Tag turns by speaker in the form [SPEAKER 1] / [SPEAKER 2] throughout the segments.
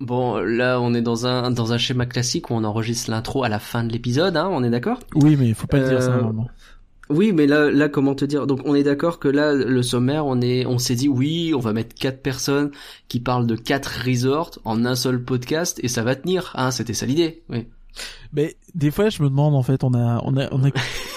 [SPEAKER 1] Bon, là, on est dans un dans un schéma classique où on enregistre l'intro à la fin de l'épisode, hein, on est d'accord?
[SPEAKER 2] Oui, mais il faut pas le dire ça
[SPEAKER 1] Euh,
[SPEAKER 2] normalement.
[SPEAKER 1] Oui, mais là, là, comment te dire? Donc, on est d'accord que là, le sommaire, on est, on s'est dit, oui, on va mettre quatre personnes qui parlent de quatre resorts en un seul podcast et ça va tenir. Hein, c'était ça l'idée. Oui.
[SPEAKER 2] Mais des fois, je me demande en fait, on a, on a, on a,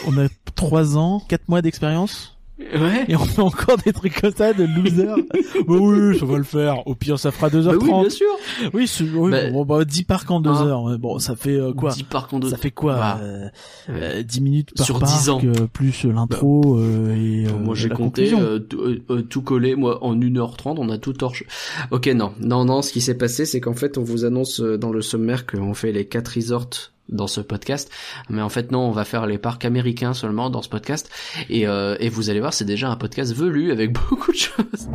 [SPEAKER 2] on a trois ans, quatre mois d'expérience?
[SPEAKER 1] Ouais.
[SPEAKER 2] Et on fait encore des trucs comme ça de loser. bah oui, ça va le faire. Au pire, ça fera 2h30.
[SPEAKER 1] Bah oui, bien sûr.
[SPEAKER 2] Oui, c'est- oui,
[SPEAKER 1] Bah,
[SPEAKER 2] bon, bah, 10 parcs en 2
[SPEAKER 1] hein.
[SPEAKER 2] heures. Bon, ça fait euh, quoi?
[SPEAKER 1] 10 parcs en deux.
[SPEAKER 2] Ça fait quoi
[SPEAKER 1] Bah,
[SPEAKER 2] euh,
[SPEAKER 1] ouais.
[SPEAKER 2] euh, 10 minutes par
[SPEAKER 1] Sur
[SPEAKER 2] parc,
[SPEAKER 1] 10 ans.
[SPEAKER 2] euh, plus l'intro euh, et euh,
[SPEAKER 1] moi j'ai compté euh, tout- euh, euh, tout collé moi en 1h30 on a tout torché. Ok non non non ce qui s'est passé c'est qu'en fait on vous annonce euh, dans le sommaire qu'on fait les quatre resorts dans ce podcast mais en fait non on va faire les parcs américains seulement dans ce podcast et, euh, et vous allez voir c'est déjà un podcast velu avec beaucoup de choses.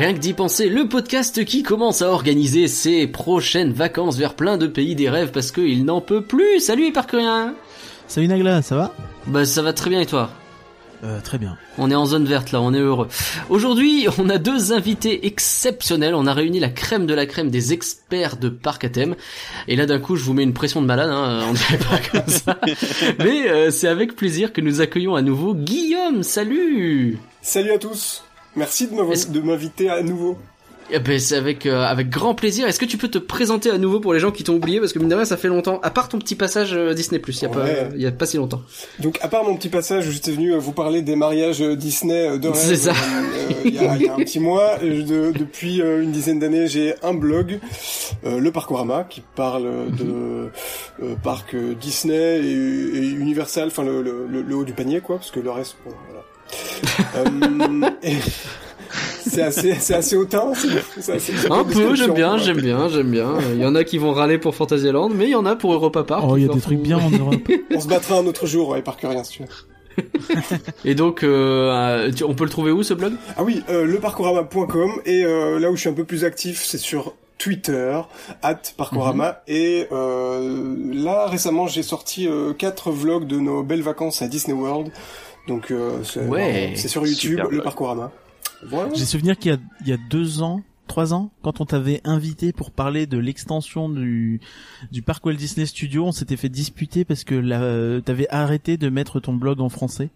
[SPEAKER 3] Rien que d'y penser,
[SPEAKER 1] le podcast qui commence à organiser ses prochaines vacances vers plein de pays des rêves parce qu'il n'en peut plus. Salut les parcuriens
[SPEAKER 2] Salut Nagla, ça va?
[SPEAKER 1] Bah ça va très bien et toi?
[SPEAKER 2] Euh, Très bien.
[SPEAKER 1] On est en zone verte là, on est heureux. Aujourd'hui, on a deux invités exceptionnels. On a réuni la crème de la crème des experts de parc à thème. Et là, d'un coup, je vous mets une pression de malade. Hein, on dirait pas comme ça. Mais euh, c'est avec plaisir que nous accueillons à nouveau Guillaume. Salut.
[SPEAKER 4] Salut à tous. Merci de m'inviter à nouveau.
[SPEAKER 1] Eh ben, c'est avec euh, avec grand plaisir. Est-ce que tu peux te présenter à nouveau pour les gens qui t'ont oublié? Parce que mine de rien, ça fait longtemps. À part ton petit passage euh, Disney Plus, il y a
[SPEAKER 4] Ouais.
[SPEAKER 1] pas il y a pas si longtemps.
[SPEAKER 4] Donc, à part mon petit passage où j'étais venu euh, vous parler des mariages euh, Disney euh, de
[SPEAKER 1] C'est ça.
[SPEAKER 4] il y, a, il y a un petit mois, de- depuis une dizaine d'années, j'ai un blog, le Parcourama, qui parle de euh, parc euh, Disney et, et Universal, enfin le, le, le- le haut du panier, quoi, parce que le reste, bon, voilà. Euh, et- c'est assez, c'est assez hautain. c'est- c'est assez- c'est
[SPEAKER 1] Un peu, j'aime bien,
[SPEAKER 4] quoi.
[SPEAKER 1] j'aime bien, j'aime bien. Il y en a qui vont râler pour Fantasyland, mais il y en a pour Europa Park.
[SPEAKER 2] Oh, il y a des trucs bien en Europe.
[SPEAKER 4] On se battra un autre jour, ouais, Parcourien, si tu veux.
[SPEAKER 1] Et donc, euh, tu- on peut le trouver où ce blog?
[SPEAKER 4] Ah oui, euh, leparcourama.com et euh, là où je suis un peu plus actif, c'est sur Twitter, at Parcourama. Et euh, là, récemment, j'ai sorti euh, quatre vlogs de nos belles vacances à Disney World. Donc, euh, c'est
[SPEAKER 1] Ouais,
[SPEAKER 4] c'est sur YouTube,
[SPEAKER 3] super
[SPEAKER 4] le. Parcourama. Voilà.
[SPEAKER 2] J'ai souvenir qu'il y a, il y a deux ans, trois ans, quand on t'avait invité pour parler de l'extension du, du parc Walt Disney Studio, on s'était fait disputer parce que là, euh, t'avais arrêté de mettre ton blog en français.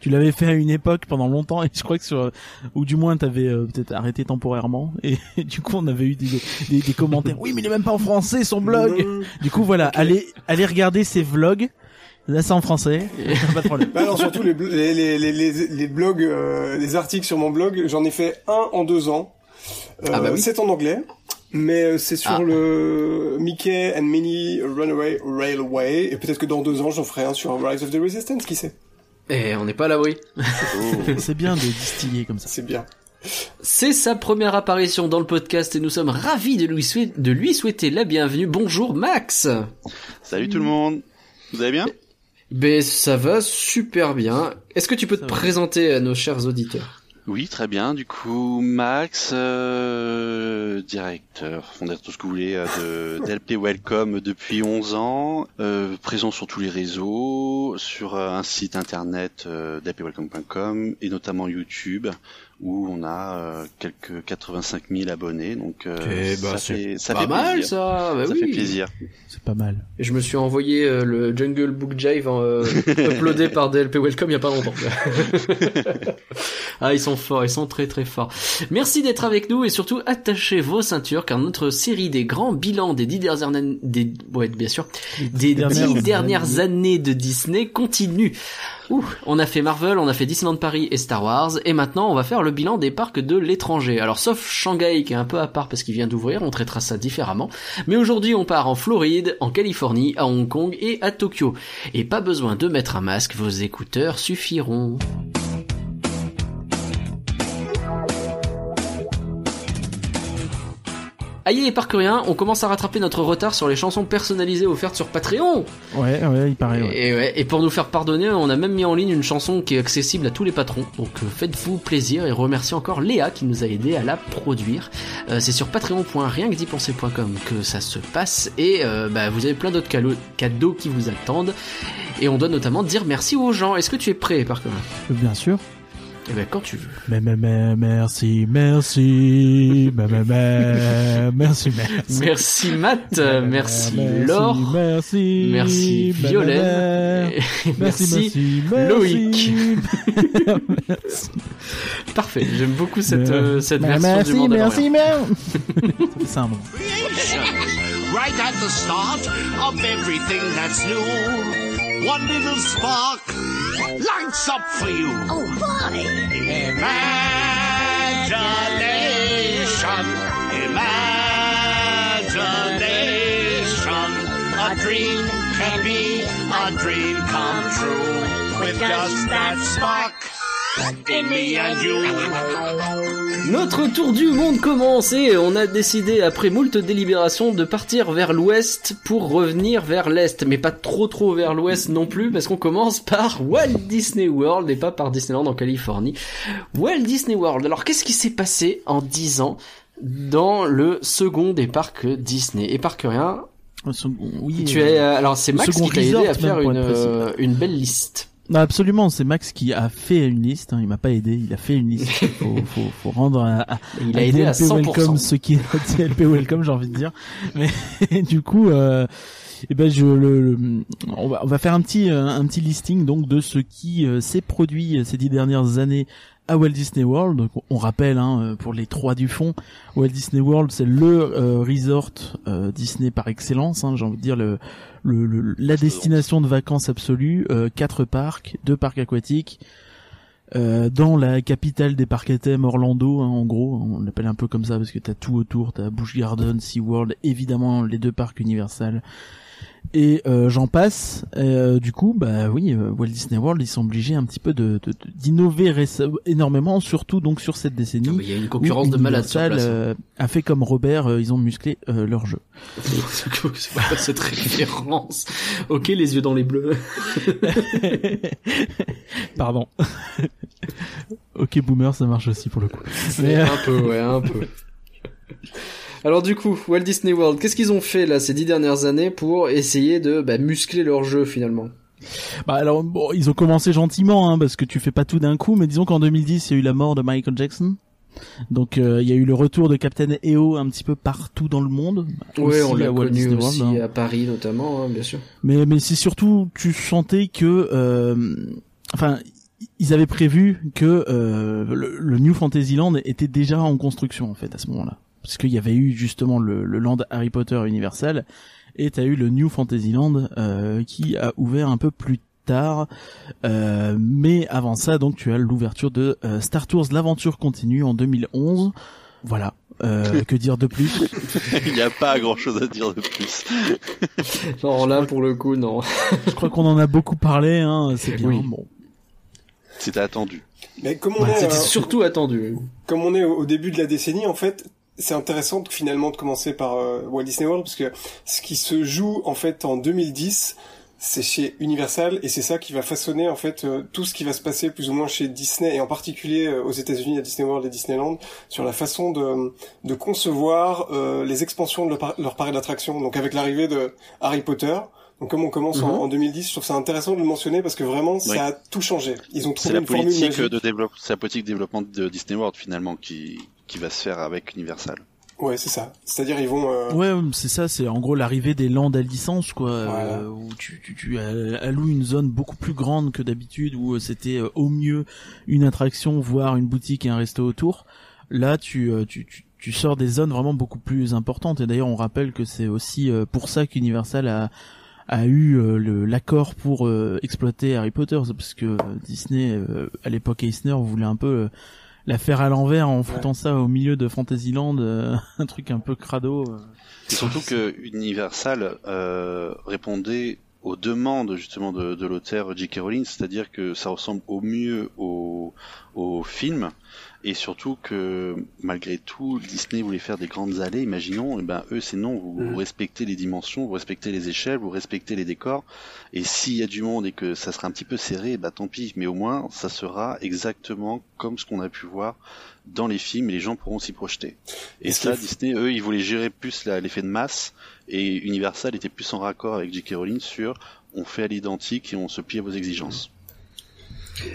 [SPEAKER 2] Tu l'avais fait à une époque pendant longtemps et je crois que sur, ou du moins t'avais euh, peut-être arrêté temporairement et, du coup on avait eu des, des, des commentaires. Oui mais il est même pas en français son blog. Du coup voilà, allez, allez regarder ses vlogs. Là c'est en français, pas de problème.
[SPEAKER 4] Bah non, surtout les, les, les, les, les, les blogs, euh, les articles sur mon blog, j'en ai fait un en deux ans. Euh,
[SPEAKER 1] Ah bah oui.
[SPEAKER 4] C'est en anglais, mais euh, c'est sur
[SPEAKER 1] Ah.
[SPEAKER 4] le Mickey and Minnie Runaway Railway, et peut-être que dans deux ans j'en ferai un sur Rise of the Resistance, qui sait
[SPEAKER 1] Eh, on n'est pas à l'abri.
[SPEAKER 2] C'est bien de distiller comme ça.
[SPEAKER 4] C'est bien.
[SPEAKER 1] C'est sa première apparition dans le podcast et nous sommes ravis de lui, souhaiter, de lui souhaiter la bienvenue. Bonjour Max
[SPEAKER 5] Salut tout le monde. Vous allez bien?
[SPEAKER 1] Ben ça va super bien. Est-ce que tu peux
[SPEAKER 2] Ça
[SPEAKER 1] te
[SPEAKER 2] va.
[SPEAKER 1] présenter à nos chers auditeurs?
[SPEAKER 5] Oui, très bien. Du coup, Max, euh, directeur, fondateur, tout ce que vous voulez, euh, de d'LP Welcome depuis 11 ans, euh, présent sur tous les réseaux, sur euh, un site internet euh, d'LPWelcome.com et notamment YouTube où on a euh, quelques 85 000 abonnés. Donc euh,
[SPEAKER 1] Eh ben,
[SPEAKER 5] ça
[SPEAKER 1] c'est
[SPEAKER 5] fait ça
[SPEAKER 1] Pas
[SPEAKER 5] fait
[SPEAKER 1] mal
[SPEAKER 5] plaisir.
[SPEAKER 1] ça, bah
[SPEAKER 5] ça
[SPEAKER 1] oui.
[SPEAKER 5] fait plaisir.
[SPEAKER 2] C'est pas mal.
[SPEAKER 1] Et Je me suis envoyé euh, le Jungle Book Jive euh, uploadé par DLP Welcome il y a pas longtemps. ah, ils sont forts, ils sont très très forts. Merci d'être avec nous et surtout attachez vos ceintures car notre série des grands bilans des dix dernières années, des, ouais, bien sûr, des
[SPEAKER 2] Dernières
[SPEAKER 1] dix dernières
[SPEAKER 2] années
[SPEAKER 1] de Disney continue. Ouh, on a fait Marvel, on a fait Disneyland Paris et Star Wars, et maintenant on va faire le bilan des parcs de l'étranger. Alors sauf Shanghai qui est un peu à part parce qu'il vient d'ouvrir, on traitera ça différemment. Mais aujourd'hui on part en Floride, en Californie, à Hong Kong et à Tokyo. Et pas besoin de mettre un masque, vos écouteurs suffiront. Aïe et parcuriens, on commence à rattraper notre retard sur les chansons personnalisées offertes sur Patreon.
[SPEAKER 2] Ouais, ouais, il paraît. Ouais.
[SPEAKER 1] Et, ouais, et pour nous faire pardonner, on a même mis en ligne une chanson qui est accessible à tous les patrons. Donc euh, faites-vous plaisir et remercie encore Léa qui nous a aidé à la produire. Euh, c'est sur patreon.rienquedipenser.com que ça se passe et euh, bah, vous avez plein d'autres cadeaux, qui vous attendent. Et on doit notamment dire merci aux gens. Est-ce que tu es prêt, Parcurin
[SPEAKER 2] Bien sûr.
[SPEAKER 1] Eh ben quand tu veux.
[SPEAKER 2] Mais, mais, mais, merci, merci, mais, mais, mais, merci, merci.
[SPEAKER 1] Merci Matt, euh, merci Laure,
[SPEAKER 2] merci,
[SPEAKER 1] merci Violaine,
[SPEAKER 2] mais,
[SPEAKER 1] et
[SPEAKER 2] merci,
[SPEAKER 1] merci
[SPEAKER 2] merci,
[SPEAKER 1] Loïc.
[SPEAKER 2] merci.
[SPEAKER 1] Parfait, j'aime beaucoup cette, euh, cette
[SPEAKER 2] Mais
[SPEAKER 1] version
[SPEAKER 2] merci,
[SPEAKER 1] du Mandalorian.
[SPEAKER 2] merci, merci. C'est un bon.
[SPEAKER 6] right at the start of everything that's new. One little spark lights up for you.
[SPEAKER 7] Oh, boy!
[SPEAKER 6] Imagination, imagination. A dream can be a dream come true with just that spark
[SPEAKER 1] Notre tour du monde commence et on a décidé après moult délibérations de partir vers l'ouest pour revenir vers l'est, mais pas trop trop vers l'ouest non plus parce qu'on commence par Walt Disney World et pas par Disneyland en Californie. Walt Disney World. Alors qu'est-ce qui s'est passé en 10 ans dans le second des parcs Disney? Et parc rien,
[SPEAKER 2] Oui.
[SPEAKER 1] tu es euh, alors c'est Max qui t'a aidé à faire une euh, une belle liste.
[SPEAKER 2] Non, absolument, c'est Max qui a fait une liste. Hein, il m'a pas aidé, il a fait une liste. Faut, faut, faut rendre à, à,
[SPEAKER 1] Il a aidé à
[SPEAKER 2] DLP
[SPEAKER 1] 100%.
[SPEAKER 2] Welcome ce qui est DLP Welcome, j'ai envie de dire. Mais du coup, euh, eh ben je le, le- on va on va faire un petit euh, un petit listing donc de ce qui euh, s'est produit euh, ces dix dernières années à Walt Disney World. Donc, on rappelle hein, pour les trois du fond, Walt Disney World c'est le euh, resort euh, Disney par excellence. Hein, j'ai envie de dire le, le, le- la destination de vacances absolue. euh, quatre parcs, deux parcs aquatiques. euh, dans la capitale des parcs à thème, Orlando, hein, en gros, on l'appelle un peu comme ça parce que t'as tout autour, t'as Busch Garden, SeaWorld, évidemment les deux parcs Universal, et euh, j'en passe. Euh, du coup, bah oui, euh, Walt Disney World, ils sont obligés un petit peu de d'innover énormément, surtout donc sur cette décennie.
[SPEAKER 1] Ah, mais Il y a une concurrence
[SPEAKER 2] où
[SPEAKER 1] de malades sur place. hein.
[SPEAKER 2] euh, a fait comme Robert, euh, ils ont musclé euh, leur jeu.
[SPEAKER 1] Cette référence Ok, les yeux dans les bleus.
[SPEAKER 2] Pardon. ok, boomer, ça marche aussi pour le coup. Mais,
[SPEAKER 1] un peu, ouais, un peu. Alors du coup, Walt Disney World, qu'est-ce qu'ils ont fait là ces dix dernières années pour essayer de bah, muscler leur jeu finalement?
[SPEAKER 2] Bah alors bon, ils ont commencé gentiment hein, parce que tu fais pas tout d'un coup, mais disons qu'en 2010 il y a eu la mort de Michael Jackson. Donc euh, il y a eu le retour de Captain EO un petit peu partout dans le monde. Aussi
[SPEAKER 1] on l'a
[SPEAKER 2] à Walt
[SPEAKER 1] connu
[SPEAKER 2] Disney
[SPEAKER 1] aussi
[SPEAKER 2] World, hein.
[SPEAKER 1] à Paris notamment, hein, bien sûr.
[SPEAKER 2] Mais mais c'est surtout tu sentais que euh, enfin ils avaient prévu que euh, le, le New Fantasyland était déjà en construction en fait à ce moment-là. Parce qu'il y avait eu justement le, le land Harry Potter Universal et t'as eu le New Fantasyland euh, qui a ouvert un peu plus tard. Euh, mais avant ça, donc tu as l'ouverture de euh, Star Tours l'aventure continue en 2011. Voilà. Euh, que dire de plus?
[SPEAKER 5] Il n'y a pas grand chose à dire de plus.
[SPEAKER 1] Non, là pour le coup, non.
[SPEAKER 2] Je crois qu'on en a beaucoup parlé. Hein, c'est bien.
[SPEAKER 1] Oui.
[SPEAKER 2] Bon.
[SPEAKER 5] C'était attendu.
[SPEAKER 4] Mais comme on
[SPEAKER 2] Ouais,
[SPEAKER 4] est,
[SPEAKER 1] C'était
[SPEAKER 4] euh,
[SPEAKER 1] surtout attendu.
[SPEAKER 4] comme on est au début de la décennie, en fait, c'est intéressant finalement de commencer par euh, Walt Disney World parce que ce qui se joue en fait en 2010, c'est chez Universal et c'est ça qui va façonner en fait euh, tout ce qui va se passer plus ou moins chez Disney et en particulier euh, aux États-Unis à Disney World et Disneyland sur la façon de, de concevoir euh, les expansions de leur, par- leur parc d'attractions. Donc avec l'arrivée de Harry Potter. Donc comme on commence en,
[SPEAKER 1] Mhm.
[SPEAKER 4] en 2010, je trouve ça intéressant de le mentionner parce que vraiment
[SPEAKER 5] Oui.
[SPEAKER 4] ça a tout changé. Ils ont trouvé une formule
[SPEAKER 5] politique
[SPEAKER 4] magique.
[SPEAKER 5] de développement, c'est la politique de développement de Disney World finalement qui qui va se faire avec Universal.
[SPEAKER 4] Ouais, c'est ça. C'est-à-dire ils vont euh,
[SPEAKER 2] Ouais, c'est ça, c'est en gros l'arrivée des landes à licence, quoi,
[SPEAKER 4] Voilà.
[SPEAKER 2] euh, où tu, tu, tu alloues une zone beaucoup plus grande que d'habitude, où euh, c'était euh, au mieux une attraction, voire une boutique et un resto autour. Là, tu, tu, tu, tu sors des zones vraiment beaucoup plus importantes. Et d'ailleurs, on rappelle que c'est aussi pour ça qu'Universal a a eu euh, l'accord pour euh, exploiter Harry Potter, c'est parce que Disney, euh, à l'époque Eisner, voulait un peu euh, la faire à l'envers en foutant ça au milieu de Fantasyland, euh, un truc un peu crado. euh.
[SPEAKER 5] Et surtout que Universal euh, répondait aux demandes justement de, de l'auteur J.K. Rowling, c'est-à-dire que ça ressemble au mieux au, au film et surtout que malgré tout Disney voulait faire des grandes allées imaginons et ben eux c'est non vous, vous respectez les dimensions vous respectez les échelles vous respectez les décors. Et s'il y a du monde et que ça sera un petit peu serré bah tant pis. Mais au moins ça sera exactement comme ce qu'on a pu voir dans les films et les gens pourront s'y projeter. Et ça Disney eux ils voulaient gérer plus l'effet de masse. Et Universal était plus en raccord avec J.K. Rowling sur on fait à l'identique et on se plie à vos exigences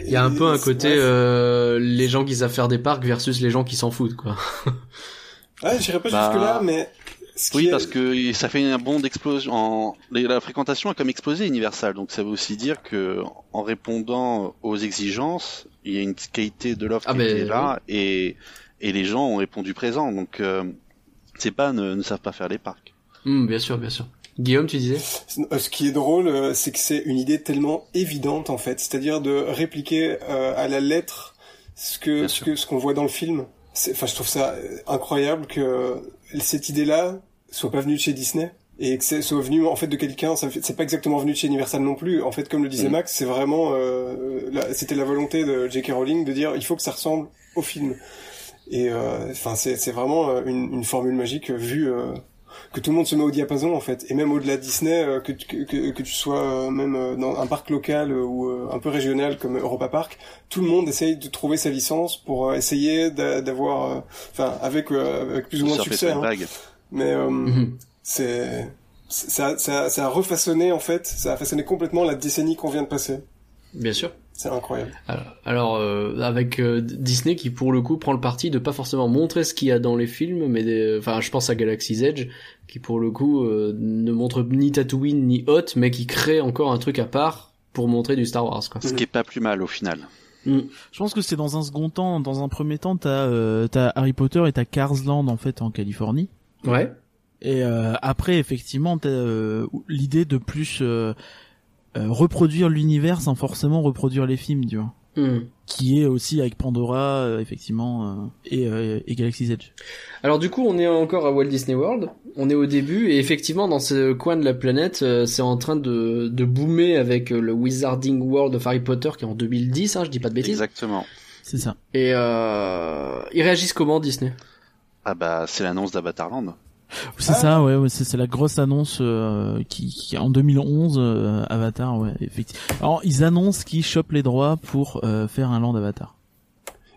[SPEAKER 1] Il y a un peu un côté
[SPEAKER 4] ouais.
[SPEAKER 1] euh, les gens qui savent faire des parcs versus les gens qui s'en foutent quoi.
[SPEAKER 4] Ouais, j'irai pas
[SPEAKER 5] Bah,
[SPEAKER 4] jusque là, mais
[SPEAKER 5] Oui,
[SPEAKER 4] est-
[SPEAKER 5] parce que ça fait un bond d'explosion. En... La fréquentation a comme explosé Universal, donc ça veut aussi dire que en répondant aux exigences, il y a une qualité de l'offre
[SPEAKER 1] Ah,
[SPEAKER 5] qui
[SPEAKER 1] mais
[SPEAKER 5] est là et et les gens ont répondu présent. Donc euh, c'est pas ne, ne savent pas faire les parcs.
[SPEAKER 1] Hmm, bien sûr, bien sûr. Guillaume, tu disais?
[SPEAKER 4] Euh, Ce qui est drôle, euh, c'est que c'est une idée tellement évidente en fait, c'est-à-dire de répliquer euh, à la lettre ce que
[SPEAKER 5] Bien
[SPEAKER 4] ce
[SPEAKER 5] sûr.
[SPEAKER 4] que ce qu'on voit dans le film. C'est- Enfin, je trouve ça euh, incroyable que cette idée-là soit pas venue de chez Disney et que c'est soit venu en fait de quelqu'un. C'est pas exactement venu de chez Universal non plus. En fait, comme le disait
[SPEAKER 5] Mhm.
[SPEAKER 4] Max, c'est vraiment euh, c'était la volonté de J.K. Rowling de dire il faut que ça ressemble au film. Et euh, enfin, c'est c'est vraiment euh, une, une formule magique euh, vue. Que tout le monde se met au diapason en fait et même au-delà de Disney euh, que, tu- que, que, que tu sois euh, même euh, dans un parc local euh, ou euh, un peu régional comme Europa Park tout le monde essaye de trouver sa licence pour euh, essayer d'a- d'avoir euh, enfin avec euh, avec plus ou moins de succès
[SPEAKER 5] une
[SPEAKER 4] hein. mais euh,
[SPEAKER 1] Mhm.
[SPEAKER 4] c'est c'est- ça, ça, ça a refaçonné en fait ça a façonné complètement la décennie qu'on vient de passer
[SPEAKER 1] Bien sûr.
[SPEAKER 4] C'est incroyable
[SPEAKER 1] Alors, alors, euh, avec euh, Disney qui pour le coup prend le parti de pas forcément montrer ce qu'il y a dans les films, mais des- enfin je pense à Galaxy's Edge qui pour le coup euh, ne montre ni Tatooine ni Hoth, mais qui crée encore un truc à part pour montrer du Star Wars quoi.
[SPEAKER 5] Ce qui est pas plus mal au final.
[SPEAKER 2] Je pense que c'est dans un second temps, dans un premier temps, t'as euh, t'as Harry Potter et t'as Cars Land en fait en Californie.
[SPEAKER 1] Ouais.
[SPEAKER 2] Et euh, après, effectivement, t'as euh, l'idée de plus euh, reproduire l'univers sans forcément reproduire les films, tu vois.
[SPEAKER 1] Hmm.
[SPEAKER 2] Qui est aussi avec Pandora, euh, effectivement, euh, et, euh, et Galaxy's Edge.
[SPEAKER 1] Alors du coup, on est encore à Walt Disney World. On est au début et effectivement dans ce coin de la planète, euh, c'est en train de, de boomer avec le Wizarding World of Harry Potter qui est en 2010, hein, je dis pas de bêtises.
[SPEAKER 5] Exactement.
[SPEAKER 2] C'est ça.
[SPEAKER 1] Et euh, ils réagissent comment Disney?
[SPEAKER 5] Ah bah c'est l'annonce d'Avatarland.
[SPEAKER 2] C'est
[SPEAKER 4] Ah.
[SPEAKER 2] ça, ouais, ouais c'est c'est la grosse annonce euh, qui, qui en 2011 euh, Avatar, ouais, effectivement. Alors ils annoncent qu'ils chopent les droits pour euh, faire un land Avatar.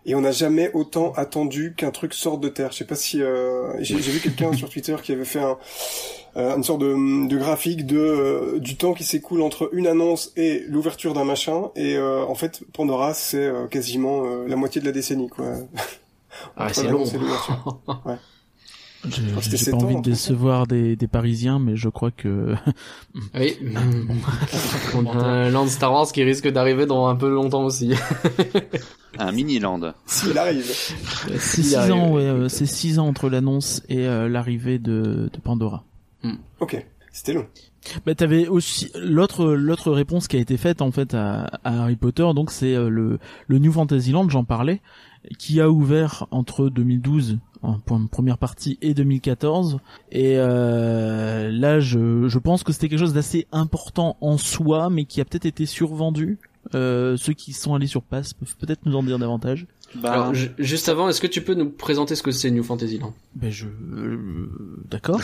[SPEAKER 4] et on n'a jamais autant attendu qu'un truc sorte de terre je sais pas si euh, j'ai j'ai vu quelqu'un sur Twitter qui avait fait un euh, une sorte de, de graphique de euh, du temps qui s'écoule entre une annonce et l'ouverture d'un machin et euh, en fait Pandora c'est euh, quasiment euh, la moitié de la décennie quoi.
[SPEAKER 1] Ah, c'est
[SPEAKER 4] l'annonce
[SPEAKER 1] long.
[SPEAKER 4] et l'ouverture.
[SPEAKER 2] J'ai pas envie
[SPEAKER 4] en
[SPEAKER 2] de décevoir des, des Parisiens, mais je crois que
[SPEAKER 1] Oui. On a un land Star Wars qui risque d'arriver dans un peu longtemps aussi.
[SPEAKER 5] Un mini land.
[SPEAKER 4] S'il arrive.
[SPEAKER 2] c'est
[SPEAKER 1] S'il
[SPEAKER 2] six
[SPEAKER 1] arrive.
[SPEAKER 2] ans, ouais, euh, c'est six ans entre l'annonce et euh, l'arrivée de, de Pandora.
[SPEAKER 4] Ok, c'était long.
[SPEAKER 2] Bah t'avais aussi l'autre l'autre réponse qui a été faite en fait à, à Harry Potter donc c'est euh, le le New Fantasyland j'en parlais qui a ouvert entre 2012 en première partie et 2014 et euh, là je pense que c'était quelque chose d'assez important en soi mais qui a peut-être été survendu. Euh, ceux qui sont allés sur place peuvent peut-être nous en dire davantage
[SPEAKER 5] Bah,
[SPEAKER 1] Alors, ju- juste avant, est-ce que tu peux nous présenter ce que c'est New Fantasyland
[SPEAKER 2] ben je euh, d'accord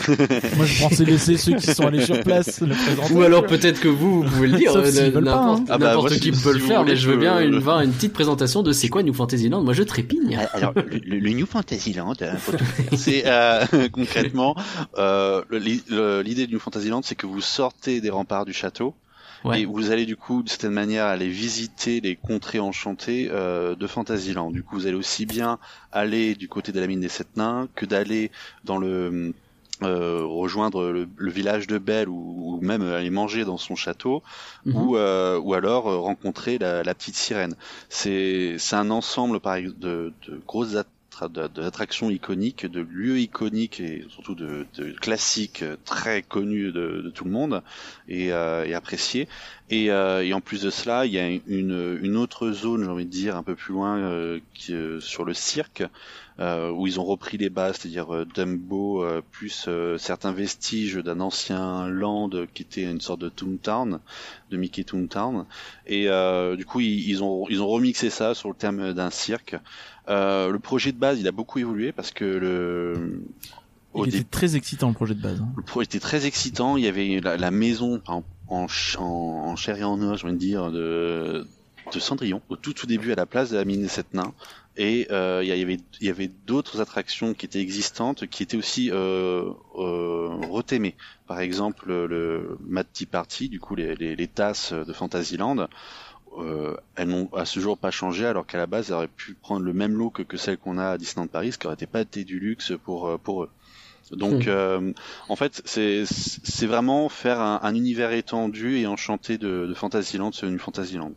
[SPEAKER 2] moi je pensais laisser ceux qui sont allés sur place le présenter
[SPEAKER 1] Ou alors peut-être que vous, vous pouvez le dire.
[SPEAKER 2] Sauf
[SPEAKER 1] euh, N'importe
[SPEAKER 2] hein.
[SPEAKER 5] Ah bah,
[SPEAKER 1] qui
[SPEAKER 5] si-
[SPEAKER 1] peut le faire, mais je veux bien une, voir une petite présentation de c'est quoi New Fantasyland. Moi, je trépigne.
[SPEAKER 5] Euh, Alors, le, le- le New Fantasyland, euh, c'est euh, concrètement euh, le- l'i- le- l'idée du New Fantasyland, c'est que vous sortez des remparts du château
[SPEAKER 1] Ouais.
[SPEAKER 5] et vous allez du coup, de certaine manière, aller visiter les contrées enchantées euh, de Fantasyland. Du coup, vous allez aussi bien aller du côté de la mine des sept nains que d'aller dans le euh, rejoindre le, le village de Belle ou, ou même aller manger dans son château
[SPEAKER 1] Mhm.
[SPEAKER 5] ou euh, ou alors euh, rencontrer la, la petite sirène. C'est c'est un ensemble par de, de grosses d'attractions iconiques, de lieux iconiques et surtout de, classiques très connus de, tout le monde et, euh, et appréciés. Et, euh, et en plus de cela, il y a une, une autre zone, j'ai envie de dire, un peu plus loin, euh, qui, euh, sur le cirque, euh, où ils ont repris les bases, c'est-à-dire Dumbo euh, plus euh, certains vestiges d'un ancien land qui était une sorte de Toontown, de Mickey Toontown. Et euh, du coup, ils, ils ont ils ont remixé ça sur le terme d'un cirque. Euh, le projet de base, il a beaucoup évolué parce que le
[SPEAKER 2] Il était très excitant le projet de base. hein.
[SPEAKER 5] le projet était très excitant. Il y avait la, la maison en, en, en, chair et en os, envie de dire, de, de Cendrillon, au tout tout début à la place de la mine des sept nains. Et euh, il y avait, il y avait d'autres attractions qui étaient existantes, qui étaient aussi euh, euh, retémées. Par exemple, le Mad Party, du coup les, les, les tasses de Fantasyland. Euh, elles n'ont à ce jour pas changé alors qu'à la base elles auraient pu prendre le même look que celle qu'on a à Disneyland Paris, ce qui aurait été pas été du luxe pour euh, pour eux. Donc,
[SPEAKER 1] Hmm.
[SPEAKER 5] euh, en fait, c'est c'est vraiment faire un, un univers étendu et enchanté de, de Fantasyland sur une Fantasyland.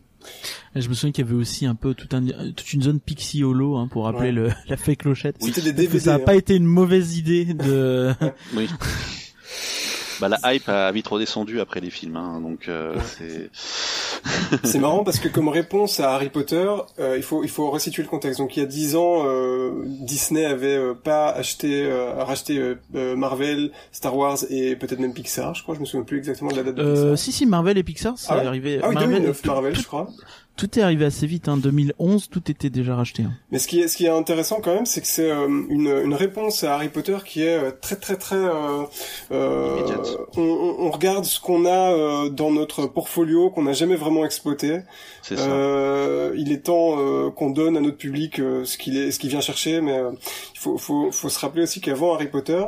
[SPEAKER 2] Je me souviens qu'il y avait aussi un peu tout un, toute une zone Pixie Holo hein, pour rappeler
[SPEAKER 4] Ouais.
[SPEAKER 2] le, la fake clochette.
[SPEAKER 4] C'était des DVD.
[SPEAKER 2] ça a
[SPEAKER 4] hein.
[SPEAKER 2] pas été une mauvaise idée de.
[SPEAKER 5] Oui. bah, la hype a vite redescendu après les films, hein, donc euh,
[SPEAKER 4] Ouais.
[SPEAKER 5] c'est.
[SPEAKER 4] C'est marrant parce que comme réponse à Harry Potter, euh, il faut il faut resituer le contexte. Donc il y a dix ans, euh, Disney avait euh, pas acheté euh, racheté euh, Marvel, Star Wars et peut-être même Pixar. Je crois, je me souviens plus exactement de la date de
[SPEAKER 2] Euh,
[SPEAKER 4] Pixar.
[SPEAKER 2] si si Marvel et Pixar, c'est
[SPEAKER 4] Ah ouais
[SPEAKER 2] arrivé.
[SPEAKER 4] Ah oui,
[SPEAKER 2] Marvel,
[SPEAKER 4] 2009
[SPEAKER 2] tout,
[SPEAKER 4] Marvel,
[SPEAKER 2] tout,
[SPEAKER 4] je crois.
[SPEAKER 2] Tout est arrivé assez vite. Hein. 2011, tout était déjà racheté. hein.
[SPEAKER 4] Mais ce qui est, ce qui est intéressant quand même, c'est que c'est euh, une, une réponse à Harry Potter qui est euh, très très très. Euh, euh,
[SPEAKER 5] Immédiate.
[SPEAKER 4] on, on- regarde ce qu'on a euh, dans notre portfolio qu'on n'a jamais vraiment exploité.
[SPEAKER 5] C'est ça.
[SPEAKER 4] Euh, il est temps euh, qu'on donne à notre public euh, ce qu'il est, ce qu'il vient chercher. Mais euh, il faut, faut, faut se rappeler aussi qu'avant Harry Potter.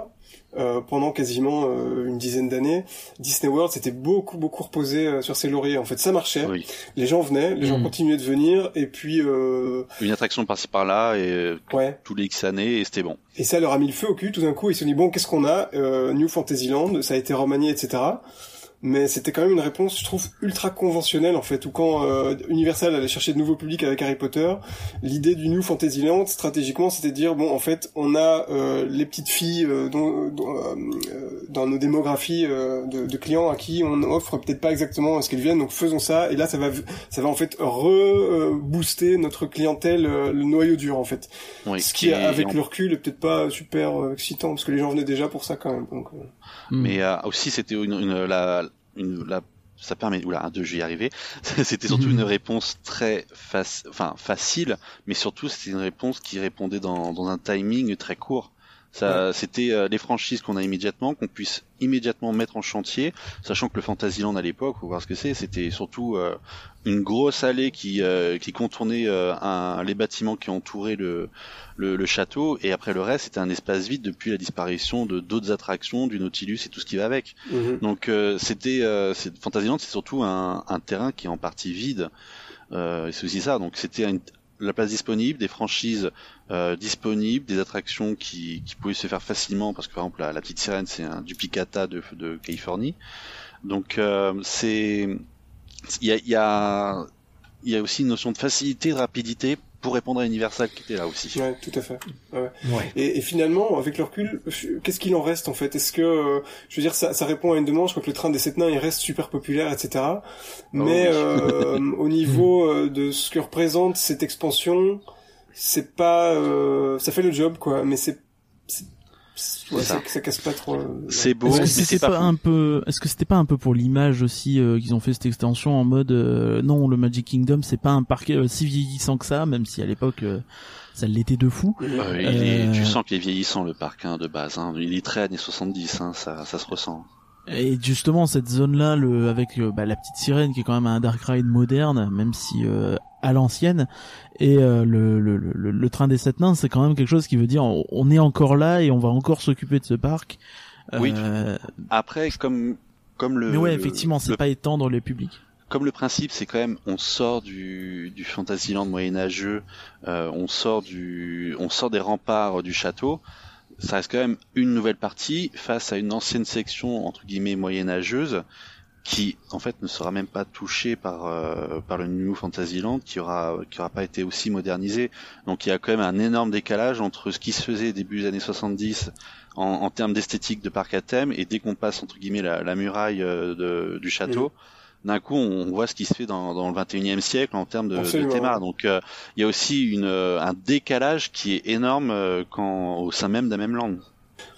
[SPEAKER 4] Euh, pendant quasiment euh, une dizaine d'années, Disney World s'était beaucoup beaucoup reposé euh, sur ses lauriers. En fait, ça marchait.
[SPEAKER 5] Oui.
[SPEAKER 4] Les gens venaient, les gens
[SPEAKER 2] Mm.
[SPEAKER 4] continuaient de venir, et puis euh,
[SPEAKER 5] Une attraction par-ci par-là et euh,
[SPEAKER 4] ouais.
[SPEAKER 5] tous les X années et c'était bon.
[SPEAKER 4] Et ça leur a mis le feu au cul tout d'un coup. Ils se sont dit bon, qu'est-ce qu'on a? Euh, New Fantasyland, ça a été remanié, etc. Mais c'était quand même une réponse, je trouve, ultra conventionnelle en fait. Ou quand euh, Universal allait chercher de nouveaux publics avec Harry Potter, l'idée du New Fantasyland, stratégiquement, c'était de dire bon, en fait, on a euh, les petites filles euh, dont- dont, euh, euh, dans nos démographies euh, de, de clients à qui on offre peut-être pas exactement ce qu'elles viennent, donc faisons ça. Et là, ça va, ça va en fait re-booster notre clientèle, euh, le noyau dur en fait.
[SPEAKER 5] Oui.
[SPEAKER 4] Ce qui, avec le recul, est peut-être pas super excitant, parce que les gens venaient déjà pour ça quand même. Donc,
[SPEAKER 2] Hmm.
[SPEAKER 5] Mais euh, aussi c'était une, une la une la ça permet oula deux j'y arrivé c'était surtout
[SPEAKER 2] Mhm.
[SPEAKER 5] une réponse très fac- enfin facile mais surtout c'était une réponse qui répondait dans, dans un timing très court ça c'était euh, les franchises qu'on a immédiatement qu'on puisse immédiatement mettre en chantier sachant que le Fantasyland à l'époque faut voir ce que c'est c'était surtout euh, une grosse allée qui euh, qui contournait euh, un, les bâtiments qui entouraient le, le le château et après le reste c'était un espace vide depuis la disparition de d'autres attractions du Nautilus et tout ce qui va avec
[SPEAKER 4] Mhm.
[SPEAKER 5] donc euh, c'était euh, c'est- Fantasyland, c'est surtout un, un terrain qui est en partie vide. Euh, et c'est aussi ça. Donc c'était la place disponible, des franchises euh, disponibles, des attractions qui, qui pouvaient se faire facilement parce que par exemple la, la petite sirène c'est un duplicata de, de Californie. Donc euh, c'est il y a, il y a il y a aussi une notion de facilité, de rapidité pour répondre à Universal qui était là aussi.
[SPEAKER 4] Ouais, tout à fait. Ouais. Et, et finalement, avec le recul, qu'est-ce qu'il en reste en fait? Est-ce que, euh, je veux dire, ça, ça répond à une demande Je crois que le train des sept nains, il reste super populaire, etc. Mais
[SPEAKER 5] oui.
[SPEAKER 4] euh, au niveau euh, de ce que représente cette expansion, c'est pas, euh, ça fait le job quoi. Mais c'est, ouais,
[SPEAKER 5] C'est ça.
[SPEAKER 4] ça, casse pas trop. euh,
[SPEAKER 5] C'est beau,
[SPEAKER 2] Est-ce que
[SPEAKER 5] c'est
[SPEAKER 2] c'était
[SPEAKER 5] pas, fou.
[SPEAKER 2] un peu, est-ce que c'était pas un peu pour l'image aussi euh, qu'ils ont fait cette extension en mode euh, non le Magic Kingdom c'est pas un parc euh, si vieillissant que ça même si à l'époque euh, ça l'était de fou.
[SPEAKER 5] Euh, il est-
[SPEAKER 2] Euh,
[SPEAKER 5] tu sens qu'il est vieillissant le parc hein, de base. Hein. Il est très années 70, hein, ça, ça se ressent.
[SPEAKER 2] Et justement cette zone là le avec bah, la petite sirène qui est quand même un dark ride moderne même si euh, à l'ancienne et euh, le, le, le, le train des sept nains c'est quand même quelque chose qui veut dire on, on est encore là et on va encore s'occuper de ce parc.
[SPEAKER 5] Oui,
[SPEAKER 2] Euh,
[SPEAKER 5] Après, comme comme le
[SPEAKER 2] mais ouais
[SPEAKER 5] le-
[SPEAKER 2] effectivement c'est
[SPEAKER 5] le-
[SPEAKER 2] pas étendre les publics.
[SPEAKER 5] comme le principe, c'est quand même on sort du du Fantasyland moyenâgeux, euh, on sort du on sort des remparts du château. Ça reste quand même une nouvelle partie face à une ancienne section entre guillemets moyenâgeuse qui en fait ne sera même pas touchée par euh, par le New Fantasyland qui aura qui aura pas été aussi modernisé. Donc il y a quand même un énorme décalage entre ce qui se faisait début des années 70 en, en termes d'esthétique de parc à thème et dès qu'on passe entre guillemets la, la muraille euh, de- du château, d'un coup on voit ce qui se fait dans, dans le 21e siècle en termes de, de théma. Donc euh, il y a aussi une, euh, un décalage qui est énorme euh, quand au sein même d'un même land.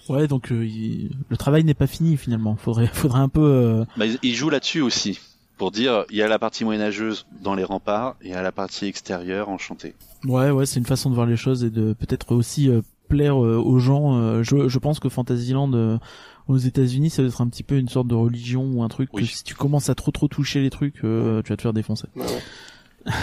[SPEAKER 2] Ouais, donc euh, il- le travail n'est pas fini finalement. Faudrait, faudrait un peu. euh,
[SPEAKER 5] Bah, ils jouent là-dessus aussi pour dire il y a la partie moyenâgeuse dans les remparts et il y a la partie extérieure enchantée.
[SPEAKER 2] Ouais, ouais, c'est une façon de voir les choses et de peut-être aussi euh, plaire euh, aux gens. euh, je, je pense que Fantasyland euh, aux États-Unis, ça doit être un petit peu une sorte de religion ou un truc
[SPEAKER 5] Oui.
[SPEAKER 2] que si tu commences à trop trop toucher les trucs, euh, tu vas te faire défoncer.
[SPEAKER 4] Ouais, ouais.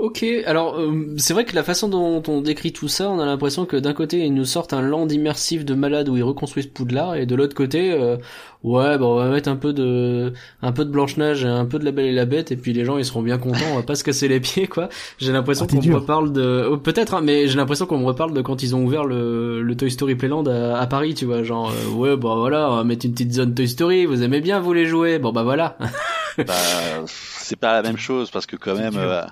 [SPEAKER 1] Ok, alors euh, c'est vrai que la façon dont on décrit tout ça, on a l'impression que d'un côté ils nous sortent un land immersif de malade où ils reconstruisent Poudlard, et de l'autre côté, euh, ouais, bon, on va mettre un peu de, un peu de Blanche Neige et un peu de La Belle et la Bête, et puis les gens ils seront bien contents, on va pas se casser les pieds quoi. J'ai l'impression
[SPEAKER 2] Ah,
[SPEAKER 1] qu'on me reparle de, oh, peut-être, hein, mais j'ai l'impression qu'on me reparle de quand ils ont ouvert le, le Toy Story Playland à, à Paris, tu vois, genre euh, ouais, bah voilà, on va mettre une petite zone Toy Story, vous aimez bien vous les jouer, bon bah voilà.
[SPEAKER 5] bah, c'est pas la même chose parce que quand même euh,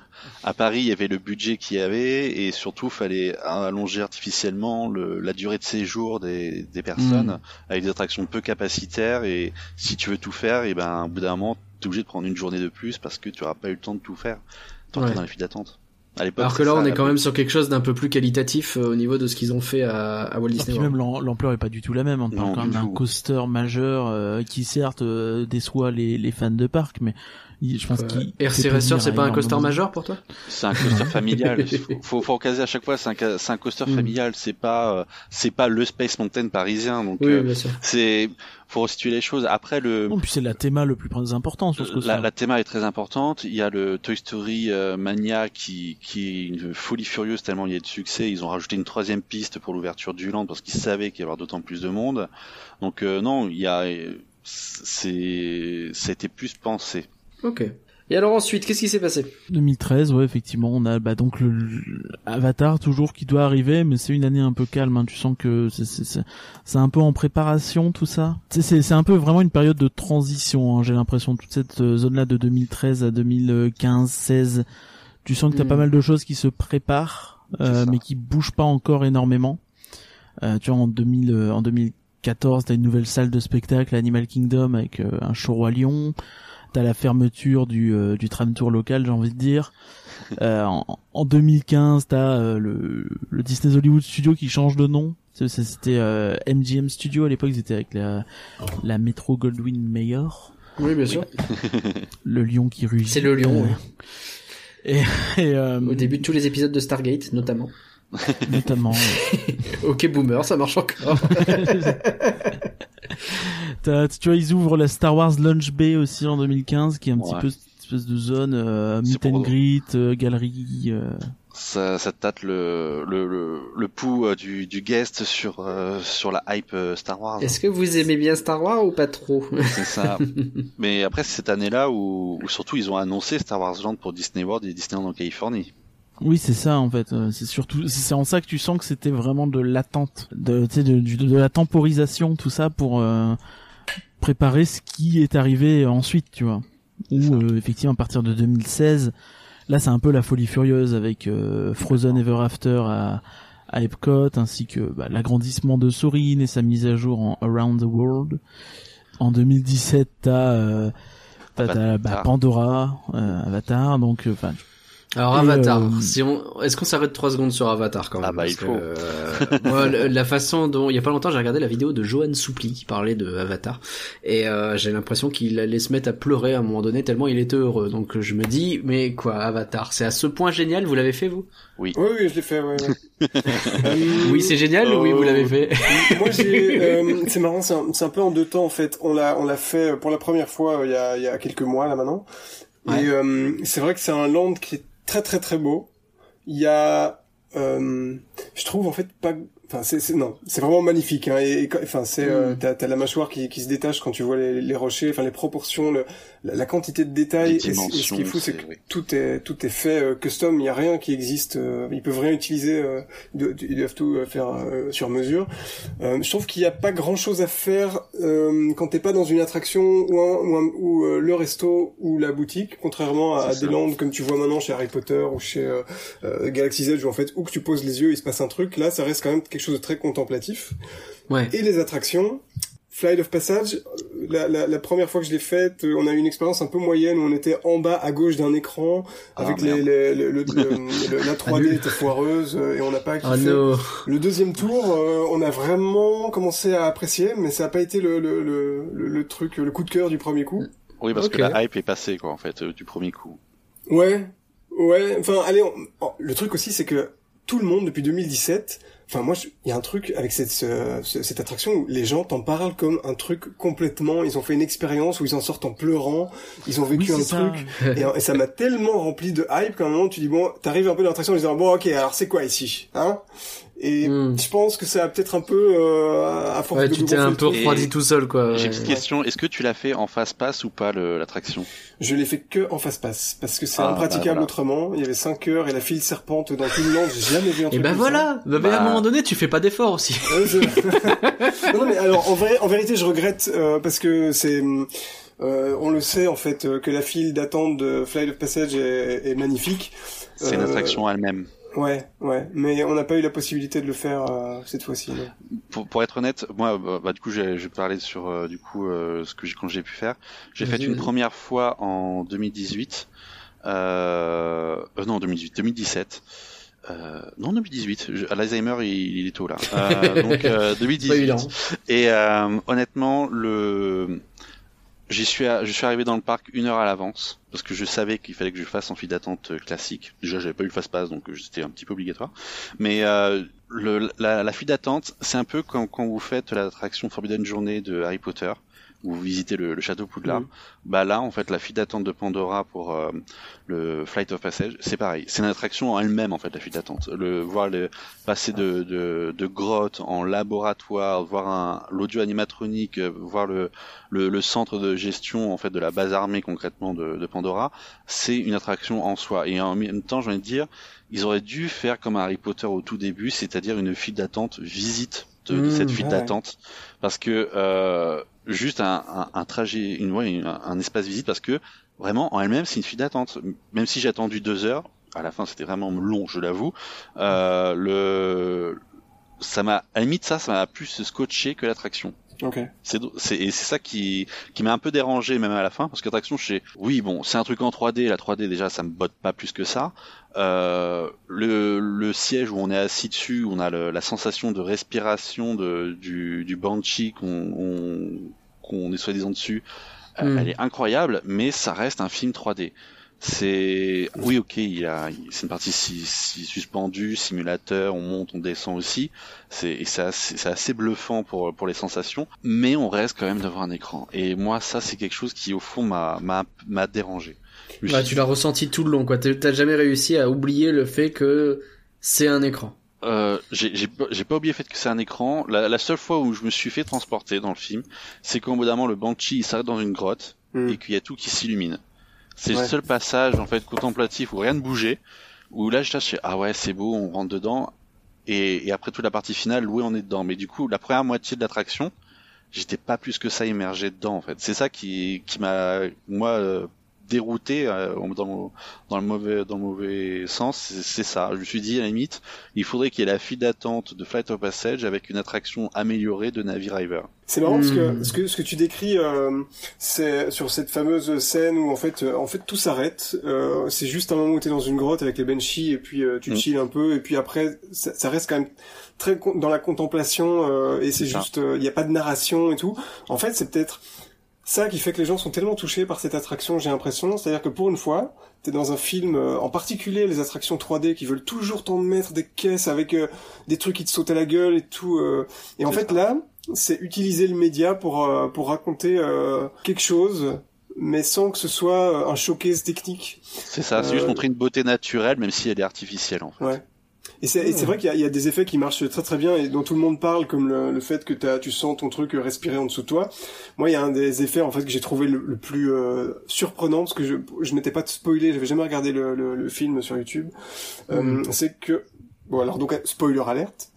[SPEAKER 5] à Paris il y avait le budget qu'il y avait et surtout fallait allonger artificiellement le, la durée de séjour des, des personnes avec des attractions peu capacitaires et si tu veux tout faire et ben au bout d'un moment t'es obligé de prendre une journée de plus parce que tu auras pas eu le temps de tout faire tant que
[SPEAKER 1] Ouais.
[SPEAKER 5] t'es dans les files d'attente. À l'époque,
[SPEAKER 1] Alors que là,
[SPEAKER 5] ça,
[SPEAKER 1] on est quand même sur quelque chose d'un peu plus qualitatif euh, au niveau de ce qu'ils ont fait à, à Walt
[SPEAKER 2] Et
[SPEAKER 1] Disney
[SPEAKER 2] puis
[SPEAKER 1] World.
[SPEAKER 2] même l'am- l'ampleur est pas du tout la même. On parle quand même d'un coaster majeur euh, qui certes euh, déçoit les, les fans de parc, mais je pense
[SPEAKER 1] Ouais.
[SPEAKER 2] qu'il
[SPEAKER 1] RC Racer, c'est pas un coaster majeur pour toi?
[SPEAKER 5] C'est un coaster familial. faut, faut recaser à chaque fois. C'est un, c'est un coaster
[SPEAKER 1] Mm.
[SPEAKER 5] familial. C'est pas, euh, c'est pas le Space Mountain parisien. Donc,
[SPEAKER 1] Oui,
[SPEAKER 5] euh, c'est, faut resituer les choses. Après le,
[SPEAKER 2] Non, puis c'est la théma le plus important sur ce
[SPEAKER 5] la, la théma est très importante. Il y a le Toy Story euh, Mania qui, qui est une folie furieuse tellement il y a de succès. Ils ont rajouté une troisième piste pour l'ouverture du land parce qu'ils savaient qu'il y avait d'autant plus de monde. Donc euh, non, il y a, c'est, ça a été plus pensé.
[SPEAKER 1] Ok. Et alors ensuite, qu'est-ce qui s'est passé?
[SPEAKER 2] 2013, ouais, effectivement, on a bah, donc le, le- Avatar toujours qui doit arriver, mais c'est une année un peu calme. Hein. Tu sens que c'est c'est c'est c'est un peu en préparation tout ça? C'est c'est c'est un peu vraiment une période de transition. Hein. J'ai l'impression toute cette euh, zone-là de 2013 à 2015, 16. Tu sens que t'as
[SPEAKER 1] Mm.
[SPEAKER 2] pas mal de choses qui se préparent, euh, mais qui bougent pas encore énormément. Euh, tu vois, en 2000, euh, en 2014, t'as une nouvelle salle de spectacle, Animal Kingdom, avec euh, un show roi lion. T'as la fermeture du, euh, du tram tour local, j'ai envie de dire. Euh, en, en 2015, t'as euh, le, le Disney Hollywood Studio qui change de nom. C'était euh, MGM Studio à l'époque, ils étaient avec la, la Metro Goldwyn Mayer,
[SPEAKER 1] Oui, bien sûr.
[SPEAKER 2] le lion qui rugit.
[SPEAKER 1] C'est le lion,
[SPEAKER 2] Euh,
[SPEAKER 1] oui.
[SPEAKER 2] Et, et euh,
[SPEAKER 1] Au début de tous les épisodes de Stargate, notamment.
[SPEAKER 2] notamment.
[SPEAKER 1] Ok, Boomer, ça marche encore.
[SPEAKER 2] Tu vois, ils ouvrent la Star Wars Lunch Bay aussi en 2015, qui est un petit peu cette espèce de zone euh, meet and greet, euh, galerie. euh.
[SPEAKER 5] Ça, ça tâte le, le, le, le pouls euh, du, du guest sur, euh, sur la hype euh, Star Wars.
[SPEAKER 1] Est-ce que vous aimez bien Star Wars ou pas trop?
[SPEAKER 5] C'est ça. Mais après, c'est cette année-là où, où surtout ils ont annoncé Star Wars Land pour Disney World et Disneyland en Californie.
[SPEAKER 2] Oui, c'est ça en fait. Euh, C'est surtout, c'est en ça que tu sens que c'était vraiment de l'attente, de, de, du- de la temporisation, tout ça pour euh, préparer ce qui est arrivé ensuite, tu vois. Ou euh, effectivement à partir de 2016, là c'est un peu la folie furieuse avec euh, Frozen Ever After à, à Epcot, ainsi que bah, l'agrandissement de Sorin et sa mise à jour en Around the World. En 2017, t'as euh, t'as- t'as, bah,
[SPEAKER 5] Avatar.
[SPEAKER 2] Pandora, euh, Avatar, donc euh, enfin
[SPEAKER 1] Alors
[SPEAKER 2] Et,
[SPEAKER 1] Avatar,
[SPEAKER 2] euh,
[SPEAKER 1] si on, est-ce qu'on s'arrête trois secondes sur Avatar quand même
[SPEAKER 5] Ah bah,
[SPEAKER 1] Parce
[SPEAKER 5] il
[SPEAKER 1] que,
[SPEAKER 5] faut.
[SPEAKER 1] euh, moi, la façon dont, il y a pas longtemps, j'ai regardé la vidéo de Johan Soupli qui parlait de Avatar, et euh, j'ai l'impression qu'il allait se mettre à pleurer à un moment donné tellement il était heureux. Donc je me dis, mais quoi, Avatar, c'est à ce point génial, vous l'avez fait vous?
[SPEAKER 4] Oui, oui, je l'ai fait, ouais. ouais. Euh,
[SPEAKER 1] Oui, c'est génial, ou oui, vous l'avez fait?
[SPEAKER 4] Moi, j'ai, euh, c'est marrant, c'est un, c'est un peu en deux temps en fait. On l'a, on l'a fait pour la première fois euh, il y a, il y a quelques mois là maintenant.
[SPEAKER 1] Ouais.
[SPEAKER 4] Et euh, c'est vrai que c'est un land qui est très très très beau. Il y a, euh, je trouve en fait pas, enfin c'est, c'est non, c'est vraiment magnifique. Hein, et, enfin c'est, euh,
[SPEAKER 1] Mm.
[SPEAKER 4] t'as, t'as la mâchoire qui, qui se détache quand tu vois les, les rochers, enfin les proportions, le, la, la quantité de détails. Et, ce qui est fou, c'est que tout est tout est fait euh, custom. Il y a rien qui existe. euh, ils peuvent rien utiliser. Euh, de- de- ils doivent tout faire euh, sur mesure. Euh, je trouve qu'il n'y a pas grand chose à faire euh, quand t'es pas dans une attraction ou, un, ou, un- ou, euh, le resto ou la boutique, contrairement à,
[SPEAKER 5] C'est
[SPEAKER 4] des landes comme tu vois maintenant chez Harry Potter ou chez euh, euh, Galaxy's Edge où en fait où que tu poses les yeux il se passe un truc. Là, ça reste quand même quelque chose de très contemplatif.
[SPEAKER 1] Ouais.
[SPEAKER 4] Et les attractions, Flight of Passage, la, la, la première fois que je l'ai faite, euh, on a eu une expérience un peu moyenne où on était en bas à gauche d'un écran
[SPEAKER 5] Ah,
[SPEAKER 4] avec les, les, le- le- le- la 3D était foireuse euh, et on n'a pas kiffé.
[SPEAKER 1] Oh no.
[SPEAKER 4] Le deuxième tour, euh, on a vraiment commencé à apprécier, mais ça n'a pas été le, le, le, le- le truc, le coup de cœur du premier coup.
[SPEAKER 5] Oui, parce que la hype est passée, quoi, en fait, euh, du premier coup.
[SPEAKER 4] Ouais, ouais. Enfin, allez, on- oh, le truc aussi, c'est que tout le monde depuis 2017. Enfin, moi, il y a un truc avec cette ce- ce- cette attraction où les gens t'en parlent comme un truc complètement. Ils ont fait une expérience où ils en sortent en pleurant. Ils ont vécu
[SPEAKER 2] Oui,
[SPEAKER 4] un
[SPEAKER 2] ça.
[SPEAKER 4] truc et, et ça m'a tellement rempli de hype qu'à un moment tu dis bon, t'arrives un peu dans l'attraction en disant bon, ok, alors c'est quoi ici, hein? Et
[SPEAKER 1] Hmm.
[SPEAKER 4] je pense que ça a peut-être un peu euh, à force
[SPEAKER 1] Ouais,
[SPEAKER 4] de
[SPEAKER 1] tu t'es un peu refroidi tout seul, quoi.
[SPEAKER 5] J'ai une petite question. Est-ce que tu l'as fait en face pass ou pas, le- l'attraction?
[SPEAKER 4] Je l'ai fait que en face passe parce que c'est
[SPEAKER 5] Ah,
[SPEAKER 4] impraticable
[SPEAKER 5] bah, voilà.
[SPEAKER 4] autrement. Il y avait 5 heures et la file serpente dans tout le land. J'ai jamais vu un
[SPEAKER 1] Et
[SPEAKER 4] truc
[SPEAKER 1] ben
[SPEAKER 4] comme
[SPEAKER 1] voilà. Bah, mais à un
[SPEAKER 5] Bah.
[SPEAKER 1] moment donné, tu fais pas d'effort aussi.
[SPEAKER 4] je- non, mais alors en vrai, en vérité, je regrette euh, parce que c'est, euh, on le sait en fait euh, que la file d'attente de Flight of Passage est, est magnifique.
[SPEAKER 5] C'est une
[SPEAKER 4] Euh,
[SPEAKER 5] attraction elle-même.
[SPEAKER 4] Ouais, ouais, mais on n'a pas eu la possibilité de le faire euh, cette fois-ci.
[SPEAKER 5] Pour, pour être honnête, moi, bah, bah, du coup, j'ai- je vais parler sur euh, du coup euh, ce que j'ai quand j'ai pu faire. J'ai fait une première fois en 2018. Euh, euh, non, 2018, 2017. Euh, non, 2018. Je- L'Alzheimer, il, il est tôt là. Euh, donc euh,
[SPEAKER 1] Pas
[SPEAKER 5] 2018.
[SPEAKER 1] évident.
[SPEAKER 5] Et euh, honnêtement, le je suis arrivé dans le parc une heure à l'avance parce que je savais qu'il fallait que je fasse en file d'attente euh, classique. Déjà, j'avais pas eu le fast pass donc euh, c'était un petit peu obligatoire. Mais euh, le, la, la file d'attente, c'est un peu quand, quand vous faites l'attraction Forbidden Journée de Harry Potter où vous visitez le, le château Poudlard.
[SPEAKER 4] Mhm.
[SPEAKER 5] Bah là, en fait, la file d'attente de Pandora pour euh, le Flight of Passage, c'est pareil. C'est une attraction en elle-même, en fait, la file d'attente. Le voir le passer de, de, de grotte en laboratoire, voir un l'audio animatronique, euh, voir le, le, le centre de gestion en fait de la base armée concrètement de, de Pandora, c'est une attraction en soi. Et en même temps, j'ai envie de dire, ils auraient dû faire comme Harry Potter au tout début, c'est-à-dire une file d'attente visite de, de
[SPEAKER 1] Mmh,
[SPEAKER 5] cette file
[SPEAKER 4] ouais.
[SPEAKER 5] d'attente, parce que euh, juste un, un, un trajet, une, ouais, un, un espace visite, parce que vraiment en elle-même c'est une file d'attente. Même si j'ai attendu deux heures, à la fin c'était vraiment long, je l'avoue. Euh, le ça m'a à la limite ça ça m'a plus scotché que l'attraction
[SPEAKER 4] Ok.
[SPEAKER 5] c'est c'est c'est ça qui qui m'a un peu dérangé même à la fin parce que l'attraction sais oui bon c'est un truc en 3D la 3D déjà ça me botte pas plus que ça euh, le le siège où on est assis dessus où on a le- la sensation de respiration de du du banshee qu'on on, qu'on est soi-disant dessus euh,
[SPEAKER 1] Mm.
[SPEAKER 5] elle est incroyable mais ça reste un film 3D c'est oui ok il y a c'est une partie si, si suspendue simulateur on monte on descend aussi c'est c'est assez, c'est assez bluffant pour pour les sensations mais on reste quand même devant un écran et moi ça c'est quelque chose qui au fond m'a m'a m'a dérangé
[SPEAKER 1] Bah, tu l'as ressenti tout le long, quoi. T'as jamais réussi à oublier le fait que c'est un écran.
[SPEAKER 5] Euh, j'ai j'ai pas oublié le fait que c'est un écran. La, la seule fois où je me suis fait transporter dans le film, c'est qu'au bout d'un moment le Banshee il s'arrête dans une grotte
[SPEAKER 4] Hmm.
[SPEAKER 5] et qu'il y a tout qui s'illumine. C'est le seul passage en fait contemplatif où rien ne bougeait, où là je fais ah ouais c'est beau, on rentre dedans et, et après toute la partie finale oui on est dedans. Mais du coup la première moitié de l'attraction, j'étais pas plus que ça immergé dedans en fait. C'est ça qui qui m'a moi euh, dérouté euh, dans, dans le mauvais dans le mauvais sens. C'est ça. Je me suis dit à la limite il faudrait qu'il y ait la file d'attente de Flight of Passage avec une attraction améliorée de Navi River.
[SPEAKER 4] C'est marrant parce que
[SPEAKER 1] Hmm.
[SPEAKER 4] ce que ce que tu décris, euh, c'est sur cette fameuse scène où en fait, euh, en fait tout s'arrête. Euh, c'est juste un moment où t'es dans une grotte avec les banshees et puis euh, tu
[SPEAKER 5] Mm.
[SPEAKER 4] chill un peu et puis après ça, ça reste quand même très dans la contemplation euh, et c'est juste, il n'y a pas de narration et tout. En fait, c'est peut-être ça qui fait que les gens sont tellement touchés par cette attraction, j'ai l'impression. C'est-à-dire que pour une fois, t'es dans un film, euh, en particulier les attractions 3D qui veulent toujours t'en mettre des caisses avec euh, des trucs qui te sautent à la gueule et tout. euh, et en fait
[SPEAKER 5] ça.
[SPEAKER 4] là, c'est utiliser le média pour euh, pour raconter euh, quelque chose, mais sans que ce soit euh, un showcase technique.
[SPEAKER 5] C'est ça, c'est juste montrer une beauté naturelle même si elle est artificielle en fait.
[SPEAKER 4] Ouais. Et c'est c'est vrai qu'il y y a des effets qui marchent très très bien et dont tout le monde parle, comme le, le fait que t'as, tu sens ton truc respirer en dessous de toi. Moi, il y a un des effets en fait que j'ai trouvé le, le plus euh, surprenant parce que je, je n'étais pas spoilé, j'avais jamais regardé le, le, le film sur YouTube. Euh,
[SPEAKER 1] Mhm.
[SPEAKER 4] C'est que bon alors donc spoiler alerte.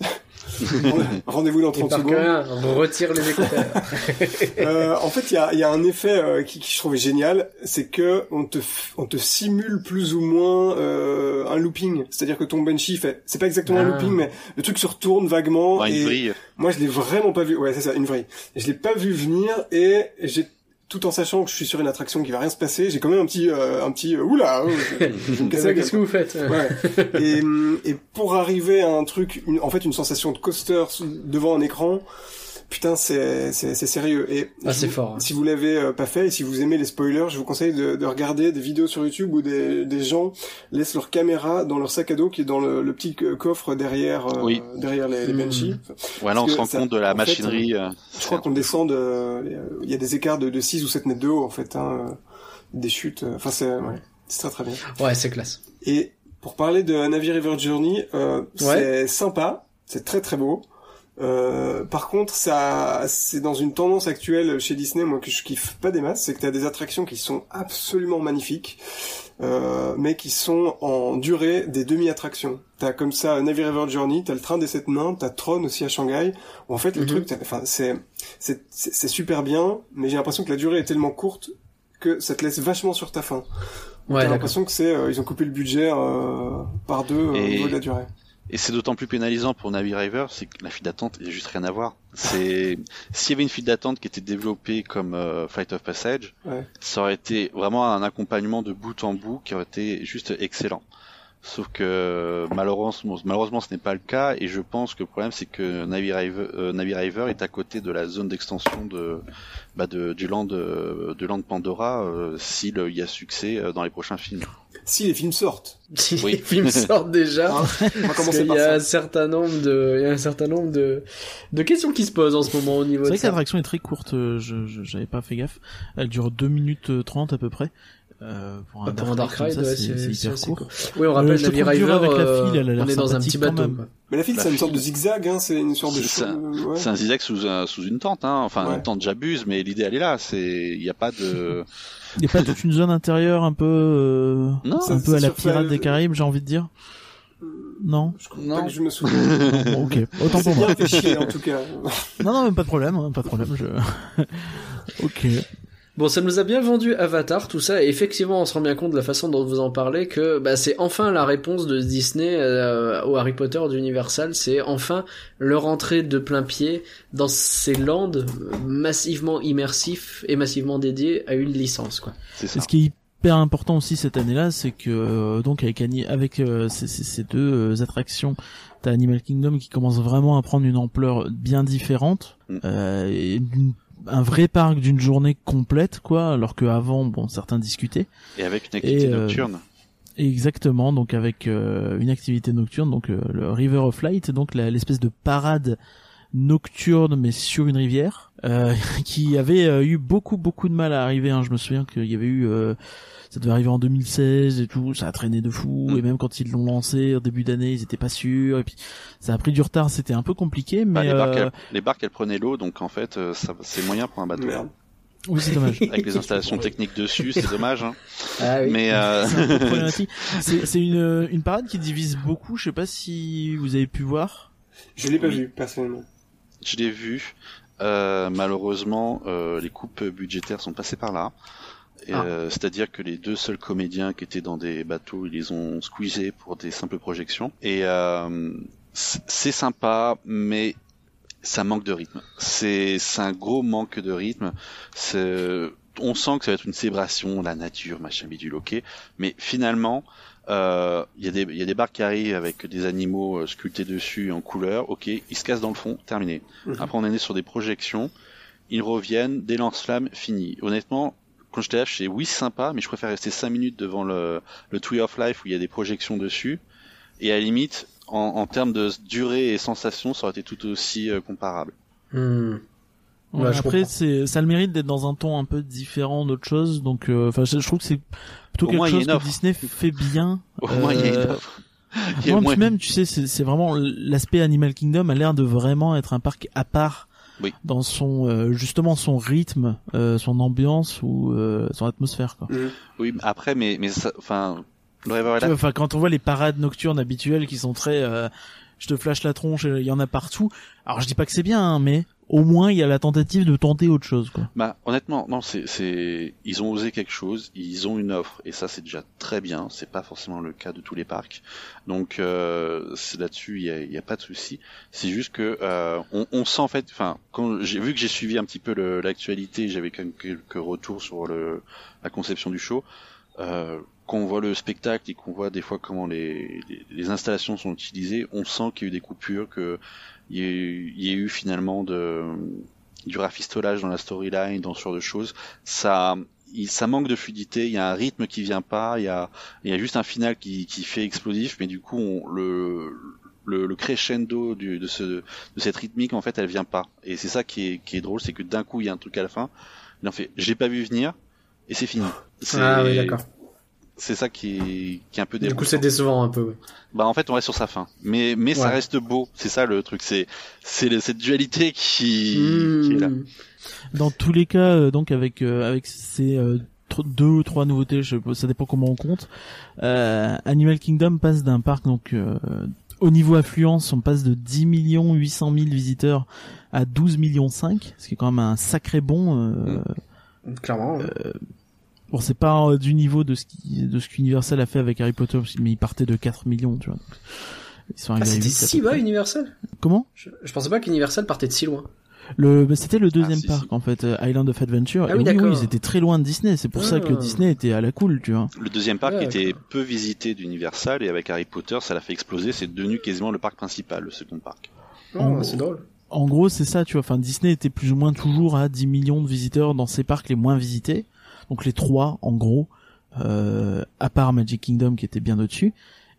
[SPEAKER 4] Rendez-vous dans
[SPEAKER 1] Et
[SPEAKER 4] 30
[SPEAKER 1] par
[SPEAKER 4] secondes.
[SPEAKER 1] cœur, on retire les écouteurs.
[SPEAKER 4] Euh, en fait, il y a, il y a un effet euh, qui, qui je trouvais génial, c'est que on te, on te simule plus ou moins euh, un looping. C'est-à-dire que ton Banshee fait, c'est pas exactement un
[SPEAKER 1] Ah.
[SPEAKER 4] looping, mais le truc se retourne vaguement.
[SPEAKER 5] Ouais,
[SPEAKER 4] et
[SPEAKER 5] une vrille.
[SPEAKER 4] moi, je l'ai vraiment pas vu. Ouais, c'est ça, une vrille. Je l'ai pas vu venir et j'ai tout en sachant que je suis sur une attraction qui va rien se passer, j'ai quand même un petit, euh, un petit, euh, oula, je, me gueule,
[SPEAKER 1] Qu'est-ce que vous faites
[SPEAKER 4] Ouais. et, et pour arriver à un truc, une, en fait, une sensation de coaster devant un écran, putain, c'est c'est c'est sérieux. Et
[SPEAKER 1] Ah,
[SPEAKER 4] vous-
[SPEAKER 1] fort, hein.
[SPEAKER 4] Si vous l'avez euh, pas fait et si vous aimez les spoilers, je vous conseille de, de regarder des vidéos sur YouTube où des, des gens laissent leur caméra dans leur sac à dos qui est dans le, le petit coffre derrière euh,
[SPEAKER 5] Oui.
[SPEAKER 4] derrière les, les
[SPEAKER 1] Hmm.
[SPEAKER 4] Banshees.
[SPEAKER 5] Ouais, là, on se rend
[SPEAKER 4] ça-
[SPEAKER 5] compte de la
[SPEAKER 4] en fait,
[SPEAKER 5] machinerie. euh,
[SPEAKER 4] Je crois qu'on descend de, euh, il y a des écarts de, de 6 ou 7 mètres de haut en fait, hein, euh, des chutes. Enfin, c'est ouais, c'est très très bien.
[SPEAKER 1] Ouais, c'est classe.
[SPEAKER 4] Et pour parler de Navi River Journey, euh,
[SPEAKER 1] Ouais.
[SPEAKER 4] c'est sympa, c'est très très beau. Euh, par contre, ça, c'est dans une tendance actuelle chez Disney, moi que je kiffe pas des masses, c'est que t'as des attractions qui sont absolument magnifiques, euh, mais qui sont en durée des demi-attractions. T'as comme ça Navi River Journey, t'as le train des sept nains, t'as Tron aussi à Shanghai. Où en fait, le
[SPEAKER 1] Mhm.
[SPEAKER 4] truc, enfin, c'est, c'est, super bien, mais j'ai l'impression que la durée est tellement courte que ça te laisse vachement sur ta faim.
[SPEAKER 1] Ouais,
[SPEAKER 4] T'as l'impression que c'est, euh, ils ont coupé le budget euh, par deux euh, au niveau de la durée.
[SPEAKER 5] Et c'est d'autant plus pénalisant pour Navi River, c'est que la file d'attente il y a juste rien à voir. C'est s'il y avait une file d'attente qui était développée comme euh, Flight of Passage,
[SPEAKER 4] Ouais.
[SPEAKER 5] ça aurait été vraiment un accompagnement de bout en bout qui aurait été juste excellent. Sauf que malheureusement, malheureusement ce n'est pas le cas et je pense que le problème c'est que Navi River, euh, Navi River est à côté de la zone d'extension de, bah de du land euh, de land Pandora euh, s'il y a succès dans les prochains films.
[SPEAKER 4] Si les films sortent,
[SPEAKER 1] Si
[SPEAKER 5] Oui.
[SPEAKER 1] les films sortent déjà.
[SPEAKER 4] hein, on va
[SPEAKER 1] Parce
[SPEAKER 4] commencer
[SPEAKER 1] qu'il
[SPEAKER 4] par
[SPEAKER 1] y a
[SPEAKER 4] ça.
[SPEAKER 1] un certain nombre de, il y a un certain nombre de, de questions qui se posent en ce moment au niveau
[SPEAKER 2] C'est vrai que l'attraction est très courte, euh, je j'avais pas fait gaffe. Elle dure 2 minutes euh, 30 à peu près. Euh, pour un
[SPEAKER 1] Pour un Dark Ride,
[SPEAKER 2] ça,
[SPEAKER 1] ouais,
[SPEAKER 2] c'est
[SPEAKER 1] c'est
[SPEAKER 2] c'est
[SPEAKER 1] c'est
[SPEAKER 2] hyper court.
[SPEAKER 1] court. Oui, on rappelle
[SPEAKER 2] Euh,
[SPEAKER 1] Navi River,
[SPEAKER 2] avec la
[SPEAKER 1] euh,
[SPEAKER 2] file, elle a l'air
[SPEAKER 1] on est dans un petit bateau.
[SPEAKER 4] Mais la file,
[SPEAKER 5] La
[SPEAKER 4] c'est une sorte de zigzag, hein, c'est une sorte de
[SPEAKER 5] C'est ça.
[SPEAKER 4] euh, ouais.
[SPEAKER 5] C'est un zigzag sous, un- sous une tente, hein. enfin
[SPEAKER 4] Ouais.
[SPEAKER 5] une tente j'abuse, mais l'idée elle est là. C'est il n'y a pas de
[SPEAKER 2] Il y a pas toute une zone intérieure un peu euh,
[SPEAKER 5] Non,
[SPEAKER 2] un peu à la pirate des Caraïbes, j'ai envie de dire. Non.
[SPEAKER 4] Je crois
[SPEAKER 5] Non.
[SPEAKER 4] pas que je me souviens.
[SPEAKER 2] Bon, ok. Autant pour moi.
[SPEAKER 4] chier en tout cas.
[SPEAKER 2] Non non, mais pas de problème, hein, pas de problème. Je... ok.
[SPEAKER 1] Bon, ça nous a bien vendu Avatar, tout ça, et effectivement, on se rend bien compte de la façon dont vous en parlez que bah, c'est enfin la réponse de Disney euh, au Harry Potter d'Universal, c'est enfin leur entrée de plein pied dans ces landes massivement immersifs et massivement dédiés à une licence, quoi.
[SPEAKER 5] c'est
[SPEAKER 2] Et
[SPEAKER 5] ça.
[SPEAKER 2] ce qui est hyper important aussi cette année-là, c'est que euh, donc avec euh, ces, ces- ces deux euh, attractions, t'as Animal Kingdom qui commence vraiment à prendre une ampleur bien différente,
[SPEAKER 5] Mm.
[SPEAKER 2] euh, et d'une- un vrai parc d'une journée complète, quoi. Alors que avant, bon, certains discutaient.
[SPEAKER 5] Et avec une activité
[SPEAKER 2] Et, euh,
[SPEAKER 5] nocturne.
[SPEAKER 2] Exactement, donc avec euh, une activité nocturne, donc euh, le River of Light, donc l'espèce de parade nocturne mais sur une rivière, euh, qui avait euh, eu beaucoup beaucoup de mal à arriver. Hein. Je me souviens qu'il y avait eu, euh, ça devait arriver en 2016 et tout, ça a traîné de fou.
[SPEAKER 5] Mm.
[SPEAKER 2] Et même quand ils l'ont lancé au début d'année, ils étaient pas sûrs. Et puis ça a pris du retard, c'était un peu compliqué,
[SPEAKER 5] Bah,
[SPEAKER 2] mais
[SPEAKER 5] les, barques,
[SPEAKER 2] euh,
[SPEAKER 5] elles, les barques elles prenaient l'eau, donc en fait euh, ça, c'est moyen pour un bateau.
[SPEAKER 4] Merde.
[SPEAKER 2] oui c'est dommage.
[SPEAKER 5] Avec les installations techniques dessus, c'est dommage. Hein.
[SPEAKER 1] Ah
[SPEAKER 5] Mais euh,
[SPEAKER 2] C'est un une, une parade qui divise beaucoup. Je sais pas si vous avez pu voir.
[SPEAKER 4] Je l'ai pas
[SPEAKER 5] Oui.
[SPEAKER 4] vu personnellement.
[SPEAKER 5] je l'ai vu. Euh, malheureusement, euh, les coupes budgétaires sont passées par là.
[SPEAKER 2] Ah.
[SPEAKER 5] euh, C'est-à-dire que les deux seuls comédiens qui étaient dans des bateaux, ils les ont squeezés pour des simples projections. Et euh, c'est sympa, mais ça manque de rythme. C'est un gros manque de rythme. On sent que ça va être une célébration, la nature, machin bidule, ok. Mais finalement, euh, il y, a des- il y a des barques qui arrivent avec des animaux euh, sculptés dessus en couleur, ok, ils se cassent dans le fond, terminé.
[SPEAKER 4] Mhm.
[SPEAKER 5] Après on est sur des projections, ils reviennent, des lance-flammes, fini. Honnêtement, quand j'étais là, je sais oui c'est sympa, mais je préfère rester 5 minutes devant le, le Tree of Life où il y a des projections dessus, et à la limite, en, en termes de durée et sensation, ça aurait été tout aussi euh, comparable.
[SPEAKER 1] Hmm. Ouais,
[SPEAKER 2] Ouais,
[SPEAKER 1] je
[SPEAKER 2] après, c'est, ça a le mérite d'être dans un ton un peu différent d'autre chose. Donc, euh, enfin, je, je trouve que c'est plutôt
[SPEAKER 5] Au
[SPEAKER 2] quelque
[SPEAKER 5] moins,
[SPEAKER 2] chose que. Disney fait bien.
[SPEAKER 5] Au moins il y a une
[SPEAKER 2] Euh,
[SPEAKER 5] offre.
[SPEAKER 2] Non,
[SPEAKER 5] au moins-
[SPEAKER 2] même, tu sais, c'est, c'est vraiment l'aspect Animal Kingdom a l'air de vraiment être un parc à part
[SPEAKER 5] Oui.
[SPEAKER 2] dans son euh, justement son rythme, euh, son ambiance ou euh, son atmosphère. Quoi.
[SPEAKER 4] Mhm.
[SPEAKER 5] Oui, après, mais, mais ça, enfin,
[SPEAKER 2] Enfin, quand on voit les parades nocturnes habituelles qui sont très euh, je te flash la tronche, il y en a partout. Alors je dis pas que c'est bien, hein, mais au moins il y a la tentative de tenter autre chose, quoi.
[SPEAKER 5] Bah honnêtement, non, c'est, ils ont osé quelque chose, ils ont une offre, et ça c'est déjà très bien. C'est pas forcément le cas de tous les parcs, donc euh, là-dessus il y a, y a pas de souci. C'est juste que euh, on, on sent en fait, enfin, quand j'ai vu que j'ai suivi un petit peu l'actualité, j'avais quand même quelques retours sur le la conception du show. Euh, quand on voit le spectacle et qu'on voit des fois comment les, les installations sont utilisées, on sent qu'il y a eu des coupures, que il y a eu, il y a eu finalement de du rafistolage dans la storyline, dans ce genre de choses. Ça, il- ça manque de fluidité. Il y a un rythme qui vient pas. Il y a, il y a juste un final qui, qui fait explosif, mais du coup, on, le, le, le crescendo du, de, ce, de cette rythmique, en fait, elle vient pas. Et c'est ça qui est, qui est drôle, c'est que d'un coup, il y a un truc à la fin. Il en fait, j'ai pas vu venir, et c'est fini.
[SPEAKER 1] Ah oui, d'accord.
[SPEAKER 5] C'est ça qui est, qui est un peu
[SPEAKER 1] Du coup,
[SPEAKER 5] déroutant.
[SPEAKER 1] c'est décevant un peu. ouais.
[SPEAKER 5] Bah en fait on reste sur sa fin, mais mais ça reste beau, c'est ça le truc, c'est c'est cette dualité qui,
[SPEAKER 1] Mmh.
[SPEAKER 5] qui est là.
[SPEAKER 2] Dans tous les cas, euh, donc avec euh, avec ces euh, deux ou trois nouveautés, je, ça dépend comment on compte. Euh, Animal Kingdom passe d'un parc donc euh, au niveau affluence, on passe de 10 millions 800 000 visiteurs à 12 millions 5, ce qui est quand même un sacré bond. euh,
[SPEAKER 1] Mm. Clairement. ouais.
[SPEAKER 2] Bon, c'est pas euh, du niveau de ce qui de ce qu'Universal a fait avec Harry Potter, mais ils partaient de 4 millions, tu vois. Donc, Ils sont
[SPEAKER 1] Ah,
[SPEAKER 2] arrivés
[SPEAKER 1] c'était
[SPEAKER 2] 8 à
[SPEAKER 1] si
[SPEAKER 2] peu
[SPEAKER 1] bas. Universal?
[SPEAKER 2] Comment?
[SPEAKER 1] Je, je pensais pas qu'Universal partait de si loin.
[SPEAKER 2] Le, bah, c'était le deuxième
[SPEAKER 5] si,
[SPEAKER 2] parc
[SPEAKER 5] si.
[SPEAKER 2] en fait, euh, Island of Adventure.
[SPEAKER 1] Ah
[SPEAKER 2] et
[SPEAKER 1] oui,
[SPEAKER 2] oui, oui,
[SPEAKER 1] d'accord.
[SPEAKER 2] ils étaient très loin de Disney. C'est pour ça que
[SPEAKER 1] Ah.
[SPEAKER 2] Disney était à la cool, tu vois.
[SPEAKER 5] Le deuxième parc
[SPEAKER 1] Ouais,
[SPEAKER 5] était
[SPEAKER 1] d'accord.
[SPEAKER 5] peu visité d'Universal et avec Harry Potter ça l'a fait exploser, c'est devenu quasiment le parc principal, le second parc.
[SPEAKER 1] Oh,
[SPEAKER 2] En-
[SPEAKER 1] c'est drôle.
[SPEAKER 2] En gros, c'est ça, tu vois. Enfin, Disney était plus ou moins toujours à 10 millions de visiteurs dans ses parcs les moins visités. Donc les trois, en gros, euh, à part Magic Kingdom qui était bien au-dessus.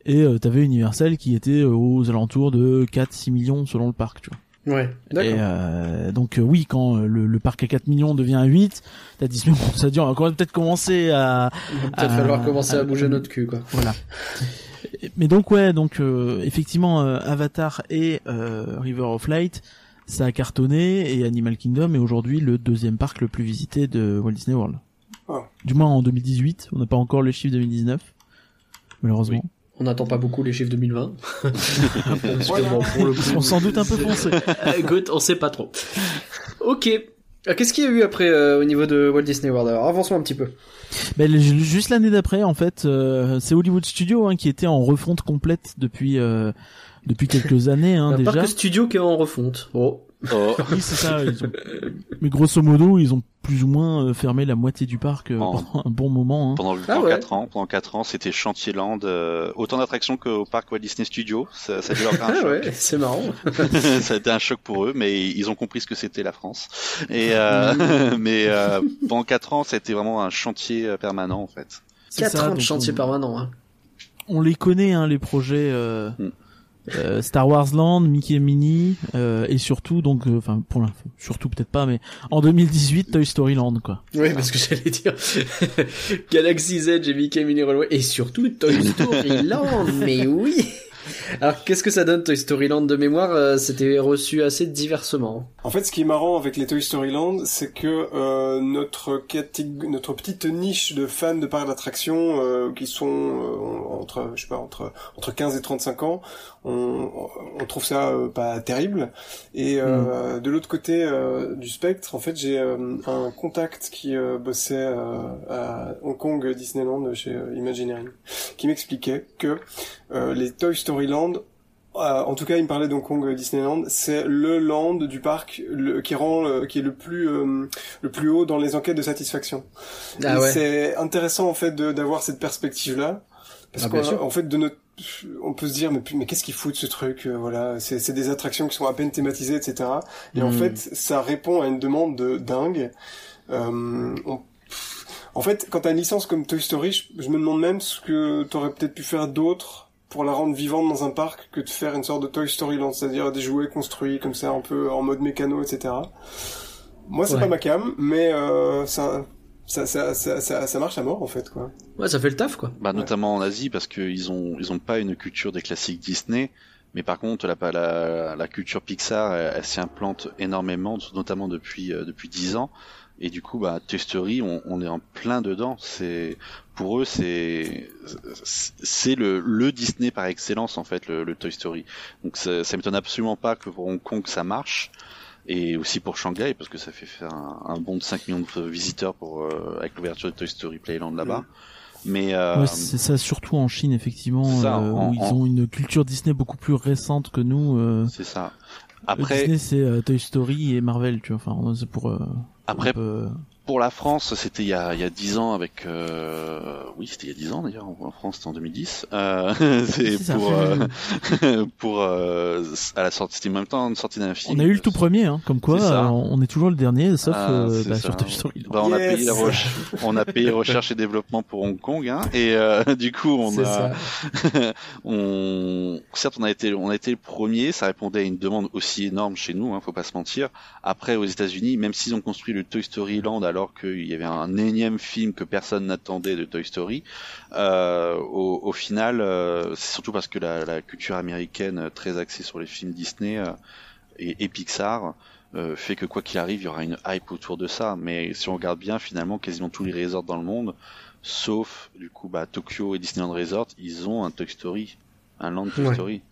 [SPEAKER 2] Et euh, t'avais Universal qui était euh, aux alentours de 4-6 millions selon le parc, tu vois.
[SPEAKER 1] Ouais,
[SPEAKER 2] Et
[SPEAKER 1] d'accord.
[SPEAKER 2] euh, donc euh, oui, quand euh, le, le parc à 4 millions devient à 8, t'as dit bon, ça dit on va quand même peut-être commencer à
[SPEAKER 1] Il va peut-être falloir commencer à bouger notre cul, quoi.
[SPEAKER 2] voilà. Mais donc ouais, donc euh, effectivement euh, Avatar et euh, River of Light, ça a cartonné et Animal Kingdom est aujourd'hui le deuxième parc le plus visité de Walt Disney World.
[SPEAKER 4] Ah.
[SPEAKER 2] Du moins en 2018, on n'a pas encore les chiffres 2019. Malheureusement.
[SPEAKER 1] On n'attend pas beaucoup les chiffres 2020. Parce que bon, pour le
[SPEAKER 2] sont sans doute un peu foncés.
[SPEAKER 1] Euh, Écoute, on sait pas trop. Ok. Euh, Qu'est-ce qu'il y a eu après euh, au niveau de Walt Disney World Alors? Avançons un petit peu.
[SPEAKER 2] Ben, juste l'année d'après, en fait, euh, c'est Hollywood Studios hein, qui était en refonte complète depuis euh, depuis quelques années hein,
[SPEAKER 1] Un
[SPEAKER 2] déjà.
[SPEAKER 1] parc studio qui est en refonte. Oh.
[SPEAKER 5] Oh,
[SPEAKER 2] Oui, c'est ça. ils ont- Mais grosso modo, ils ont plus ou moins euh, fermé la moitié du parc euh, pendant un bon moment. hein.
[SPEAKER 5] pendant,
[SPEAKER 1] Ah
[SPEAKER 5] pendant
[SPEAKER 1] ouais.
[SPEAKER 5] 4 ans, pendant quatre ans, c'était Chantier-Land, euh, autant d'attractions qu'au parc Walt Disney Studios, ça, ça a dû leur faire un
[SPEAKER 1] Ah
[SPEAKER 5] choc.
[SPEAKER 1] ouais, c'est marrant.
[SPEAKER 5] ça a été un choc pour eux, mais ils ont compris ce que c'était la France. Et euh, mais euh, pendant quatre ans, c'était vraiment un chantier permanent en fait.
[SPEAKER 2] C'est
[SPEAKER 1] 4
[SPEAKER 2] ça,
[SPEAKER 1] ans de chantier
[SPEAKER 2] on-
[SPEAKER 1] permanent. Hein.
[SPEAKER 2] on les connaît hein, les projets euh,
[SPEAKER 5] Mm.
[SPEAKER 2] Euh, Star Wars Land, Mickey et Minnie euh, et surtout donc euh, enfin pour l'info surtout peut-être pas mais en 2018 Toy Story Land quoi.
[SPEAKER 1] Oui, parce que j'allais dire Galaxy's Edge et Mickey Mini Railway et surtout Toy Story Land. Mais oui. Alors qu'est-ce que ça donne Toy Story Land de mémoire euh, C'était reçu assez diversement.
[SPEAKER 4] En fait, ce qui est marrant avec les Toy Story Land, c'est que euh, notre catég- notre petite niche de fans de parcs d'attractions euh, qui sont euh, entre je sais pas entre entre 15 et 35 ans, on, on trouve ça euh, pas terrible. Et euh, de l'autre côté euh, du spectre, en fait, j'ai euh, un contact qui euh, bossait euh, à Hong Kong Disneyland chez Imagineering, qui m'expliquait que euh, les Toy Story Land euh, en tout cas, il me parlait d'Hong Kong Disneyland. C'est le land du parc le- qui rend, euh, qui est le plus, euh, le plus haut dans les enquêtes de satisfaction.
[SPEAKER 1] Ah ouais.
[SPEAKER 4] C'est intéressant en fait de- d'avoir cette perspective-là, parce
[SPEAKER 1] Ah,
[SPEAKER 4] qu'en fait, de notre, on peut se dire mais, qu'est-ce qu'il fout de ce truc euh, Voilà, c'est des attractions qui sont à peine thématisées, etc. Et en
[SPEAKER 1] Hmm.
[SPEAKER 4] fait, ça répond à une demande de dingue. Euh, on- en fait, quand t'as une licence comme Toy Story, je, je me demande même ce que t'aurais peut-être pu faire d'autre pour la rendre vivante dans un parc que de faire une sorte de Toy Story Land, c'est-à-dire des jouets construits comme ça, un peu en mode mécano, etc. Moi, c'est
[SPEAKER 1] Ouais.
[SPEAKER 4] pas ma cam, mais euh, ça, ça, ça, ça, ça, ça marche à mort en fait, quoi.
[SPEAKER 1] Ouais, ça fait le taf quoi.
[SPEAKER 5] Bah, notamment en Asie parce qu'ils ont ils ont pas une culture des classiques Disney, mais par contre la la, la culture Pixar elle, elle s'y implante énormément, notamment depuis euh, depuis dix ans. Et du coup, bah, Toy Story, on, on est en plein dedans. C'est pour eux, c'est c'est le, le Disney par excellence en fait, le, le Toy Story. Donc ça, ça m'étonne absolument pas que pour Hong Kong ça marche et aussi pour Shanghai parce que ça fait faire un, un bond de 5 millions de visiteurs pour euh, avec l'ouverture de Toy Story Playland là-bas. Mais euh,
[SPEAKER 2] Ouais, c'est ça surtout en Chine effectivement
[SPEAKER 5] ça,
[SPEAKER 2] euh,
[SPEAKER 5] en-
[SPEAKER 2] où ils
[SPEAKER 5] en-
[SPEAKER 2] ont une culture Disney beaucoup plus récente que nous. euh.
[SPEAKER 5] c'est ça.
[SPEAKER 2] Eux,
[SPEAKER 5] Après,
[SPEAKER 2] Disney c'est euh, Toy Story et Marvel, tu vois. Enfin, c'est pour. euh,
[SPEAKER 5] après
[SPEAKER 2] peu-
[SPEAKER 5] pour la France, c'était il y a il y a 10 ans avec euh, oui, c'était il y a 10 ans d'ailleurs en France, c'était en 2010. Euh, c'est pour euh, pour euh, à la sortie, c'était en même temps une sortie d'un film.
[SPEAKER 2] On a eu le tout premier, hein, comme quoi euh, on est toujours le dernier, sauf
[SPEAKER 5] Ah,
[SPEAKER 2] euh, bah, sur Toy Story.
[SPEAKER 5] Bah, on a
[SPEAKER 4] Yes.
[SPEAKER 5] payé la reche- on a payé recherche et développement pour Hong Kong, hein, et euh, du coup on a, on, certes on a été, on a été le premier, ça répondait à une demande aussi énorme chez nous, hein, faut pas se mentir. Après aux États-Unis, même s'ils ont construit le Toy Story Land alors qu'il y avait un énième film que personne n'attendait de Toy Story, euh, au, au final, euh, c'est surtout parce que la, la culture américaine euh, très axée sur les films Disney et, et Pixar fait que quoi qu'il arrive, il y aura une hype autour de ça. Mais si on regarde bien, finalement, quasiment tous les resorts dans le monde, sauf du coup bah, Tokyo et Disneyland Resort, ils ont un Toy Story, un land Toy
[SPEAKER 1] Ouais.
[SPEAKER 5] Story.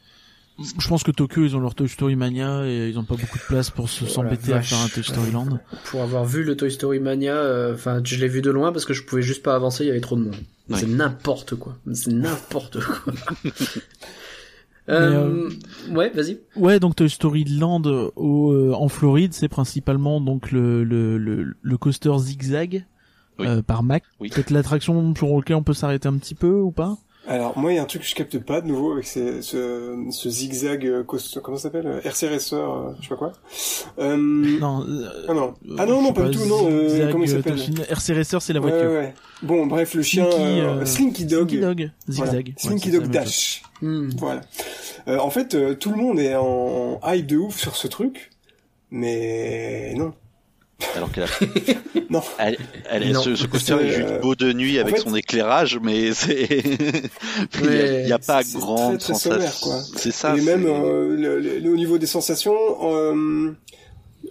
[SPEAKER 2] Je pense que Tokyo, ils ont leur Toy Story Mania et ils ont pas beaucoup de place pour se
[SPEAKER 1] Oh
[SPEAKER 2] s'embêter à faire un Toy Story Land.
[SPEAKER 1] Pour avoir vu le Toy Story Mania, euh, enfin, je l'ai vu de loin parce que je pouvais juste pas avancer, il y avait trop de monde. C'est n'importe quoi. C'est n'importe quoi.
[SPEAKER 2] Mais,
[SPEAKER 1] euh, Ouais, vas-y.
[SPEAKER 2] Ouais, donc Toy Story Land euh, au, euh, en Floride, c'est principalement donc le le le, le coaster zigzag
[SPEAKER 5] Oui.
[SPEAKER 2] euh, par Mac.
[SPEAKER 5] Oui.
[SPEAKER 2] Peut-être l'attraction sur laquelle on peut s'arrêter un petit peu ou pas?
[SPEAKER 4] Alors moi il y a un truc que je capte pas de nouveau avec ces- ce, ce zigzag euh, comment ça s'appelle euh, RC Racer euh, je sais pas quoi. Euh,
[SPEAKER 2] Non. euh,
[SPEAKER 4] Ah non. Ah non non pas du tout non euh, comment il s'appelle
[SPEAKER 2] RC Racer, c'est la voiture.
[SPEAKER 4] ouais, ouais. Bon bref le chien
[SPEAKER 2] Slinky,
[SPEAKER 4] Slinky Dog.
[SPEAKER 2] Slinky Dog.
[SPEAKER 4] Voilà.
[SPEAKER 2] Zigzag. Ouais,
[SPEAKER 4] Slinky
[SPEAKER 2] c'est
[SPEAKER 4] Dog. Dash.
[SPEAKER 1] Hmm.
[SPEAKER 4] Voilà. Euh, en fait euh, tout le monde est en hype de ouf sur ce truc mais non.
[SPEAKER 5] Alors qu'elle a...
[SPEAKER 4] Non.
[SPEAKER 5] elle, elle,
[SPEAKER 1] Non.
[SPEAKER 5] ce, ce est juste
[SPEAKER 4] euh,
[SPEAKER 5] beau de nuit avec
[SPEAKER 4] fait-
[SPEAKER 5] son éclairage, mais c'est, il y a- a, pas
[SPEAKER 4] c'est
[SPEAKER 5] grande
[SPEAKER 4] très, très sommaire,
[SPEAKER 5] sensation.
[SPEAKER 4] quoi.
[SPEAKER 5] C'est ça.
[SPEAKER 4] et même euh, le, le- le- au niveau des sensations, euh,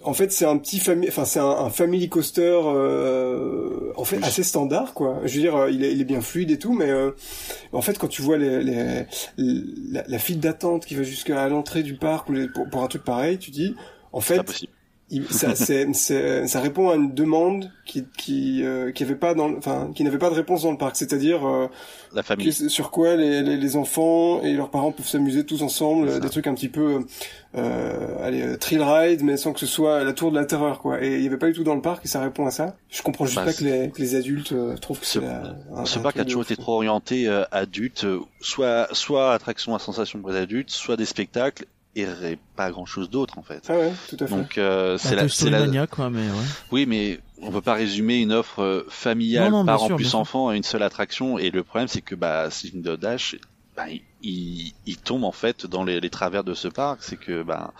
[SPEAKER 4] en fait, c'est un petit famille, enfin c'est un, un family coaster, euh, en fait
[SPEAKER 5] Oui.
[SPEAKER 4] assez standard, quoi. Je veux dire, euh, il est, il est bien fluide et tout, mais euh, en fait, quand tu vois les, les- la, la file d'attente qui va jusqu'à l'entrée du parc ou les- pour, pour un truc pareil, tu dis, en
[SPEAKER 5] c'est
[SPEAKER 4] fait,
[SPEAKER 5] pas possible.
[SPEAKER 4] Ça, c'est- c'est- ça répond à une demande qui qui euh, qui avait pas dans, enfin qui n'avait pas de réponse dans le parc, c'est-à-dire euh,
[SPEAKER 5] La famille.
[SPEAKER 4] Sur quoi les, les, les enfants et leurs parents peuvent s'amuser tous ensemble, des trucs un petit peu, euh, allez, euh, thrill ride, mais sans que ce soit la tour de la terreur, quoi. Et il y avait pas du tout dans le parc et ça répond à ça. Je comprends juste
[SPEAKER 5] Bah,
[SPEAKER 4] pas que les, que les adultes euh, trouvent que
[SPEAKER 5] Ce-
[SPEAKER 4] c'est
[SPEAKER 5] Ce parc a toujours été trop orienté euh, adulte, euh, soit soit attraction à sensation pour les adultes, soit des spectacles et pas grand chose d'autre en fait.
[SPEAKER 4] Ah ouais, tout à fait.
[SPEAKER 5] Donc euh,
[SPEAKER 2] Bah,
[SPEAKER 5] c'est la,
[SPEAKER 2] Toy
[SPEAKER 5] c'est
[SPEAKER 2] Story
[SPEAKER 5] la,
[SPEAKER 2] Mania, quoi, mais ouais.
[SPEAKER 5] oui, mais on peut pas résumer une offre euh, familiale
[SPEAKER 2] Non,
[SPEAKER 5] parents
[SPEAKER 2] sûr,
[SPEAKER 5] plus enfants à une seule attraction. Et le problème, c'est que bah, Sling Dash, bah, il, il, il tombe en fait dans les, les travers de ce parc. C'est que bah,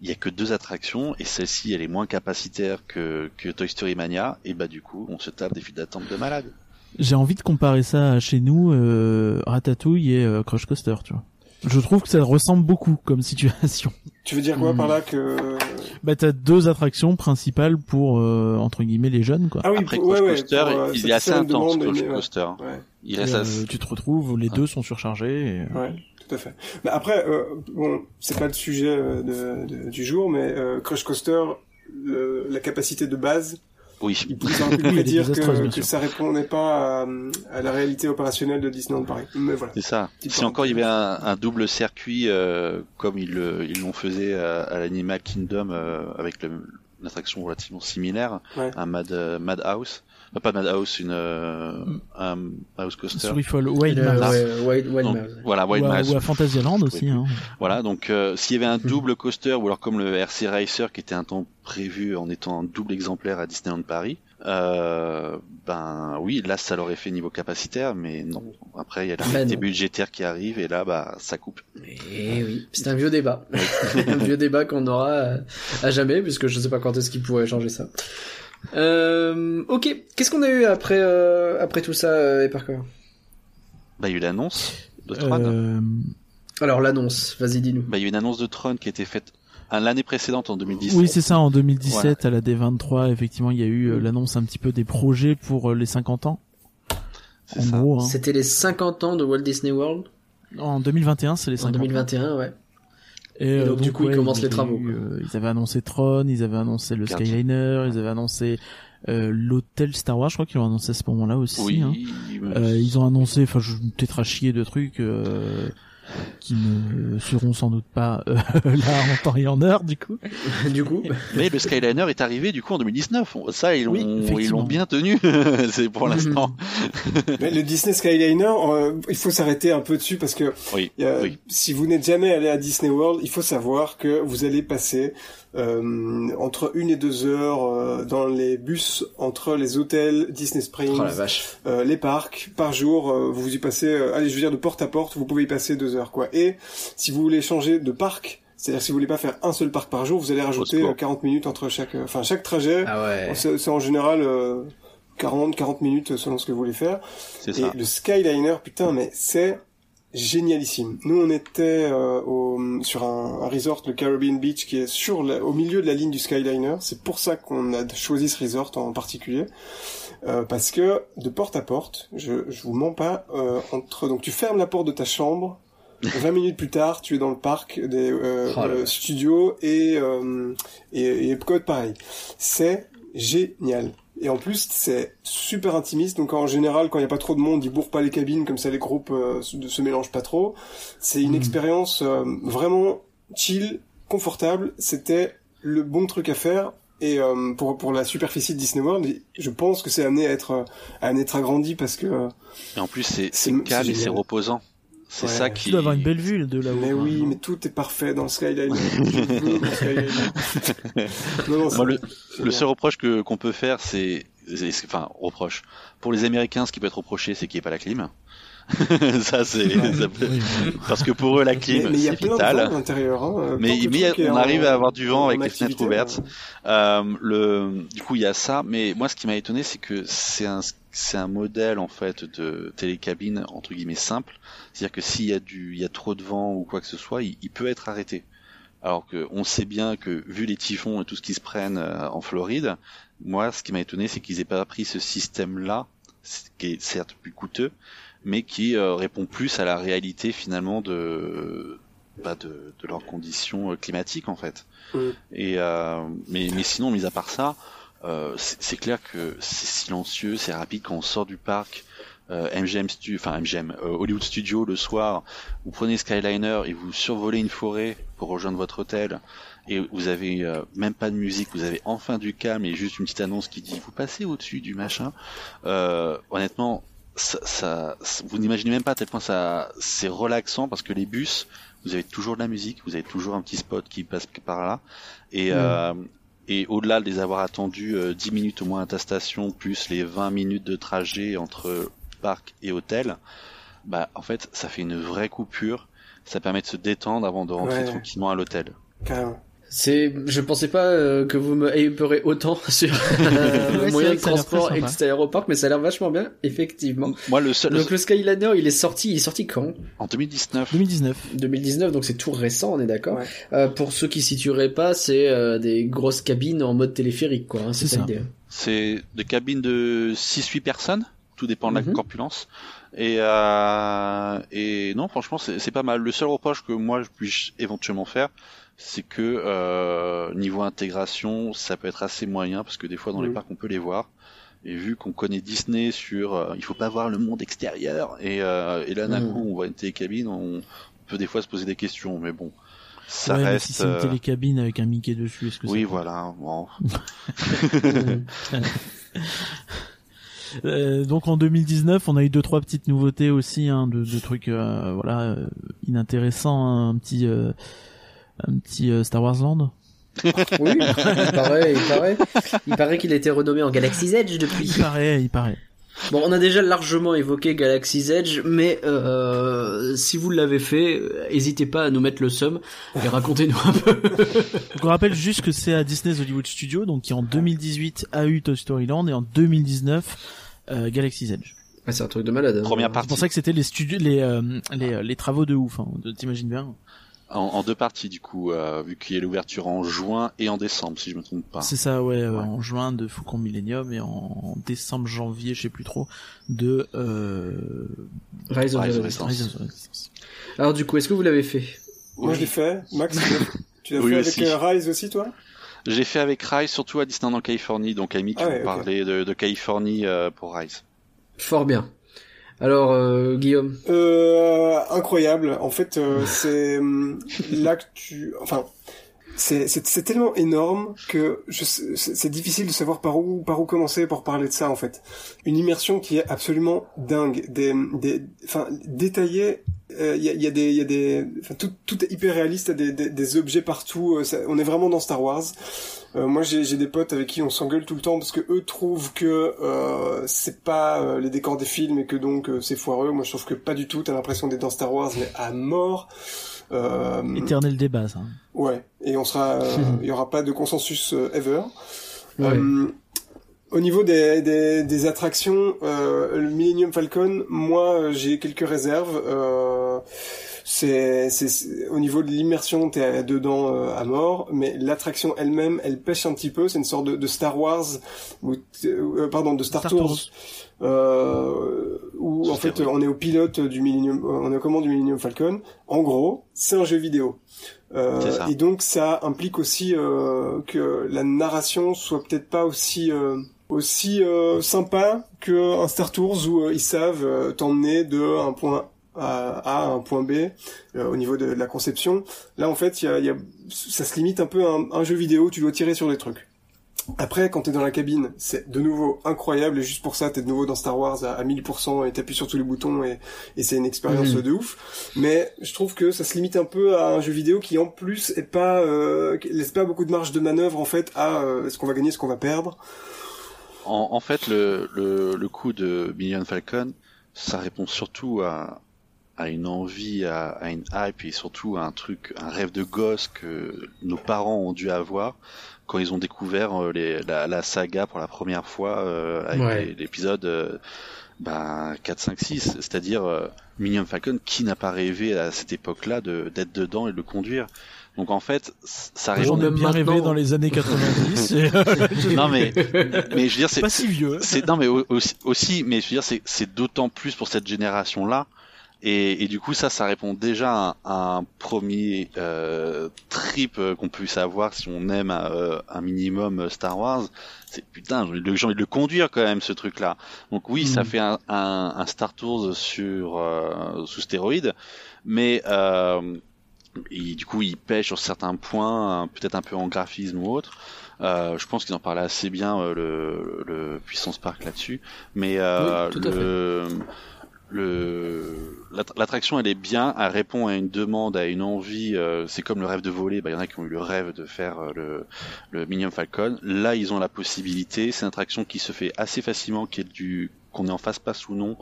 [SPEAKER 5] il y a que deux attractions et celle-ci, elle est moins capacitaire que, que Toy Story Mania. Et bah du coup, on se tape des files d'attente de malades.
[SPEAKER 2] J'ai envie de comparer ça à chez nous, euh, Ratatouille et euh, Crush Coaster, tu vois. Je trouve que ça ressemble beaucoup comme situation.
[SPEAKER 4] Tu veux dire quoi
[SPEAKER 2] Hmm.
[SPEAKER 4] par là que
[SPEAKER 2] Bah t'as deux attractions principales pour euh, entre guillemets les jeunes quoi.
[SPEAKER 4] Ah oui,
[SPEAKER 5] Après
[SPEAKER 4] pour- ouais,
[SPEAKER 5] Crush
[SPEAKER 4] ouais,
[SPEAKER 5] Coaster,
[SPEAKER 4] pour, euh,
[SPEAKER 5] il est assez intense, Crush
[SPEAKER 4] mais.
[SPEAKER 5] Coaster.
[SPEAKER 4] Ouais.
[SPEAKER 5] Il
[SPEAKER 2] Et, euh, tu te retrouves, les deux sont surchargés. Et... euh,
[SPEAKER 4] Ouais, tout à fait. Mais après, euh, bon, c'est pas le sujet de, de- du jour, mais euh, Crush Coaster, le- la capacité de base,
[SPEAKER 5] Oui.
[SPEAKER 4] ils auraient pu
[SPEAKER 2] bien
[SPEAKER 4] que, que ça répondait pas à, à la réalité opérationnelle de Disneyland Paris. Mais voilà.
[SPEAKER 5] C'est ça.
[SPEAKER 4] Petite
[SPEAKER 5] Si encore il y avait un, un double circuit euh, comme ils le- ils l'ont faisait à, à l'Animal Kingdom euh, avec le- une attraction relativement similaire,
[SPEAKER 4] Ouais.
[SPEAKER 5] un Mad euh, Madhouse, Euh, pas Madhouse, une euh, un House Coaster.
[SPEAKER 2] Souris folle, Wild Mouse.
[SPEAKER 1] ouais, Wild, Wild
[SPEAKER 5] Donc,
[SPEAKER 1] Mouse.
[SPEAKER 5] voilà, Wild Mouse.
[SPEAKER 2] ou à Fantasyland aussi.
[SPEAKER 5] Oui.
[SPEAKER 2] Hein.
[SPEAKER 5] Voilà, donc euh, s'il y avait un
[SPEAKER 1] Mhm.
[SPEAKER 5] double coaster ou alors comme le RC Racer qui était un temps prévu en étant un double exemplaire à Disneyland Paris, euh, ben oui, là ça l'aurait fait niveau capacitaire, mais non. Après il y a la réalité budgétaire qui arrive et là bah ça coupe.
[SPEAKER 1] Eh oui, c'est un vieux débat. un vieux débat qu'on aura euh, à jamais, puisque je sais pas quand est-ce qu'il pourrait changer ça. Euh, ok, qu'est-ce qu'on a eu après euh, après tout ça, euh, Parker
[SPEAKER 5] Bah il y a eu l'annonce de Tron.
[SPEAKER 2] Euh,
[SPEAKER 1] Alors l'annonce, vas-y dis-nous.
[SPEAKER 5] Bah, il y a eu une annonce de Tron qui a été faite à l'année précédente en 2017.
[SPEAKER 2] Oui, c'est ça, en 2017, à la D23, effectivement, il y a eu euh, l'annonce un petit peu des projets pour euh, les 50 ans.
[SPEAKER 5] C'est
[SPEAKER 2] En
[SPEAKER 5] ça.
[SPEAKER 2] gros, hein.
[SPEAKER 1] C'était les 50 ans de Walt Disney World?
[SPEAKER 2] En 2021, c'est les
[SPEAKER 1] en
[SPEAKER 2] 50 ans.
[SPEAKER 1] 2021, ouais.
[SPEAKER 2] Et,
[SPEAKER 1] Et
[SPEAKER 2] euh,
[SPEAKER 1] donc, du coup, ils commencent les travaux,
[SPEAKER 2] eu, euh, ils avaient annoncé Tron, ils avaient annoncé le
[SPEAKER 5] Gardien.
[SPEAKER 2] Skyliner, ils avaient annoncé euh, l'hôtel Star Wars, je crois qu'ils l'ont annoncé à ce moment-là aussi.
[SPEAKER 5] Oui.
[SPEAKER 2] hein.
[SPEAKER 5] me-
[SPEAKER 2] Euh, ils ont annoncé, enfin, je peut-être à chier de trucs euh, qui ne seront sans doute pas euh, là en temps et en heure, du coup.
[SPEAKER 1] du coup,
[SPEAKER 5] Mais le Skyliner est arrivé du coup en 2019. On- Ça, ils l'ont,
[SPEAKER 2] Oui,
[SPEAKER 5] ils
[SPEAKER 2] effectivement.
[SPEAKER 5] l'ont bien tenu. c'est pour l'instant.
[SPEAKER 4] Mais le Disney Skyliner, euh, il faut s'arrêter un peu dessus parce que
[SPEAKER 5] Oui.
[SPEAKER 4] a-
[SPEAKER 5] oui.
[SPEAKER 4] si vous n'êtes jamais allé à Disney World, il faut savoir que vous allez passer euh, entre une et deux heures euh, dans les bus entre les hôtels Disney Springs,
[SPEAKER 1] oh la vache.
[SPEAKER 4] euh, les parcs par jour. euh, vous y passez, euh, allez, je veux dire de porte à porte, vous pouvez y passer deux heures quoi. Et si vous voulez changer de parc, c'est-à-dire si vous voulez pas faire un seul parc par jour, vous allez rajouter
[SPEAKER 5] secours.
[SPEAKER 4] euh, 40 minutes entre chaque, euh, enfin chaque trajet.
[SPEAKER 1] Ah ouais.
[SPEAKER 4] C'est en général euh, 40, 40 minutes selon ce que vous voulez faire.
[SPEAKER 5] C'est
[SPEAKER 4] Et
[SPEAKER 5] ça.
[SPEAKER 4] le Skyliner, putain, mais c'est génialissime. Nous, on était euh, au, sur un, un resort, le Caribbean Beach, qui est sur la- au milieu de la ligne du Skyliner. C'est pour ça qu'on a choisi ce resort en particulier. Euh, parce que de porte à porte, je, je vous mens pas, euh, entre donc tu fermes la porte de ta chambre, 20 minutes plus tard, tu es dans le parc des euh,
[SPEAKER 1] Oh
[SPEAKER 4] euh, studios et, et, et Epcot pareil. C'est génial. Et en plus, c'est super intimiste. Donc en général, quand il n'y a pas trop de monde, ils bourrent pas les cabines, comme ça les groupes euh, se, se mélangent pas trop. C'est une
[SPEAKER 2] Mhm.
[SPEAKER 4] expérience euh, vraiment chill, confortable. C'était le bon truc à faire. Et euh, pour pour la superficie de Disney World, je pense que c'est amené à être euh, à être agrandi parce que
[SPEAKER 5] Et en plus, c'est, calme et c'est reposant. C'est
[SPEAKER 4] Ouais.
[SPEAKER 5] ça
[SPEAKER 2] Tu
[SPEAKER 5] qui.
[SPEAKER 2] dois avoir une belle vue de là-haut.
[SPEAKER 4] mais
[SPEAKER 2] quoi.
[SPEAKER 4] oui, mais tout est parfait dans le Skyliner. Je veux le Skyliner. non, non,
[SPEAKER 5] Moi,
[SPEAKER 4] c'est
[SPEAKER 5] le, seul reproche que qu'on peut faire, c'est, c'est- c'est- enfin, reproche. Pour les Américains, ce qui peut être reproché, c'est qu'il n'y ait pas la clim. ça, c'est, ça peut-
[SPEAKER 2] Oui, oui.
[SPEAKER 5] parce que pour eux, la
[SPEAKER 4] mais
[SPEAKER 5] clim,
[SPEAKER 4] mais il y a
[SPEAKER 5] c'est vital.
[SPEAKER 4] vent à l'intérieur. Hein.
[SPEAKER 5] Mais,
[SPEAKER 4] le
[SPEAKER 5] mais
[SPEAKER 4] est
[SPEAKER 5] on
[SPEAKER 4] en-
[SPEAKER 5] arrive à avoir du vent
[SPEAKER 4] en
[SPEAKER 5] avec les fenêtres ouvertes.
[SPEAKER 4] euh,
[SPEAKER 5] Euh, le, du coup, il y a ça. Mais moi, ce qui m'a étonné, c'est que c'est un, c'est un modèle en fait de télécabine entre guillemets simple. C'est-à-dire que s'il y a du, il y a trop de vent ou quoi que ce soit, il, il peut être arrêté. Alors que on sait bien que vu les typhons et tout ce qui se prennent euh, en Floride, moi, ce qui m'a étonné, c'est qu'ils aient pas pris ce système-là, ce qui est certes plus coûteux, mais qui euh, répond plus à la réalité finalement de, bah, de, de leurs conditions euh, climatiques en fait.
[SPEAKER 4] Mm.
[SPEAKER 5] Et euh, mais, mais sinon, mis à part ça, euh, c'est clair que c'est silencieux, c'est rapide quand on sort du parc. Euh, MGM Stu, enfin MGM, euh, Hollywood Studio le soir, vous prenez Skyliner et vous survolez une forêt pour rejoindre votre hôtel et vous avez euh, même pas de musique, vous avez enfin du calme et juste une petite annonce qui dit vous passez au-dessus du machin. Euh, honnêtement, ça, ça, vous n'imaginez même pas à tel point ça, c'est relaxant parce que les bus, vous avez toujours de la musique, vous avez toujours un petit spot qui passe par là et euh, et au-delà de les avoir attendus euh, 10 minutes au moins à ta station plus les 20 minutes de trajet entre parc et hôtel, bah en fait ça fait une vraie coupure. Ça permet de se détendre avant de rentrer
[SPEAKER 4] Ouais.
[SPEAKER 5] tranquillement à l'hôtel.
[SPEAKER 4] Carrément.
[SPEAKER 1] C'est, je pensais pas euh, que vous me hyperez autant sur euh,
[SPEAKER 2] Ouais,
[SPEAKER 1] moyen de transport
[SPEAKER 2] sympa.
[SPEAKER 1] cet aéroport, mais ça a l'air vachement bien, effectivement.
[SPEAKER 5] Moi le seul
[SPEAKER 1] Donc le Skyliner, il est sorti, il est sorti quand?
[SPEAKER 5] En 2019.
[SPEAKER 2] 2019.
[SPEAKER 1] 2019, donc c'est tout récent, on est d'accord.
[SPEAKER 4] Ouais.
[SPEAKER 1] Euh, pour ceux qui situeraient pas, c'est euh, des grosses cabines en mode téléphérique, quoi. hein, c'est ça.
[SPEAKER 5] C'est des cabines de 6-8 personnes, tout dépend de la
[SPEAKER 1] Mhm.
[SPEAKER 5] corpulence. Et, euh, et non, franchement, c'est c'est pas mal. Le seul reproche que moi je puisse éventuellement faire, c'est que euh, niveau intégration, ça peut être assez moyen parce que des fois dans les
[SPEAKER 4] Mhm.
[SPEAKER 5] parcs on peut les voir. Et vu qu'on connaît Disney sur, euh, il faut pas voir le monde extérieur. Et, euh, et là d'un
[SPEAKER 1] Mhm.
[SPEAKER 5] coup on voit une télécabine, on peut des fois se poser des questions, mais bon, ça
[SPEAKER 2] ouais, mais
[SPEAKER 5] reste.
[SPEAKER 2] si c'est une télécabine avec un Mickey dessus, est-ce que
[SPEAKER 5] Oui,
[SPEAKER 2] ça
[SPEAKER 5] voilà. Bon.
[SPEAKER 2] Euh, donc en 2019, on a eu deux trois petites nouveautés aussi, hein, de, de trucs euh, voilà euh, inintéressants, hein, un petit un petit euh, Star Wars Land.
[SPEAKER 1] Oui, il paraît, il paraît, il paraît qu'il a été renommé en Galaxy's Edge depuis.
[SPEAKER 2] Il paraît, il paraît.
[SPEAKER 1] Bon, on a déjà largement évoqué Galaxy's Edge, mais euh, si vous l'avez fait, n'hésitez pas à nous mettre le seum et racontez-nous un peu.
[SPEAKER 2] Donc on rappelle juste que c'est à Disney's Hollywood Studio, donc qui en 2018 a eu Toy Story Land et en 2019 euh, Galaxy's Edge.
[SPEAKER 1] Ah, c'est un truc de malade. hein.
[SPEAKER 5] Première
[SPEAKER 2] C'est
[SPEAKER 5] partie.
[SPEAKER 2] pour ça que c'était les studios, les, euh, les euh, les travaux de ouf. Hein, T'imagines bien.
[SPEAKER 5] En, en deux parties du coup, euh, vu qu'il y a l'ouverture en juin et en décembre, si je me trompe pas.
[SPEAKER 2] C'est ça, ouais, euh,
[SPEAKER 5] Ouais.
[SPEAKER 2] en juin de Faucon Millennium et en décembre, janvier, je sais plus trop, de euh...
[SPEAKER 1] Rise of
[SPEAKER 5] Rise of
[SPEAKER 1] Resistance.
[SPEAKER 2] Rise of the Resistance.
[SPEAKER 1] Alors du coup, est-ce que vous l'avez fait?
[SPEAKER 4] Moi, je l'ai fait. Max, tu l'as- tu
[SPEAKER 5] Oui,
[SPEAKER 4] fait
[SPEAKER 5] aussi.
[SPEAKER 4] avec Rise aussi, toi?
[SPEAKER 5] J'ai fait avec Rise, surtout à Disneyland en Californie, donc Amy qui
[SPEAKER 4] Ah
[SPEAKER 5] vous
[SPEAKER 4] ouais, ok.
[SPEAKER 5] parlait de, de Californie euh, pour Rise.
[SPEAKER 1] Fort bien. Alors, euh, Guillaume
[SPEAKER 4] Euh, incroyable. En fait, euh, c'est hum, là que tu, enfin, c'est tellement énorme que c'est difficile de savoir par où par où commencer pour parler de ça en fait. Une immersion qui est absolument dingue, des des, enfin détaillée. Euh, Il y, a, il y a des, il y a des, enfin, tout, tout est hyper réaliste, des, des, des objets partout. euh, ça- on est vraiment dans Star Wars. Euh, moi, j'ai des potes avec qui on s'engueule tout le temps parce que eux trouvent que euh, c'est pas les décors des films et que donc c'est foireux. Moi, je trouve que pas du tout. T'as l'impression d'être dans Star Wars, mais à mort.
[SPEAKER 2] Éternel débat, ça.
[SPEAKER 4] ouais. Et on sera, il y aura pas de consensus ever.
[SPEAKER 1] Ouais.
[SPEAKER 4] Euh, au niveau des, des, des attractions, euh, le Millennium Falcon, moi euh, j'ai quelques réserves. Euh, c'est, au niveau de l'immersion, t'es dedans euh, à mort, mais l'attraction elle-même, elle pêche un petit peu. C'est une sorte de, de Star Wars, ou euh, pardon, de Star,
[SPEAKER 2] Star
[SPEAKER 4] Tours,
[SPEAKER 2] Tours.
[SPEAKER 4] euh, où en fait on est au pilote du Millennium, euh, on est au commande du Millennium Falcon. En gros, c'est un jeu vidéo. Euh, et donc ça implique aussi euh, que la narration soit peut-être pas aussi euh, aussi euh, sympa que un Star Tours où euh, ils savent euh, t'emmener de un point A à un point B euh, au niveau de, la conception. Là en fait, y a, y a- ça se limite un peu à un, un jeu vidéo. Tu dois tirer sur des trucs. Après, quand t'es dans la cabine, c'est de nouveau incroyable et juste pour ça, t'es de nouveau dans Star Wars à, à 1000% et t'appuies sur tous les boutons et, et c'est une expérience
[SPEAKER 1] Mhm.
[SPEAKER 4] de ouf. Mais je trouve que ça se limite un peu à un jeu vidéo qui en plus est pas euh, laisse pas beaucoup de marge de manœuvre en fait à euh, est-ce qu'on va gagner, est-ce qu'on va perdre.
[SPEAKER 5] En, en fait, le, le, le coup de Million Falcon, ça répond surtout à, à une envie, à, à une hype et surtout à un truc, un rêve de gosse que nos parents ont dû avoir quand ils ont découvert euh, les, la, la saga pour la première fois euh, avec
[SPEAKER 1] Ouais.
[SPEAKER 5] l'épisode euh, ben, 4, 5, 6, c'est-à-dire euh, Million Falcon, qui n'a pas rêvé à cette époque-là de d'être dedans et de le conduire? Donc en fait, ça
[SPEAKER 1] même
[SPEAKER 2] bien
[SPEAKER 1] maintenant.
[SPEAKER 2] dans les années 90. et, euh,
[SPEAKER 5] Non mais, mais je veux dire, c'est
[SPEAKER 2] pas si vieux.
[SPEAKER 5] c'est non mais au- aussi, aussi mais je veux dire c'est c'est d'autant plus pour cette génération là et, et du coup ça ça répond déjà à, un- à un premier euh, trip euh, qu'on puisse avoir si on aime euh, un minimum euh, Star Wars c'est putain j'ai envie de- le conduire quand même ce truc là donc oui ça
[SPEAKER 2] Mhm.
[SPEAKER 5] fait un, un, un Star Tours sur euh, sous stéroïdes mais et du coup il pêche sur certains points euh, peut-être un peu en graphisme ou autre euh, je pense qu'ils en parlaient assez bien euh, le, le Puissance Park là-dessus, mais euh,
[SPEAKER 1] Oui,
[SPEAKER 5] le, le l'att- l'attraction elle est bien, elle répond à une demande, à une envie. euh, c'est comme le rêve de voler. Bah, il y en a qui ont eu le rêve de faire euh, le le Minium Falcon. Là, ils ont la possibilité. C'est une attraction qui se fait assez facilement, qui est du qu'on est en face passe ou non.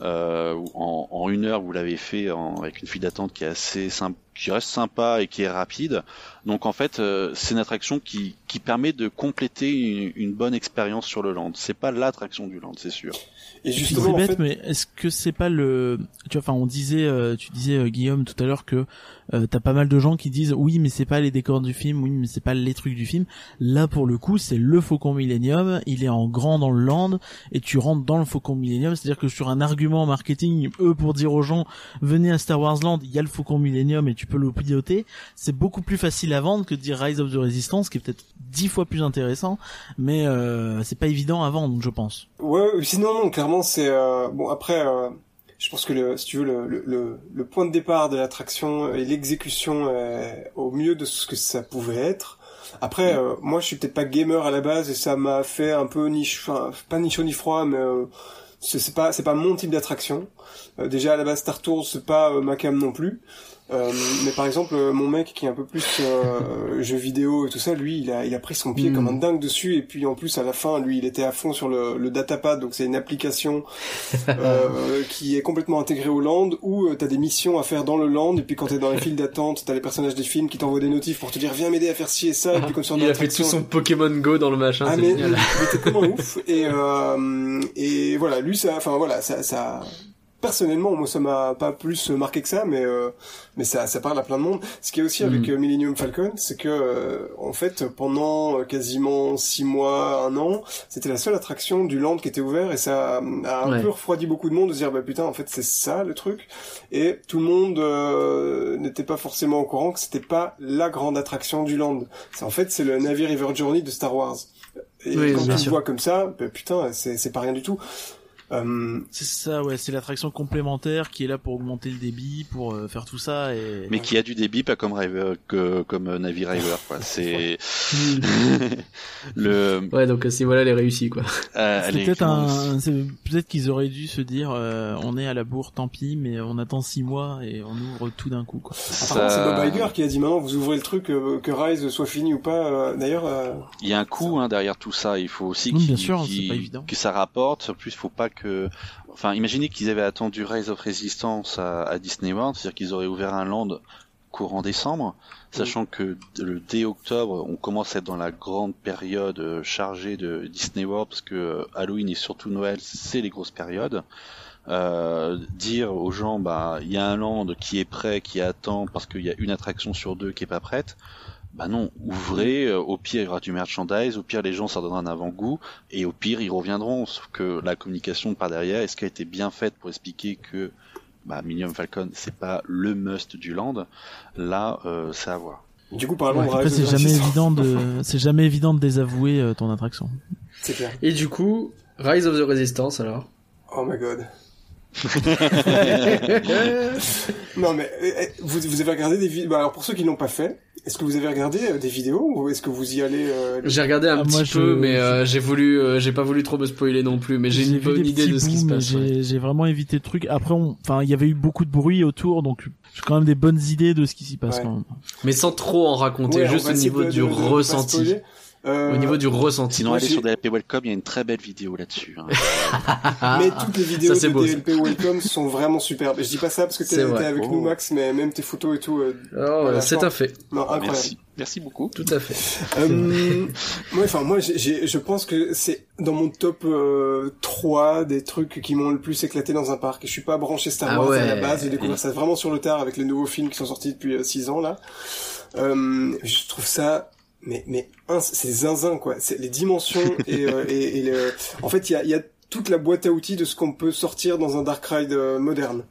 [SPEAKER 5] Euh, en, en une heure, vous l'avez fait en- avec une file d'attente qui est assez sympa, qui reste sympa et qui est rapide. Donc en fait, euh, c'est une attraction qui, qui permet de compléter une, une bonne expérience sur le land. C'est pas l'attraction du land, c'est sûr.
[SPEAKER 4] Et justement,
[SPEAKER 2] c'est
[SPEAKER 4] en
[SPEAKER 2] bête,
[SPEAKER 4] fait,
[SPEAKER 2] mais est-ce que c'est pas le, tu vois, enfin, on disait, euh, tu disais euh, Guillaume tout à l'heure que euh, t'as pas mal de gens qui disent oui, mais c'est pas les décors du film, oui, mais c'est pas les trucs du film. Là, pour le coup, c'est le Faucon Millennium. Il est en grand dans le land et tu rentres dans le Faucon Millennium. C'est-à-dire que sur un argument marketing, eux pour dire aux gens venez à Star Wars Land, il y a le Faucon Millennium et tu peux le piloter. C'est beaucoup plus facile à vendre que de dire Rise of the Resistance, qui est peut-être dix fois plus intéressant, mais euh, c'est pas évident à vendre, je pense.
[SPEAKER 4] Ouais, sinon non, clairement c'est euh, bon après euh, je pense que le si tu veux le le, point de départ de l'attraction et l'exécution est au mieux de ce que ça pouvait être. Après euh, moi je suis peut-être pas gamer à la base et ça m'a fait un peu ni enfin, pas ni chaud ni froid mais euh, c'est pas c'est pas mon type d'attraction. Euh, déjà à la base Star Tours c'est pas euh, ma cam non plus. Euh, mais par exemple, euh, mon mec qui est un peu plus euh, jeux vidéo et tout ça, lui, il a, il a pris son pied
[SPEAKER 1] Mm.
[SPEAKER 4] comme un dingue dessus. Et puis en plus, à la fin, lui, il était à fond sur le, le datapad. Donc c'est une application euh, qui est complètement intégrée au land où euh, t'as des missions à faire dans le land. Et puis quand t'es dans les files d'attente, t'as les personnages des films qui t'envoient des notifs pour te dire viens m'aider à faire ci et ça. Et puis comme sur
[SPEAKER 1] Il a fait tout son Pokémon Go dans le machin,
[SPEAKER 4] ah
[SPEAKER 1] c'est
[SPEAKER 4] mais, mais t'es tellement ouf et euh, et voilà lui ça enfin voilà ça ça personnellement, moi ça m'a pas plus marqué que ça, mais euh, mais ça ça parle à plein de monde. Ce qui est aussi avec
[SPEAKER 1] Mhm.
[SPEAKER 4] euh, Millennium Falcon, c'est que euh, en fait pendant euh, quasiment six mois, un an, c'était la seule attraction du land qui était ouvert et ça a un
[SPEAKER 1] Ouais.
[SPEAKER 4] peu refroidi beaucoup de monde de se dire bah putain en fait c'est ça le truc et tout le monde euh, n'était pas forcément au courant que c'était pas la grande attraction du land. C'est en fait c'est le Navy River Journey de Star Wars. Et
[SPEAKER 1] Oui,
[SPEAKER 4] quand tu le vois comme ça, bah, putain c'est c'est pas rien du tout. Euh,
[SPEAKER 2] C'est ça, ouais, c'est l'attraction complémentaire qui est là pour augmenter le débit, pour euh, faire tout ça et.
[SPEAKER 5] Mais qui a du débit, pas comme River, que, comme euh, Navi River, quoi. C'est le.
[SPEAKER 1] Ouais, donc euh, si voilà les réussis quoi.
[SPEAKER 5] euh,
[SPEAKER 2] C'est peut-être
[SPEAKER 5] comment-
[SPEAKER 2] un, c'est- peut-être qu'ils auraient dû se dire, euh, on est à la bourre, tant pis, mais on attend six mois et on ouvre tout d'un coup, quoi.
[SPEAKER 4] Apparemment, c'est Bob
[SPEAKER 5] ça-
[SPEAKER 4] Iger qui a dit maintenant vous ouvrez le truc euh, que Rise soit fini ou pas. euh, D'ailleurs, euh,
[SPEAKER 5] Il y a un coût hein, derrière tout ça. Il faut aussi
[SPEAKER 2] Oui,
[SPEAKER 5] qu'il-
[SPEAKER 2] bien sûr,
[SPEAKER 5] qu'il-
[SPEAKER 2] c'est pas évident.
[SPEAKER 5] que ça rapporte. En plus, faut pas que. Enfin, imaginez qu'ils avaient attendu Rise of Resistance à, Disney World, c'est-à-dire qu'ils auraient ouvert un land courant décembre, sachant que le dès octobre, on commence à être dans la grande période euh, chargée de Disney World, parce que euh, Halloween et surtout Noël, c'est les grosses périodes. Euh, dire aux gens, bah, il y a un land qui est prêt, qui attend, parce qu'il y a une attraction sur deux qui est pas prête. Bah non, ouvrez, euh, au pire il y aura du merchandise, au pire les gens ça donnera un avant-goût, et au pire ils reviendront, sauf que la communication par derrière, est-ce qu'elle a été bien faite pour expliquer que bah, Millennium Falcon c'est pas le must du land, là euh, c'est à voir.
[SPEAKER 4] du coup, parlons Rise
[SPEAKER 2] c'est
[SPEAKER 4] of
[SPEAKER 2] jamais
[SPEAKER 4] Resistance.
[SPEAKER 2] évident de, c'est jamais évident de désavouer euh, ton attraction.
[SPEAKER 4] C'est clair.
[SPEAKER 1] Et du coup, Rise of the Resistance alors?
[SPEAKER 4] Oh my god. Non mais euh, euh, vous, vous avez regardé des vidéos. alors pour ceux qui l'ont pas fait, est-ce que vous avez regardé euh, des vidéos ou est-ce que vous y allez euh,
[SPEAKER 1] J'ai regardé un
[SPEAKER 2] Ah,
[SPEAKER 1] petit
[SPEAKER 2] moi, je-
[SPEAKER 1] peu, mais euh, j'ai voulu, euh, j'ai pas voulu trop me spoiler non plus, mais j'ai une bonne idée de ce qui se passe. ouais.
[SPEAKER 2] J'ai, j'ai vraiment évité le truc. Après, on, enfin, il y avait eu beaucoup de bruit autour, donc j'ai quand même des bonnes idées de ce qui s'y passe.
[SPEAKER 4] Ouais.
[SPEAKER 2] quand même.
[SPEAKER 1] Mais sans trop en raconter,
[SPEAKER 4] ouais, on
[SPEAKER 1] juste au niveau
[SPEAKER 4] de-
[SPEAKER 1] du
[SPEAKER 4] de- de pas
[SPEAKER 1] ressenti.
[SPEAKER 4] Euh,
[SPEAKER 1] Au niveau du ressenti.
[SPEAKER 5] Sinon allez sur DLP Welcome, il y a une très belle vidéo là-dessus. hein.
[SPEAKER 4] Mais toutes les vidéos
[SPEAKER 1] ça,
[SPEAKER 4] de
[SPEAKER 1] beau, ça.
[SPEAKER 4] DLP Welcome sont vraiment superbes. Je dis pas ça parce que t'es avec
[SPEAKER 5] Oh.
[SPEAKER 4] nous Max, mais même tes photos et tout. euh,
[SPEAKER 1] Oh, c'est un fait,
[SPEAKER 4] non, incroyable.
[SPEAKER 5] Merci, merci beaucoup.
[SPEAKER 1] tout à fait.
[SPEAKER 4] Euh, moi, enfin, moi, j'ai- j'ai- je pense que c'est dans mon top euh, 3 des trucs qui m'ont le plus éclaté dans un parc. Je suis pas branché Star
[SPEAKER 1] Ah
[SPEAKER 4] Wars à la base. J'ai découvert ça vraiment sur le tard avec les nouveaux films qui sont sortis depuis 6 ans là. Euh, je trouve ça mais mais un, c'est zinzin quoi. C'est les dimensions et, euh, et, et le... en fait il y a, il y a toute la boîte à outils de ce qu'on peut sortir dans un dark ride euh, moderne.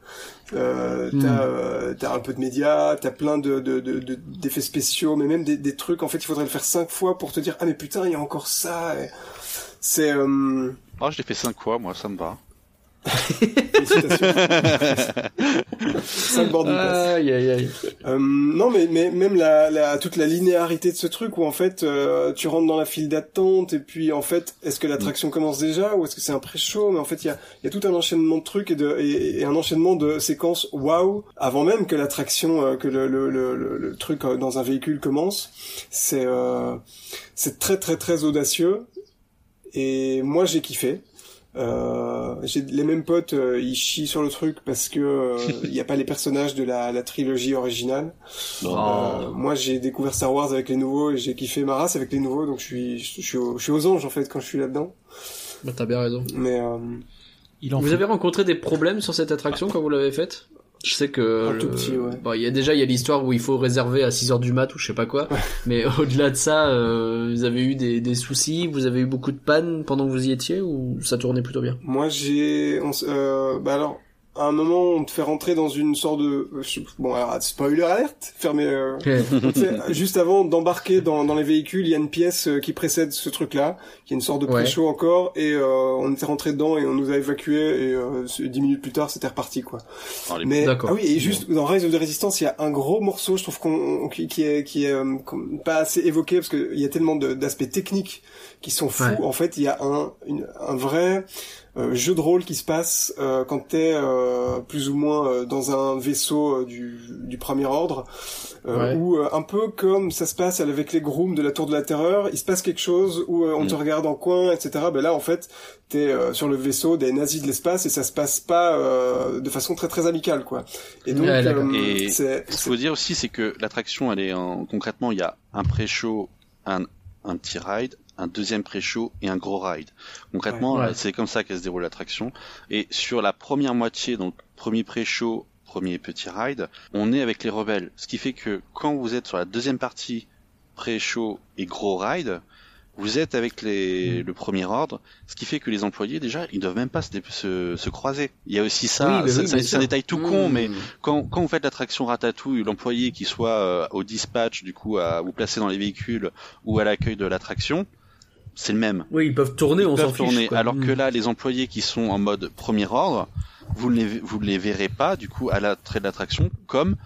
[SPEAKER 4] Euh,
[SPEAKER 1] Hmm.
[SPEAKER 4] t'as euh, t'as un peu de médias, t'as plein de de- de- de- d'effets spéciaux, mais même des, des trucs. En fait, il faudrait le faire cinq fois pour te dire ah mais putain il y a encore ça. Et C'est euh,
[SPEAKER 5] Oh, je l'ai fait cinq fois, moi, ça me va.
[SPEAKER 4] Boarding pass.
[SPEAKER 1] Aïe, aïe, aïe.
[SPEAKER 4] Euh, non, mais, mais même la, la, toute la linéarité de ce truc où en fait euh, tu rentres dans la file d'attente et puis en fait est-ce que l'attraction commence déjà ou est-ce que c'est un pré-show? Mais en fait il y a, il y a tout un enchaînement de trucs et, de, et, et un enchaînement de séquences waouh avant même que l'attraction, euh, que le, le, le, le- le truc euh, dans un véhicule commence. C'est euh, c'est très très très audacieux et moi j'ai kiffé. Euh, j'ai les mêmes potes, euh, ils chient sur le truc parce que euh, il y a pas les personnages de la, la trilogie originale.
[SPEAKER 1] Oh.
[SPEAKER 4] Euh, moi, j'ai découvert Star Wars avec les nouveaux et j'ai kiffé ma race avec les nouveaux, donc je suis, je suis, au- je suis aux anges en fait quand je suis là-dedans.
[SPEAKER 1] Bah, t'as bien raison.
[SPEAKER 4] Mais euh,
[SPEAKER 2] Il en
[SPEAKER 1] Vous avez rencontré des problèmes sur cette attraction quand vous l'avez faite? Je sais que
[SPEAKER 4] Un
[SPEAKER 1] le-
[SPEAKER 4] tout petit, ouais.
[SPEAKER 1] bon, il y a déjà il y a l'histoire où il faut réserver à 6 heures du mat ou je sais pas quoi. Mais au-delà de ça, euh, vous avez eu des, des soucis, vous avez eu beaucoup de pannes pendant que vous y étiez ou ça tournait plutôt bien?
[SPEAKER 4] Moi, j'ai, on s- euh, bah alors, à un moment, on te fait rentrer dans une sorte de, euh, bon, alors, spoiler alerte, fermez. Euh, juste avant d'embarquer dans, dans les véhicules, il y a une pièce euh, qui précède ce truc-là, qui est une sorte de
[SPEAKER 1] Ouais.
[SPEAKER 4] pré-show encore, et euh, on était rentré dedans et on nous a évacués et euh, dix minutes plus tard, c'était reparti quoi.
[SPEAKER 5] Les-
[SPEAKER 4] Mais
[SPEAKER 1] D'accord.
[SPEAKER 4] ah oui, et juste dans Rise of the Resistance, il y a un gros morceau, je trouve qu'on qui, qui est qui est euh, qu'on- pas assez évoqué parce qu'il y a tellement d'aspects techniques qui sont fous.
[SPEAKER 1] Ouais.
[SPEAKER 4] En fait, il y a un une- un vrai euh, jeu de rôle qui se passe euh, quand t'es euh, plus ou moins euh, dans un vaisseau euh, du, du premier ordre, euh,
[SPEAKER 1] Ouais.
[SPEAKER 4] où euh, un peu comme ça se passe avec les grooms de la Tour de la Terreur, il se passe quelque chose où euh, on
[SPEAKER 5] Mm.
[SPEAKER 4] te regarde en coin, etc. Ben là, en fait, t'es euh, sur le vaisseau des nazis de l'espace et ça se passe pas euh, de façon très très amicale, quoi. Et donc,
[SPEAKER 1] Ouais,
[SPEAKER 4] euh,
[SPEAKER 5] Et
[SPEAKER 4] c'est
[SPEAKER 5] Ce qu'il faut dire aussi, c'est que l'attraction, elle est en... concrètement, il y a un pré-show, un, un petit ride, un deuxième pré-show et un gros ride. Concrètement,
[SPEAKER 1] Ouais.
[SPEAKER 5] euh, c'est comme ça qu'elle se déroule l'attraction. Et sur la première moitié, donc premier pré-show, premier petit ride, on est avec les rebelles. Ce qui fait que quand vous êtes sur la deuxième partie, pré-show et gros ride, vous êtes avec les, le premier ordre, ce qui fait que les employés déjà, ils doivent même pas se, se, se croiser. Il y a aussi ça,
[SPEAKER 1] Oui, bah oui,
[SPEAKER 5] c'est un détail tout con,
[SPEAKER 1] Mmh.
[SPEAKER 5] mais quand, quand vous faites l'attraction Ratatouille, l'employé qui soit euh, au dispatch, du coup, à vous placer dans les véhicules ou à l'accueil de l'attraction, c'est le même.
[SPEAKER 1] Oui, ils peuvent tourner,
[SPEAKER 5] Ils
[SPEAKER 1] on s'en fiche.
[SPEAKER 5] tourner.
[SPEAKER 1] quoi.
[SPEAKER 5] Alors que là, les employés qui sont en mode premier ordre, vous ne les, vous ne les verrez pas, du coup, à l'entrée de l'attraction, comme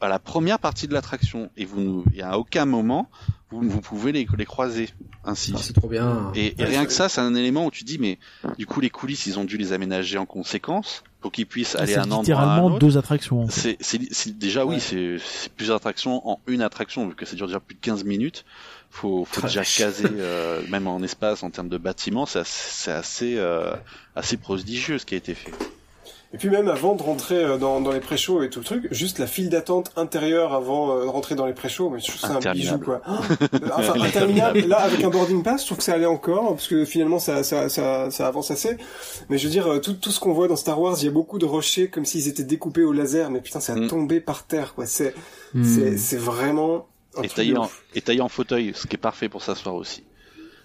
[SPEAKER 5] à la première partie de l'attraction. Et vous, et à aucun moment, vous, vous pouvez les, les croiser ainsi.
[SPEAKER 1] Ah, c'est trop bien.
[SPEAKER 5] Et, et rien que ça, c'est un élément où tu dis, mais du coup, les coulisses, ils ont dû les aménager en conséquence pour qu'ils puissent aller
[SPEAKER 2] C'est
[SPEAKER 5] à un endroit un
[SPEAKER 2] littéralement deux attractions. en fait.
[SPEAKER 5] C'est, c'est, c'est- déjà oui,
[SPEAKER 4] Ouais.
[SPEAKER 5] c'est, c'est plusieurs attractions en une attraction, vu que ça dure déjà plus de 15 minutes. Faut, faut déjà caser, euh, même en espace, en termes de bâtiments, c'est assez, c'est assez, euh, assez prodigieux ce qui a été fait.
[SPEAKER 4] Et puis même avant de rentrer euh, dans, dans les pré-shows et tout le truc, juste la file d'attente intérieure avant de rentrer dans les pré-shows, mais je trouve ça un bijou quoi. Enfin interminable. Là avec un boarding pass, je trouve que ça allait encore parce que finalement ça ça ça, ça avance assez. Mais je veux dire tout tout ce qu'on voit dans Star Wars, il y a beaucoup de rochers comme s'ils étaient découpés au laser, mais putain ça a
[SPEAKER 5] Mm.
[SPEAKER 4] tombé par terre quoi. C'est
[SPEAKER 1] Mm.
[SPEAKER 4] c'est c'est vraiment
[SPEAKER 5] Et taillé, en,
[SPEAKER 4] ouf.
[SPEAKER 5] et taillé en fauteuil, ce qui est parfait pour s'asseoir aussi.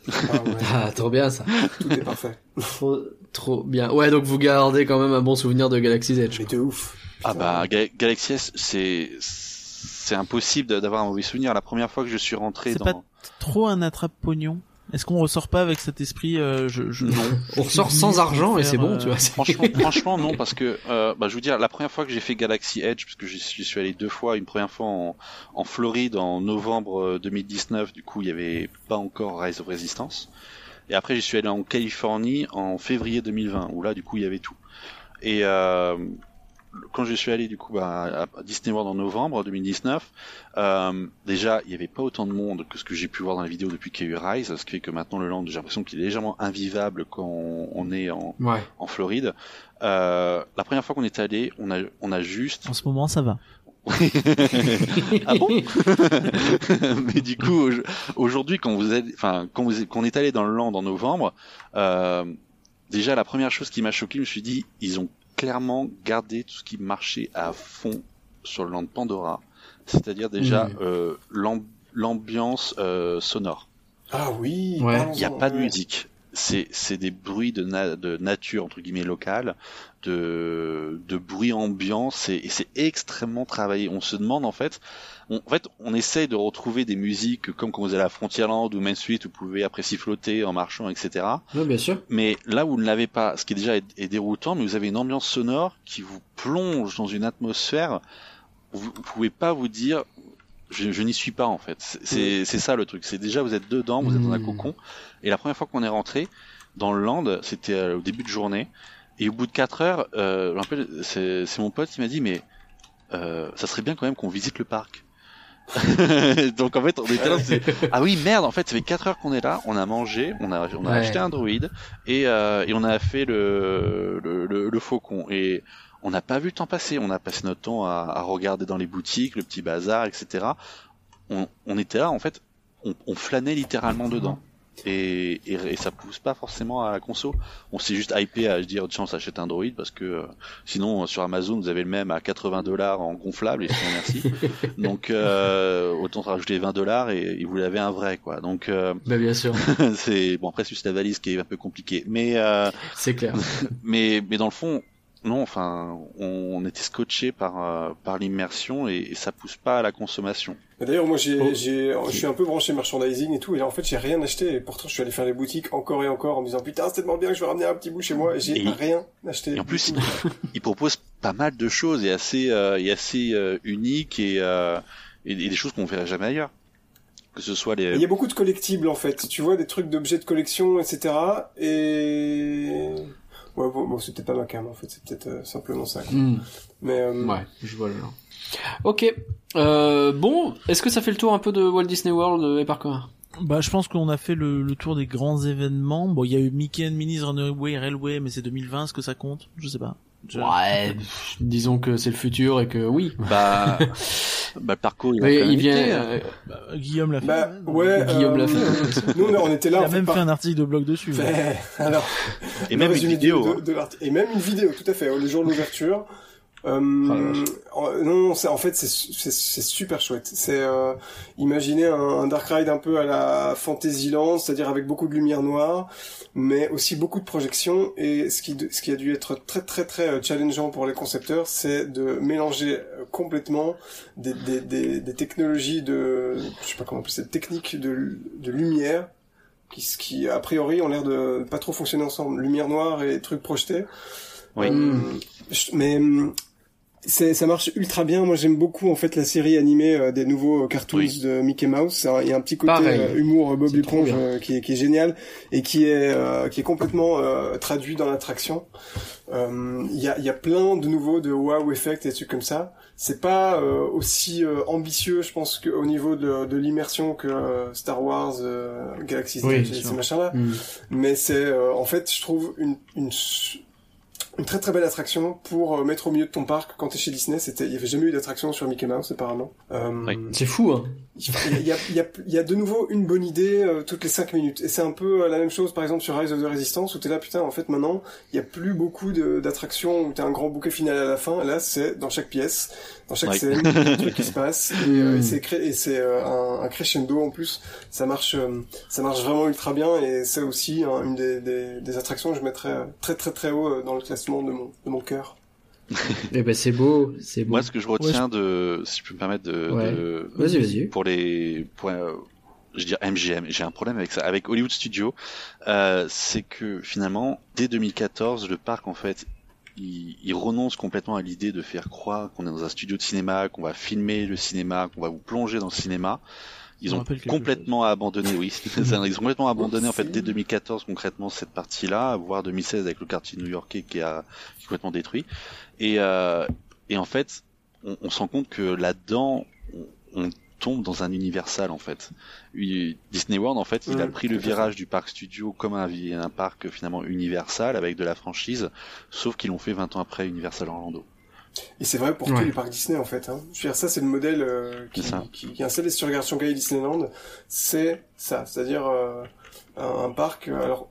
[SPEAKER 4] Ah ouais,
[SPEAKER 1] Ah, trop bien ça.
[SPEAKER 4] tout est parfait.
[SPEAKER 1] Trop, trop bien. Ouais, donc vous gardez quand même un bon souvenir de Galaxy's Edge.
[SPEAKER 4] Mais de ouf.
[SPEAKER 5] Ah bah, Ga- Galaxy S, c'est, c'est impossible d'avoir un mauvais souvenir. La première fois que je suis rentré
[SPEAKER 2] C'est
[SPEAKER 5] dans...
[SPEAKER 2] pas trop un attrape-pognon? Est-ce qu'on ressort pas avec cet esprit euh, je, je...
[SPEAKER 5] Non.
[SPEAKER 1] On ressort sans argent et c'est bon, tu vois. c'est-
[SPEAKER 5] Franchement, franchement non parce que euh, bah, je veux dire la première fois que j'ai fait Galaxy Edge parce que j'y suis, allé deux fois une première fois en, en Floride en novembre euh, 2019 du coup il y avait pas encore Rise of Resistance et après j'y suis allé en Californie en février 2020 où là du coup il y avait tout et euh, quand je suis allé du coup bah, à Disney World en novembre 2019, euh, déjà il n'y avait pas autant de monde que ce que j'ai pu voir dans la vidéo depuis qu'il y a eu Rise, ce qui fait que maintenant le land j'ai l'impression qu'il est légèrement invivable quand on, on est en,
[SPEAKER 1] Ouais.
[SPEAKER 5] en Floride. Euh, la première fois qu'on est allé, on a, on a juste.
[SPEAKER 2] En ce moment, ça va.
[SPEAKER 5] ah bon Mais du coup, au- aujourd'hui, quand vous êtes, enfin, quand vous, quand on est allé dans le land en novembre, euh, déjà la première chose qui m'a choqué, je me suis dit, ils ont clairement gardé tout ce qui marchait à fond sur le land Pandora, c'est-à-dire déjà
[SPEAKER 1] Mm.
[SPEAKER 5] euh, l'am- l'ambiance euh, sonore.
[SPEAKER 4] Ah oui.
[SPEAKER 1] Ouais.
[SPEAKER 5] Il n'y a pas de musique. C'est c'est des bruits de, na- de nature entre guillemets locale, de de bruit ambiant. C'est et c'est extrêmement travaillé. On se demande en fait, on, en fait, on essaye de retrouver des musiques comme quand vous allez à Frontierland ou Main Street, où vous pouvez après siffloter en marchant, etc.
[SPEAKER 1] Bien sûr.
[SPEAKER 5] Mais là, vous ne l'avez pas, ce qui est déjà est, est déroutant, mais vous avez une ambiance sonore qui vous plonge dans une atmosphère. où Vous, vous pouvez pas vous dire, je, je n'y suis pas en fait. C'est- C'est ça le truc. C'est déjà vous êtes dedans, vous êtes dans un
[SPEAKER 1] Mm.
[SPEAKER 5] cocon. Et la première fois qu'on est rentré dans le land, c'était euh, au début de journée. Et au bout de 4 heures, euh, c'est mon pote qui m'a dit, mais euh, ça serait bien quand même qu'on visite le parc. Donc en fait, on était là, on ah oui merde, en fait, ça fait 4 heures qu'on est là, on a mangé, on a, on a
[SPEAKER 1] Ouais.
[SPEAKER 5] acheté un droïde et, euh, et on a fait le, le, le, le faucon. Et on n'a pas vu le temps passer, on a passé notre temps à, à regarder dans les boutiques, le petit bazar, etc. On, on était là, en fait, on, on flânait littéralement dedans. Et, et, et ça pousse pas forcément à la conso. On s'est juste hypé à dire tiens on s'achète un droïde parce que euh, sinon euh, sur Amazon vous avez le même à 80 dollars en gonflable et sinon merci. Donc euh, autant rajouter 20 dollars et, et vous l'avez un vrai quoi. Donc euh,
[SPEAKER 1] Bah, bien sûr.
[SPEAKER 5] c'est bon après c'est juste la valise qui est un peu compliquée. Mais euh,
[SPEAKER 1] C'est clair.
[SPEAKER 5] mais mais dans le fond non enfin on, on était scotché par euh, par l'immersion et, et ça pousse pas à la consommation.
[SPEAKER 4] D'ailleurs, moi, j'ai,
[SPEAKER 1] Oh.
[SPEAKER 4] j'ai, je suis un peu branché merchandising et tout, et là, en fait, j'ai rien acheté, et pourtant, je suis allé faire les boutiques encore et encore en me disant, putain, c'est tellement bien que je vais ramener un petit bout chez moi, et j'ai
[SPEAKER 5] Et-
[SPEAKER 4] rien acheté.
[SPEAKER 5] Et en plus, il propose pas mal de choses et assez, euh, et assez euh, uniques et, euh, et, et des choses qu'on verrait jamais ailleurs. Que ce soit les.
[SPEAKER 4] Il y a beaucoup de collectibles, en fait. Tu vois, des trucs d'objets de collection, etc. Et... Ouais, bon, bon c'est peut-être pas ma cam, en fait, c'est peut-être euh, simplement ça. quoi.
[SPEAKER 1] Mm.
[SPEAKER 4] Mais, euh,
[SPEAKER 1] Ouais, je vois le genre. Ok. Euh, bon, est-ce que ça fait le tour un peu de Walt Disney World et Parcours
[SPEAKER 2] Bah, je pense qu'on a fait le, le tour des grands événements. Bon, il y a eu Mickey and Minnie's Runaway Railway, mais c'est 2020, est-ce que ça compte? Je sais pas. Je-
[SPEAKER 1] Ouais, disons que c'est le futur et que oui.
[SPEAKER 5] Bah, Bah, le parcours, il, a même
[SPEAKER 1] il vient.
[SPEAKER 5] été,
[SPEAKER 1] euh,
[SPEAKER 2] Bah, Guillaume l'a fait.
[SPEAKER 4] Bah,
[SPEAKER 2] hein.
[SPEAKER 4] ouais.
[SPEAKER 1] Guillaume
[SPEAKER 4] euh,
[SPEAKER 1] l'a fait.
[SPEAKER 4] Nous, on on était
[SPEAKER 2] Il
[SPEAKER 4] là.
[SPEAKER 2] a
[SPEAKER 4] en fait,
[SPEAKER 2] même
[SPEAKER 4] par-
[SPEAKER 2] fait un article de blog dessus.
[SPEAKER 4] Fait- Alors,
[SPEAKER 5] Et même une vidéo.
[SPEAKER 4] de-
[SPEAKER 5] hein.
[SPEAKER 4] de et même une vidéo, tout à fait, le jour de l'ouverture. Euh,
[SPEAKER 1] Oh
[SPEAKER 4] en- non, c'est en fait c'est c'est c'est super chouette. C'est euh, imaginez un, un dark ride un peu à la Fantasyland, c'est-à-dire avec beaucoup de lumière noire, mais aussi beaucoup de projections. Et ce qui ce qui a dû être très très très euh, challengeant pour les concepteurs, c'est de mélanger euh, complètement des des des, des technologies de je sais pas comment appeler cette technique de de lumière qui qui a priori ont l'air de pas trop fonctionner ensemble, lumière noire et trucs projetés.
[SPEAKER 5] Oui.
[SPEAKER 4] Euh, mais hum, ça marche ultra bien. Moi, j'aime beaucoup en fait la série animée euh, des nouveaux cartoons
[SPEAKER 5] Oui.
[SPEAKER 4] de Mickey Mouse. Il y a un petit côté euh, humour euh, Bob l'éponge euh, qui est qui est génial et qui est euh, qui est complètement euh, traduit dans l'attraction. Euh, Il y a il y a plein de nouveaux de wow effect et des trucs comme ça. C'est pas euh, aussi euh, ambitieux, je pense, qu'au niveau de, de l'immersion que euh, Star Wars, euh, Galaxy's
[SPEAKER 2] Oui,
[SPEAKER 4] ces machins-là
[SPEAKER 1] Hmm.
[SPEAKER 4] mais c'est euh, en fait je trouve une, une une très très belle attraction pour euh, mettre au milieu de ton parc. Quand t'es chez Disney c'était il y avait jamais eu d'attraction sur Mickey Mouse apparemment. Euh,
[SPEAKER 5] Oui.
[SPEAKER 1] C'est fou, hein.
[SPEAKER 4] il y a, il y, a, il y, a, il y a de nouveau une bonne idée euh, toutes les 5 minutes. Et c'est un peu euh, la même chose par exemple sur Rise of the Resistance où t'es là putain en fait maintenant il y a plus beaucoup de- d'attractions où t'as un grand bouquet final à la fin. Là c'est dans chaque pièce dans chaque scène il y a des trucs qui se passent et, euh,
[SPEAKER 1] Mm.
[SPEAKER 4] et c'est cré- et c'est euh, un, un crescendo en plus. Ça marche euh, ça marche vraiment ultra bien. Et c'est aussi hein, une des, des, des attractions que je mettrais euh, très très très haut euh, dans le classement de mon de mon cœur
[SPEAKER 1] Eh ben c'est beau, c'est beau.
[SPEAKER 5] Moi, ce que je retiens de, si je peux me permettre de,
[SPEAKER 1] Ouais.
[SPEAKER 5] de-
[SPEAKER 1] Vas-y, vas-y.
[SPEAKER 5] pour les, pour, euh, je veux dire MGM, j'ai un problème avec ça, avec Hollywood Studios, euh, c'est que finalement, dès 2014, le parc en fait, il, il renonce complètement à l'idée de faire croire qu'on est dans un studio de cinéma, qu'on va filmer le cinéma, qu'on va vous plonger dans le cinéma. Ils ont complètement abandonné, oui, ils ont complètement abandonné en fait dès 2014 concrètement cette partie-là, voire 2016 avec le quartier new-yorkais qui a, qui est complètement détruit. Et, euh, et en fait, on, on se rend compte que là-dedans, on, on tombe dans un universal en fait. Disney World en fait, il a pris le virage du parc studio comme un, un parc finalement universal avec de la franchise, sauf qu'ils l'ont fait 20 ans après Universal Orlando.
[SPEAKER 4] Et c'est vrai pour
[SPEAKER 1] Ouais.
[SPEAKER 4] tous les parcs Disney en fait. Hein. Je veux dire, ça c'est le modèle euh, qui, qui, qui est installé sur Shanghai Disneyland. C'est ça, c'est-à-dire euh, un, un parc. euh, Alors,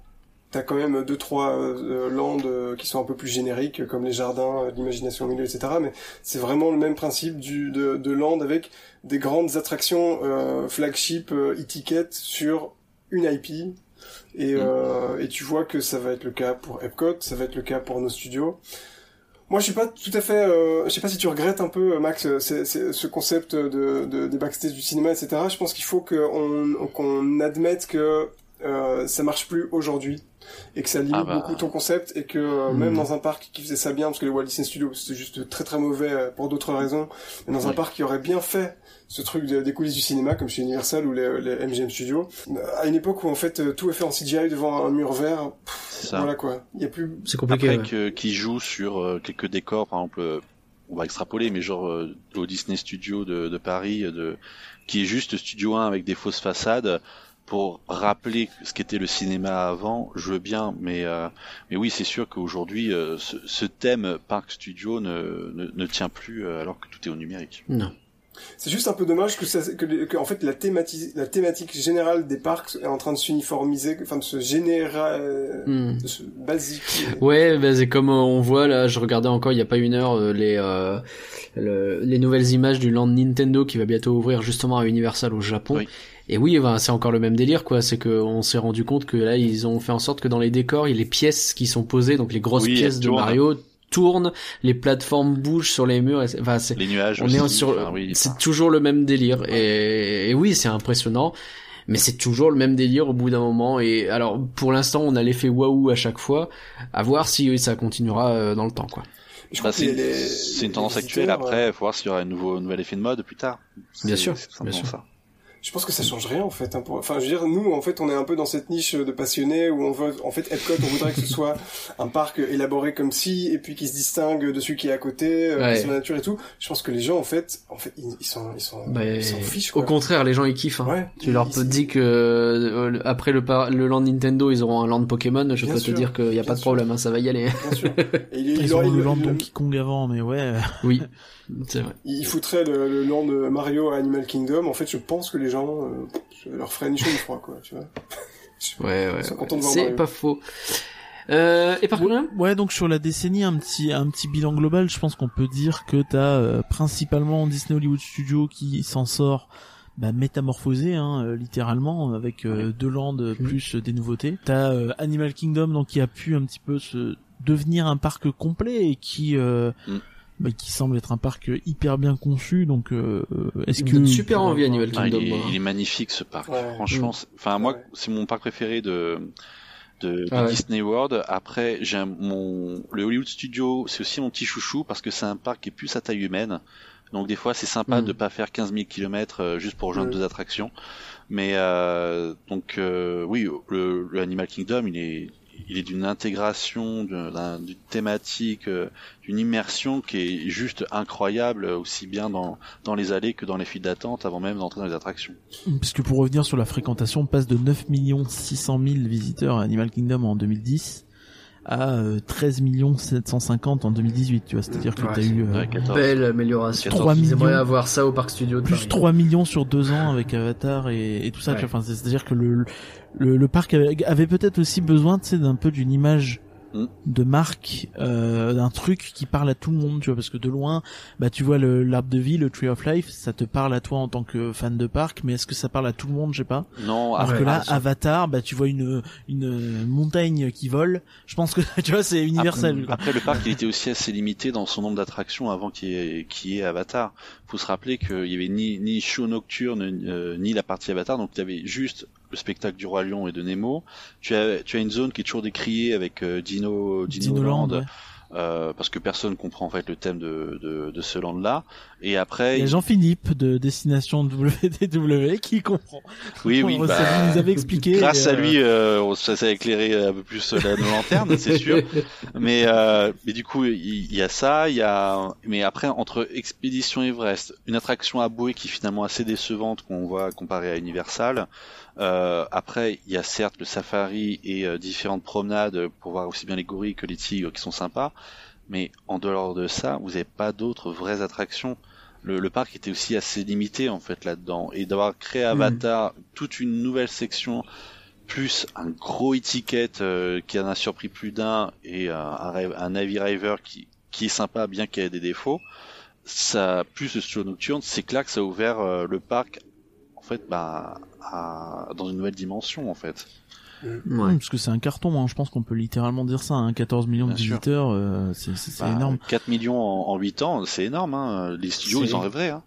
[SPEAKER 4] t'as quand même deux trois euh, landes euh, qui sont un peu plus génériques, comme les jardins, euh, l'imagination au milieu, etc. Mais c'est vraiment le même principe du de, de land avec des grandes attractions euh, flagship, euh, e-ticket sur une IP. Et, euh, et tu vois que ça va être le cas pour Epcot, ça va être le cas pour nos studios. Moi, je suis pas tout à fait. Euh, je sais pas si tu regrettes un peu, Max, euh, c'est- c'est- ce concept de, de des backstage du cinéma, etc. Je pense qu'il faut qu'on qu'on admette que euh, ça marche plus aujourd'hui et que ça limite
[SPEAKER 5] Ah bah.
[SPEAKER 4] beaucoup ton concept et que euh,
[SPEAKER 1] Hmm.
[SPEAKER 4] même dans un parc qui faisait ça bien, parce que les Walt Disney Studios c'était juste très très mauvais euh, pour d'autres raisons, mais dans un parc qui aurait bien fait ce truc de- des coulisses du cinéma comme chez Universal ou les, les MGM Studios, à une époque où en fait euh, tout est fait en CGI devant un mur vert, pff,
[SPEAKER 5] C'est ça.
[SPEAKER 4] voilà quoi. Il y a plus
[SPEAKER 1] C'est compliqué.
[SPEAKER 5] Après
[SPEAKER 1] ouais.
[SPEAKER 5] que qui joue sur euh, quelques décors, par exemple, euh, on va extrapoler, mais genre euh, au Disney Studio de, de Paris, de qui est juste Studio 1 avec des fausses façades pour rappeler ce qu'était le cinéma avant, je veux bien, mais euh, mais oui, c'est sûr qu'aujourd'hui euh, ce, ce thème parc studio ne, ne, ne tient plus euh, alors que tout est au numérique.
[SPEAKER 1] Non.
[SPEAKER 4] C'est juste un peu dommage que, ça, que, en fait la thématique, la thématique générale des parcs est en train de s'uniformiser, enfin de se générer,
[SPEAKER 1] Hmm.
[SPEAKER 4] de se basique.
[SPEAKER 1] Ouais, bah, c'est comme euh, on voit là, je regardais encore il y a pas une heure euh, les euh, le- les nouvelles images du land Nintendo qui va bientôt ouvrir justement à Universal au Japon.
[SPEAKER 5] Oui.
[SPEAKER 1] Et oui, ben, c'est encore le même délire quoi, c'est que on s'est rendu compte que là ils ont fait en sorte que dans les décors, il y a les pièces qui sont posées, donc les grosses
[SPEAKER 5] Oui,
[SPEAKER 1] pièces de. Mario tournent, les plateformes bougent sur les murs, et c'est- enfin c'est
[SPEAKER 5] Les nuages
[SPEAKER 1] on
[SPEAKER 5] aussi,
[SPEAKER 1] est sur
[SPEAKER 5] enfin, oui,
[SPEAKER 1] c'est
[SPEAKER 5] enfin,
[SPEAKER 1] toujours le même délire et, et oui c'est impressionnant mais c'est toujours le même délire au bout d'un moment et alors pour l'instant on a l'effet waouh à chaque fois à voir si ça continuera euh, dans le temps quoi
[SPEAKER 4] Je
[SPEAKER 5] bah,
[SPEAKER 4] crois que
[SPEAKER 5] c'est
[SPEAKER 4] les-
[SPEAKER 5] c'est une tendance actuelle. Après, faut voir s'il y aura un nouveau un nouvel effet de mode plus tard.
[SPEAKER 1] Bien sûr, bien sûr.
[SPEAKER 5] ça.
[SPEAKER 4] Je pense que ça change rien en fait. Hein, pour... Enfin, je veux dire, nous, en fait, on est un peu dans cette niche de passionnés où on veut, en fait, Epcot, on voudrait que ce soit un parc élaboré comme si, et puis qui se distingue de celui qui est à côté, euh,
[SPEAKER 1] Ouais.
[SPEAKER 4] sur la nature et tout. Je pense que les gens, en fait, en fait, ils, ils sont, ils sont,
[SPEAKER 1] Bah,
[SPEAKER 4] ils s'en fichent.
[SPEAKER 1] Au
[SPEAKER 4] Quoi.
[SPEAKER 1] contraire, les gens ils kiffent. hein.
[SPEAKER 4] Ouais.
[SPEAKER 1] Tu leur peux dis que euh, après le, par- le land Nintendo, ils auront un land Pokémon. Je
[SPEAKER 4] Bien
[SPEAKER 1] peux
[SPEAKER 4] sûr,
[SPEAKER 1] te dire qu'il y a pas de problème, hein, ça va y aller.
[SPEAKER 4] Bien sûr. Et il, il
[SPEAKER 2] Ils
[SPEAKER 4] aurait-
[SPEAKER 2] ont le
[SPEAKER 4] il-
[SPEAKER 2] land
[SPEAKER 4] il-
[SPEAKER 2] Donkey Kong avant, mais ouais.
[SPEAKER 1] oui, c'est vrai.
[SPEAKER 4] il foutrait le, le land de Mario à Animal Kingdom. En fait, je pense que les gens, euh, ça leur ferait ni chaud froid, quoi. Tu vois.
[SPEAKER 1] Ouais, ouais.
[SPEAKER 4] Ils sont
[SPEAKER 1] ouais.
[SPEAKER 4] contents de voir
[SPEAKER 1] C'est pas faux. Euh, et par contre,
[SPEAKER 2] Ouais, donc sur la décennie, un petit un petit bilan global, je pense qu'on peut dire que t'as euh, principalement Disney Hollywood Studios qui s'en sort bah, métamorphosé, hein, euh, littéralement, avec euh, deux landes plus euh, des nouveautés. T'as euh, Animal Kingdom, donc qui a pu un petit peu se devenir un parc complet et qui euh,
[SPEAKER 5] Mm.
[SPEAKER 2] Bah, qui semble être un parc hyper bien conçu. Donc, euh, est-ce
[SPEAKER 1] Il me
[SPEAKER 2] que
[SPEAKER 1] super envie, Animal
[SPEAKER 5] Ah, il,
[SPEAKER 1] Kingdom,
[SPEAKER 5] est, il est magnifique ce parc.
[SPEAKER 4] Ouais.
[SPEAKER 5] Franchement, c'est- enfin moi,
[SPEAKER 4] Ouais.
[SPEAKER 5] c'est mon parc préféré de de, de
[SPEAKER 1] Ah ouais.
[SPEAKER 5] Disney World. Après, j'ai un- mon le Hollywood Studio, c'est aussi mon petit chouchou parce que c'est un parc qui est plus à taille humaine. Donc des fois, c'est sympa
[SPEAKER 1] Mm.
[SPEAKER 5] de pas faire 15 000 km juste pour rejoindre
[SPEAKER 4] Mm.
[SPEAKER 5] deux attractions. Mais euh, donc euh, oui, le, le Animal Kingdom, il est il est d'une intégration, d'une thématique, euh, d'une immersion qui est juste incroyable, aussi bien dans, dans les allées que dans les files d'attente avant même d'entrer dans les attractions.
[SPEAKER 2] Parce que pour revenir sur la fréquentation, on passe de 9 600 000 visiteurs à Animal Kingdom en 2010 à euh, 13 750 en 2018, tu vois. C'est-à-dire que
[SPEAKER 1] Ouais,
[SPEAKER 2] t'as eu euh,
[SPEAKER 5] Ouais, 14.
[SPEAKER 1] Belle amélioration.
[SPEAKER 2] 3
[SPEAKER 1] Ils aimeraient
[SPEAKER 2] millions.
[SPEAKER 1] avoir ça au parc studio de
[SPEAKER 2] plus
[SPEAKER 1] Paris.
[SPEAKER 2] 3 millions sur deux ans avec Avatar et, et tout ça.
[SPEAKER 1] Ouais.
[SPEAKER 2] tu vois. Enfin, c'est- c'est-à-dire que le, le, le parc avait, avait peut-être aussi besoin, tu sais, d'un peu d'une image
[SPEAKER 5] Mm.
[SPEAKER 2] de marque, euh, d'un truc qui parle à tout le monde, tu vois, parce que de loin, bah tu vois le l'arbre de vie, le Tree of Life, ça te parle à toi en tant que fan de parc, mais est-ce que ça parle à tout le monde, je sais pas.
[SPEAKER 5] Non,
[SPEAKER 2] Alors que là. Avatar, bah tu vois une une montagne qui vole. Je pense que tu vois, c'est universel.
[SPEAKER 5] Après, le parc, il était aussi assez limité dans son nombre d'attractions avant qu'il y ait, qu'il y ait Avatar. Faut se rappeler qu'il y avait ni, ni show nocturne, euh, ni la partie Avatar, donc tu avais juste le spectacle du Roi Lion et de Nemo. Tu as, tu as une zone qui est toujours décriée avec euh, Dino, Dino,
[SPEAKER 2] Dino
[SPEAKER 5] Land,
[SPEAKER 2] Land, ouais.
[SPEAKER 5] Euh, parce que personne comprend en fait le thème de, de, de ce land-là. Et après,
[SPEAKER 2] Il y a Jean-Philippe de Destination WDW qui comprend.
[SPEAKER 5] oui, oui, bah,
[SPEAKER 2] nous avait expliqué.
[SPEAKER 5] grâce à
[SPEAKER 2] euh,
[SPEAKER 5] lui, euh, on- ça s'est éclairé un peu plus la nos lanternes, c'est sûr. mais euh, mais du coup il il y, a ça il y a mais après entre Expédition Everest une attraction à bouée qui est finalement assez décevante qu'on voit comparée à Universal euh, après il y a certes le safari et euh, différentes promenades pour voir aussi bien les gorilles que les tigres qui sont sympas mais en dehors de ça vous n'avez pas d'autres vraies attractions. Le, le parc était aussi assez limité en fait là-dedans. Et d'avoir créé Avatar toute une nouvelle section plus un gros étiquette euh, qui en a surpris plus d'un et euh, un, un navire river qui, qui est sympa bien qu'il y ait des défauts ça plus le studio nocturne c'est clair que ça a ouvert euh, le parc fait bah à, dans une nouvelle dimension en fait
[SPEAKER 1] Ouais.
[SPEAKER 2] Hum, parce que c'est un carton, hein. je pense qu'on peut littéralement dire ça, hein. 14 millions de
[SPEAKER 5] Bien
[SPEAKER 2] visiteurs, euh, c'est
[SPEAKER 5] Bah,
[SPEAKER 2] énorme.
[SPEAKER 5] 4 millions en, en 8 ans c'est énorme hein. les studios ils en rêveraient hein.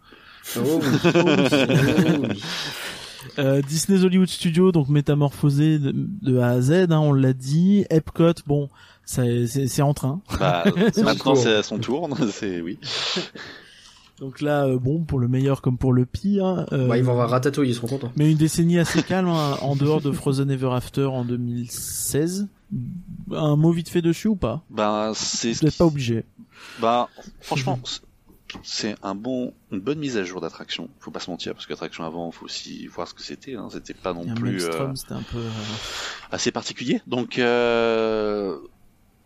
[SPEAKER 1] Oh oui, oh oui, oh.
[SPEAKER 2] Euh, Disney's Hollywood Studios, donc métamorphosé de, de A à Z, hein, on l'a dit. Epcot, bon, c'est en train.
[SPEAKER 5] bah,
[SPEAKER 1] en
[SPEAKER 5] maintenant c'est à son tour c'est oui
[SPEAKER 2] Donc là, euh, bon, pour le meilleur comme pour le pire. euh,
[SPEAKER 1] Bah, ils vont voir Ratatouille, ils seront contents.
[SPEAKER 2] Mais une décennie assez calme, hein, en dehors de Frozen Ever After en 2016. Un mot vite fait dessus ou pas?
[SPEAKER 5] Bah c'est
[SPEAKER 2] Vous n'êtes pas obligé.
[SPEAKER 5] Bah, franchement, c'est un bon, une bonne mise à jour d'attraction. Faut pas se mentir, parce que l'attraction avant, faut aussi voir ce que c'était. Hein. C'était pas non plus euh,
[SPEAKER 2] c'était un peu... euh,
[SPEAKER 5] assez particulier. Donc, euh,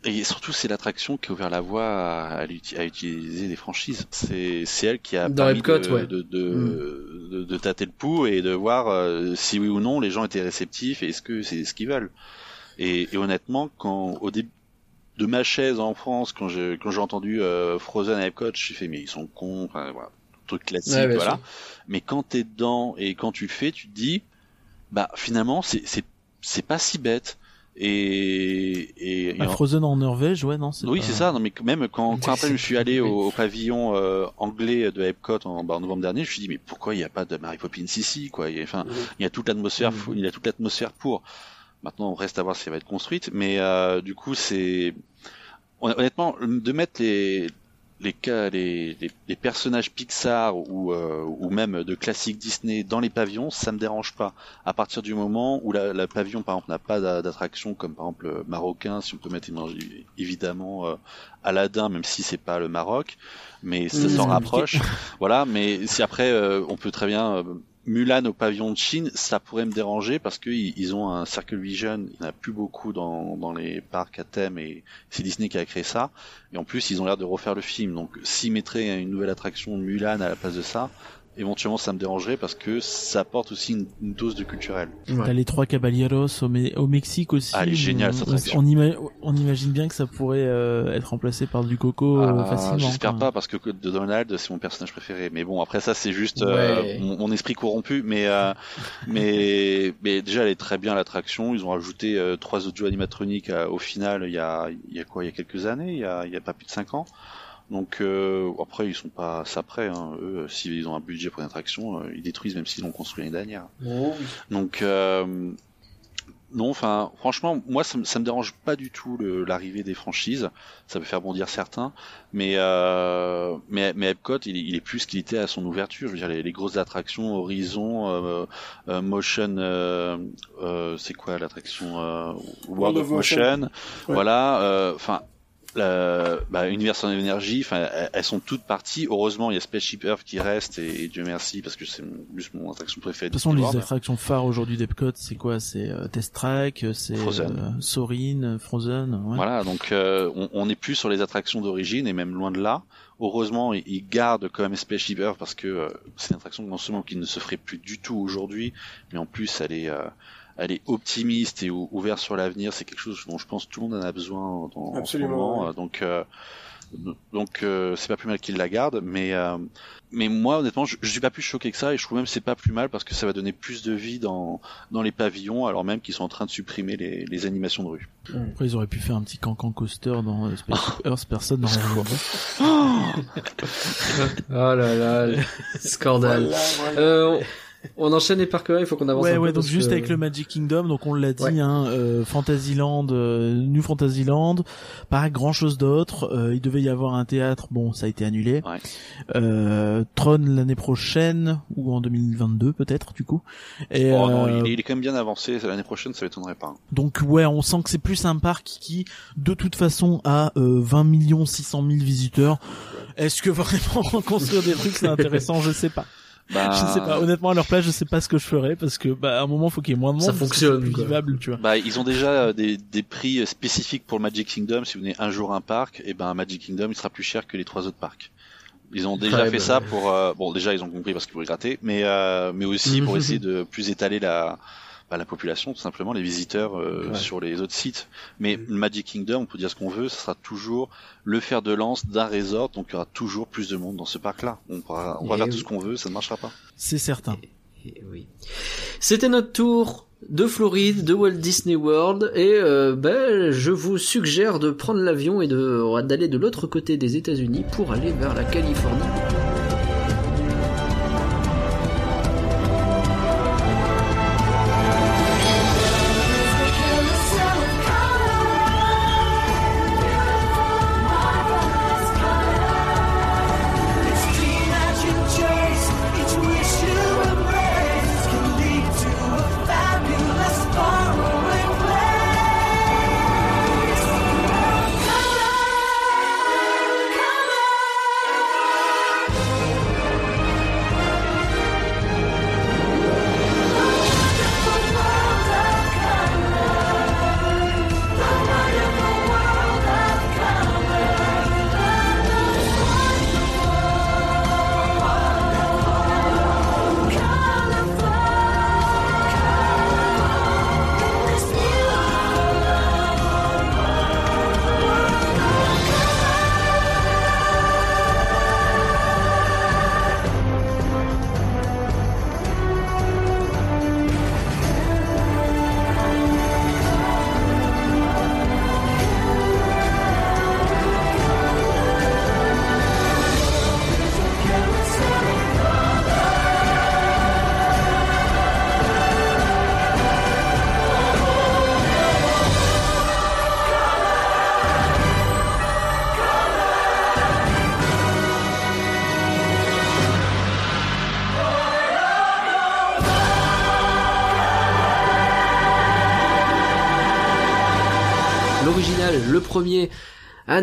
[SPEAKER 5] et surtout, c'est l'attraction qui a ouvert la voie à, à à utiliser des franchises. C'est, c'est elle qui a
[SPEAKER 1] Dans
[SPEAKER 5] permis
[SPEAKER 1] Epcot,
[SPEAKER 5] de,
[SPEAKER 1] ouais.
[SPEAKER 5] de, de, de, de tâter le pouls et de voir euh, si oui ou non les gens étaient réceptifs et est-ce que c'est ce qu'ils veulent. Et, et honnêtement, quand au début de ma chaise en France, quand j'ai quand j'ai entendu euh, Frozen à Epcot, j'ai fait mais ils sont cons, enfin, voilà, truc classique,
[SPEAKER 1] Ouais,
[SPEAKER 5] voilà.
[SPEAKER 1] sûr.
[SPEAKER 5] Mais quand t'es dedans et quand tu le fais, tu te dis, bah finalement c'est c'est c'est pas si bête. Et et, et
[SPEAKER 2] bah,
[SPEAKER 5] en-
[SPEAKER 2] Frozen en Norvège, ouais, non
[SPEAKER 5] oui,
[SPEAKER 2] pas-
[SPEAKER 5] c'est ça. Non, mais même quand, quand après je suis allé au, au pavillon euh, anglais de Epcot en, bah, en novembre dernier, je me suis dit mais pourquoi il n'y a pas de Mary Poppins ici quoi? Il y a, Enfin, il y a toute l'atmosphère,
[SPEAKER 1] Mhm.
[SPEAKER 5] il y a toute l'atmosphère pour. Maintenant, on reste à voir si elle va être construite, mais euh, du coup, c'est Hon- honnêtement de mettre les les, cas- les, les, les personnages Pixar ou, euh, ou même de classiques Disney dans les pavillons, ça me dérange pas. À partir du moment où la, la pavillon, par exemple, n'a pas d'a- d'attraction comme par exemple marocain, si on peut mettre évidemment euh, Aladdin, même si c'est pas le Maroc, mais ça
[SPEAKER 1] Mmh,
[SPEAKER 5] s'en rapproche. voilà, mais si après euh, on peut très bien euh, Mulan au pavillon de Chine, ça pourrait me déranger parce qu'ils ils ont un Circle Vision, il n'y en a plus beaucoup dans, dans les parcs à thème et c'est Disney qui a créé ça. Et en plus, ils ont l'air de refaire le film. Donc, s'ils mettraient une nouvelle attraction Mulan à la place de ça, éventuellement ça me dérangerait parce que ça apporte aussi une, une dose de culturel.
[SPEAKER 2] T'as les trois caballeros au, Me- au Mexique aussi.
[SPEAKER 5] Ah, elle est géniale, cette
[SPEAKER 2] on,
[SPEAKER 5] attraction.
[SPEAKER 2] on, ima- on imagine bien que ça pourrait euh, être remplacé par du coco euh,
[SPEAKER 5] Ah,
[SPEAKER 2] facilement.
[SPEAKER 5] J'espère pas parce que de Donald c'est mon personnage préféré. Mais bon après ça c'est juste euh,
[SPEAKER 1] Ouais.
[SPEAKER 5] mon, mon esprit corrompu. Mais euh, mais mais déjà elle est très bien l'attraction. Ils ont rajouté euh, trois autres jeux animatroniques euh, au final il y a il y a quoi? Il y a quelques années? Il y a il y a pas plus de cinq ans? Donc euh, après ils sont pas ça prêt. Hein. Eux euh, s'ils ont un budget pour une attraction euh, ils détruisent même s'ils l'ont construit l'année dernière. Donc euh, non, enfin, franchement, moi, ça, me- ça me dérange pas du tout l'arrivée des franchises. Ça peut faire bondir certains, mais euh, mais, mais Epcot, il, est- il est plus qu'il était à son ouverture. Je veux dire, les, les grosses attractions, Horizon, euh, euh, Motion, euh, euh, c'est quoi l'attraction euh, World, of Motion.
[SPEAKER 4] Ouais.
[SPEAKER 5] Voilà, euh, enfin. La- bah, Universal Energy, enfin, elles, sont toutes parties. Heureusement, il y a Spaceship Earth qui reste et, et Dieu merci parce que c'est juste mon attraction préférée.
[SPEAKER 2] De toute façon, les attractions phares aujourd'hui d'Epcot, c'est quoi? C'est euh, Test Track, c'est
[SPEAKER 5] Frozen.
[SPEAKER 2] euh, Soarin', Frozen. Ouais.
[SPEAKER 5] Voilà, donc euh, on, on est plus sur les attractions d'origine et même loin de là. Heureusement, ils, gardent quand même Spaceship Earth parce que euh, c'est une attraction non seulement qui ne se ferait plus du tout aujourd'hui, mais en plus elle est, euh, elle est optimiste et ou- ouverte sur l'avenir. C'est quelque chose dont je pense que tout le monde en a besoin dans, en ce
[SPEAKER 4] Absolument,
[SPEAKER 5] moment.
[SPEAKER 4] ouais.
[SPEAKER 5] Donc, euh, donc euh, c'est pas plus mal qu'ils la gardent, mais euh, mais moi honnêtement, je, je suis pas plus choqué que ça et je trouve même que c'est pas plus mal parce que ça va donner plus de vie dans dans les pavillons, alors même qu'ils sont en train de supprimer les, les animations de rue.
[SPEAKER 2] Après, ils auraient pu faire un petit cancan coaster dans euh, Spaceship Earth, personne rien dit.
[SPEAKER 1] Oh là là, le scandale.
[SPEAKER 4] Voilà, voilà.
[SPEAKER 1] Euh, on, on enchaîne les parcs, il faut qu'on avance
[SPEAKER 2] Ouais,
[SPEAKER 1] un peu
[SPEAKER 2] ouais, donc juste
[SPEAKER 1] que-
[SPEAKER 2] avec le Magic Kingdom, donc on l'a dit,
[SPEAKER 1] Ouais.
[SPEAKER 2] hein, euh, Fantasyland, euh, New Fantasyland, pas grand chose d'autre. Euh, il devait y avoir un théâtre, bon, ça a été annulé.
[SPEAKER 5] Ouais.
[SPEAKER 2] Euh, Tron l'année prochaine ou en 2022 peut-être du coup. Et
[SPEAKER 5] Oh non,
[SPEAKER 2] euh,
[SPEAKER 5] il est, il est quand même bien avancé. L'année prochaine, ça m'étonnerait pas.
[SPEAKER 2] donc ouais, on sent que c'est plus un parc qui, de toute façon, a euh, 20 millions 600 000 visiteurs. Est-ce que vraiment construire des trucs c'est intéressant? Je sais pas.
[SPEAKER 5] Bah,
[SPEAKER 2] Je sais pas. Honnêtement, à leur place, je sais pas ce que je ferais parce que bah à un moment, faut qu'il y ait moins de monde.
[SPEAKER 1] Ça fonctionne,
[SPEAKER 2] plus
[SPEAKER 1] quoi.
[SPEAKER 2] vivable, tu vois.
[SPEAKER 5] Bah, ils ont déjà euh, des, des prix spécifiques pour le Magic Kingdom. Si vous venez un jour à un parc, et ben Magic Kingdom, il sera plus cher que les trois autres parcs. Ils ont déjà
[SPEAKER 1] Ouais,
[SPEAKER 5] fait
[SPEAKER 1] bah,
[SPEAKER 5] ça
[SPEAKER 1] ouais.
[SPEAKER 5] pour euh, bon déjà ils ont compris parce qu'ils voulaient gratter, mais euh, mais aussi pour essayer de plus étaler la bah, la population tout simplement les visiteurs euh,
[SPEAKER 1] Ouais.
[SPEAKER 5] sur les autres sites. Mais le Magic Kingdom, on peut dire ce qu'on veut, ça sera toujours le fer de lance d'un resort, donc il y aura toujours plus de monde dans ce parc-là. On pourra on va faire
[SPEAKER 1] oui.
[SPEAKER 5] tout ce qu'on veut, ça ne marchera pas.
[SPEAKER 2] C'est certain.
[SPEAKER 1] Oui. C'était notre tour de Floride, de Walt Disney World, et euh, ben, je vous suggère de prendre l'avion et de d'aller de l'autre côté des États-Unis pour aller vers la Californie.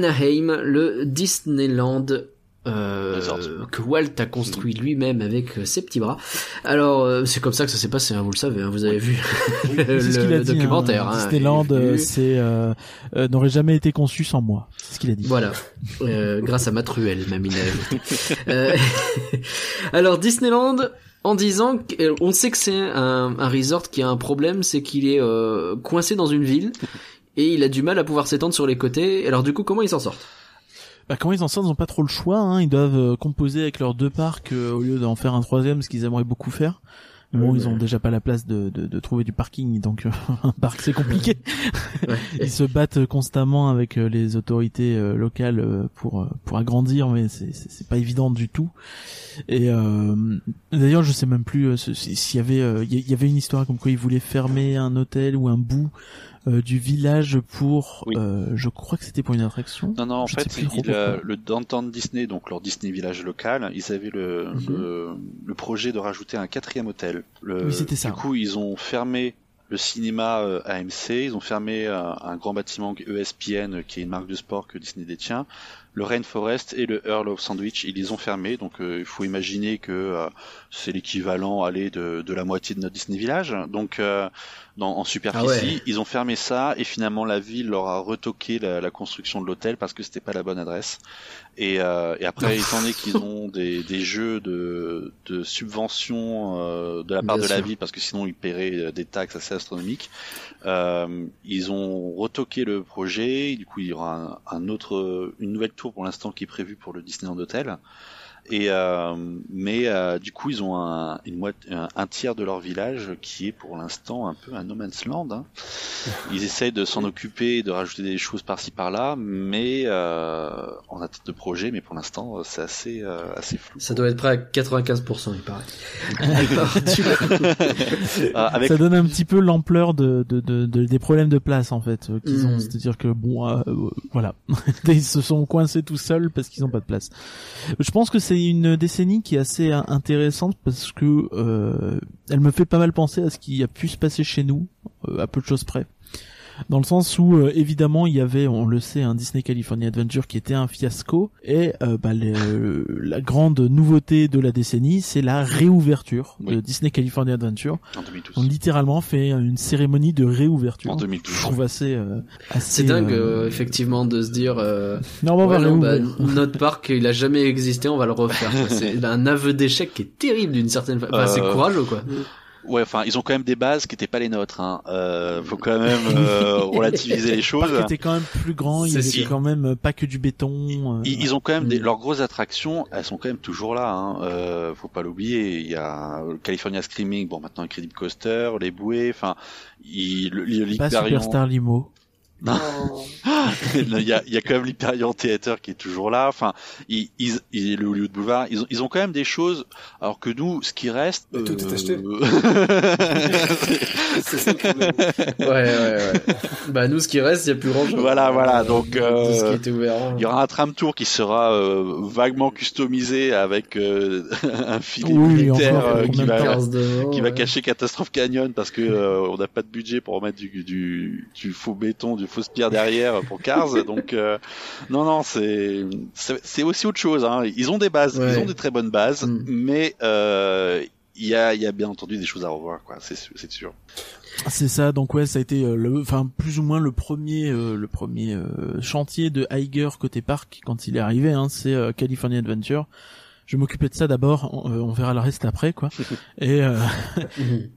[SPEAKER 1] Anaheim, le Disneyland euh, que Walt a construit lui-même avec euh, ses petits bras. Alors euh, c'est comme ça que ça s'est passé, hein, vous le savez, hein, vous avez vu le,
[SPEAKER 2] dit.
[SPEAKER 1] documentaire.
[SPEAKER 2] hein. Disneyland, euh, c'est euh, euh, n'aurait jamais été conçu sans moi. C'est ce qu'il a dit.
[SPEAKER 1] Voilà, Euh, grâce à Matruel, même il a ajouté. Euh, Alors Disneyland, en disant qu'on sait que c'est un, un resort qui a un problème, c'est qu'il est euh, coincé dans une ville et il a du mal à pouvoir s'étendre sur les côtés. Alors du coup, comment ils s'en sortent?
[SPEAKER 2] Bah, comment ils en sortent? Ils n'ont pas trop le choix. Hein. Ils doivent euh, composer avec leurs deux parcs euh, au lieu d'en faire un troisième, ce qu'ils aimeraient beaucoup faire. Mais bon,
[SPEAKER 1] Ouais,
[SPEAKER 2] ils ont déjà pas la place de, de, de trouver du parking, donc euh, un parc c'est compliqué.
[SPEAKER 1] Ouais.
[SPEAKER 2] Ils se battent constamment avec les autorités euh, locales pour pour agrandir, mais c'est c'est c'est pas évident du tout. Et euh, d'ailleurs, je sais même plus euh, s'il y avait euh, il y y avait une histoire comme quoi ils voulaient fermer un hôtel ou un bout euh, du village pour,
[SPEAKER 5] Oui.
[SPEAKER 2] euh, je crois que c'était pour une attraction.
[SPEAKER 5] Non, non, en
[SPEAKER 2] Je
[SPEAKER 5] fait, il, euh, le Downtown Disney, donc leur Disney village local, ils avaient le,
[SPEAKER 2] Mhm.
[SPEAKER 5] le, le projet de rajouter un quatrième hôtel. Le,
[SPEAKER 2] Oui, c'était ça.
[SPEAKER 5] Du coup, ils ont fermé le cinéma euh, AMC, ils ont fermé un grand bâtiment ESPN, euh, qui est une marque de sport que Disney détient. Le Rainforest et le Earl of Sandwich, ils les ont fermés, donc euh, il faut imaginer que euh, c'est l'équivalent allez, de, de la moitié de notre Disney Village. Donc euh, dans, en superficie,
[SPEAKER 1] Ah ouais.
[SPEAKER 5] ils ont fermé ça et finalement la ville leur a retoqué la, la construction de l'hôtel parce que c'était pas la bonne adresse. Et, euh, et après, étant donné qu'ils ont des, des jeux de, de subvention euh, de la part
[SPEAKER 1] Bien
[SPEAKER 5] de la ville, parce que sinon ils paieraient euh, des taxes assez astronomiques, euh, ils ont retoqué le projet. Du coup, il y aura un, un autre, une nouvelle tour pour l'instant qui est prévue pour le Disneyland Hotel. Et euh, mais euh, du coup, ils ont un, une moite- un, un tiers de leur village qui est pour l'instant un peu un no man's land. hein. Ils essayent de s'en occuper, de rajouter des choses par-ci par-là, mais euh, on a de projet, mais pour l'instant, c'est assez euh, assez flou.
[SPEAKER 1] Ça doit être prêt à 95%, il paraît. Alors,
[SPEAKER 5] Euh, avec
[SPEAKER 2] Ça donne un petit peu l'ampleur de, de, de, de- des problèmes de place en fait qu'ils
[SPEAKER 1] Mm.
[SPEAKER 2] ont, c'est-à-dire que bon, euh, euh, voilà, ils se sont coincés tout seuls parce qu'ils n'ont pas de place. Je pense que c'est une décennie qui est assez intéressante parce que euh, elle me fait pas mal penser à ce qui a pu se passer chez nous, euh, à peu de choses près. Dans le sens où euh, évidemment il y avait, on le sait, un Disney California Adventure qui était un fiasco et euh, bah, euh, la grande nouveauté de la décennie, c'est la réouverture de. Disney California Adventure.
[SPEAKER 5] en 2012.
[SPEAKER 2] On littéralement fait une cérémonie de réouverture.
[SPEAKER 5] En 2012.
[SPEAKER 2] Je trouve assez, euh, assez.
[SPEAKER 1] c'est dingue,
[SPEAKER 2] euh,
[SPEAKER 1] euh, effectivement, de se dire... Euh,
[SPEAKER 2] Non, mais on va
[SPEAKER 1] ouais, non, bah, notre parc, il a jamais existé, on va le refaire. C'est un aveu d'échec qui est terrible d'une certaine façon. Enfin, c'est courageux, quoi.
[SPEAKER 5] Ouais, enfin, ils ont quand même des bases qui n'étaient pas les nôtres. Hein. Euh, faut quand même euh, relativiser les
[SPEAKER 2] Le
[SPEAKER 5] choses.
[SPEAKER 2] parc était quand même plus grand, il y quand même euh, pas que du béton. euh,
[SPEAKER 5] Ils, ils ont quand même des,
[SPEAKER 1] Mm.
[SPEAKER 5] leurs grosses attractions, elles sont quand même toujours là. Hein. Euh, faut pas l'oublier. Il y a le California Screaming, bon maintenant Incredible Coaster, les bouées, enfin, il, le, le-
[SPEAKER 2] pas Superstar Limo.
[SPEAKER 5] Non. il y a, il y a quand même l'Hyperion Theater qui est toujours là. Enfin, ils, ils, ils- le Hollywood Boulevard, ils ont, ils ont quand même des choses. Alors que nous, ce qui reste,
[SPEAKER 4] Mais tout est acheté.
[SPEAKER 5] euh,
[SPEAKER 4] C'est ça le problème.
[SPEAKER 1] Ouais, ouais, ouais. bah, nous, ce qui reste, il n'y a plus grand chose.
[SPEAKER 5] Voilà, voilà, donc,
[SPEAKER 1] De ce qui
[SPEAKER 5] euh,
[SPEAKER 1] était ouvert. hein.
[SPEAKER 5] Il y aura un tram tour qui sera euh, vaguement customisé avec euh, un filet
[SPEAKER 2] Oui,
[SPEAKER 5] militaire euh,
[SPEAKER 2] pour
[SPEAKER 5] qui va,
[SPEAKER 1] devant,
[SPEAKER 5] qui va
[SPEAKER 1] ouais.
[SPEAKER 5] cacher Catastrophe Canyon parce que euh, on n'a pas de budget pour remettre du, du, du faux béton, du fausse pierre derrière pour Cars. donc euh, non, non, c'est aussi autre chose. Hein. Ils ont des bases,
[SPEAKER 1] Ouais.
[SPEAKER 5] ils ont des très bonnes bases,
[SPEAKER 1] Mm.
[SPEAKER 5] mais euh, il y a il y a bien entendu des choses à revoir, quoi. C'est sûr- c'est sûr.
[SPEAKER 2] C'est ça, donc ouais, ça a été euh, le, enfin plus ou moins le premier, euh, le premier euh, chantier de Iger côté parc quand il est arrivé. Hein, c'est euh, California Adventure. Je m'occuper de ça d'abord, on, euh, on verra le reste après, quoi. Et euh,
[SPEAKER 1] Mhm.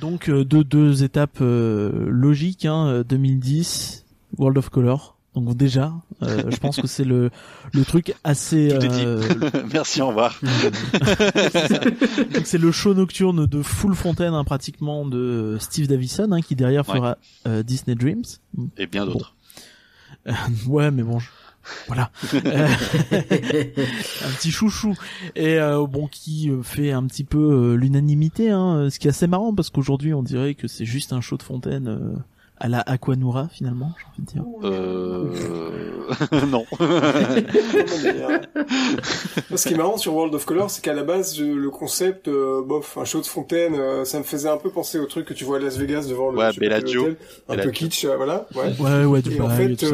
[SPEAKER 2] Donc euh, deux deux étapes euh, logiques, hein, euh, 2010, World of Color. Donc déjà, euh, je pense que c'est le le truc assez. Euh,
[SPEAKER 5] Merci, au revoir.
[SPEAKER 2] c'est le show nocturne de Full Fontaine, hein, pratiquement de Steve Davison, hein, qui derrière
[SPEAKER 5] Ouais.
[SPEAKER 2] fera euh, Disney Dreams.
[SPEAKER 5] Et bien d'autres.
[SPEAKER 2] Ouais, mais bon, je- voilà. Euh, un petit chouchou et euh, bon qui euh, fait un petit peu l'unanimité, hein, ce qui est assez marrant parce qu'aujourd'hui on dirait que c'est juste un show de fontaine euh, à la Aquanura finalement, j'ai envie de dire.
[SPEAKER 5] Euh... non.
[SPEAKER 4] Ce qui est marrant sur World of Color, c'est qu'à la base, le concept, euh, bof, un show de fontaine, euh, ça me faisait un peu penser au truc que tu vois à Las Vegas devant le
[SPEAKER 5] Ouais, Bellagio.
[SPEAKER 4] hôtel. un
[SPEAKER 5] Bellagio.
[SPEAKER 4] peu kitsch, euh, voilà. Ouais.
[SPEAKER 2] Ouais, ouais, du
[SPEAKER 4] Et en fait,
[SPEAKER 2] ça.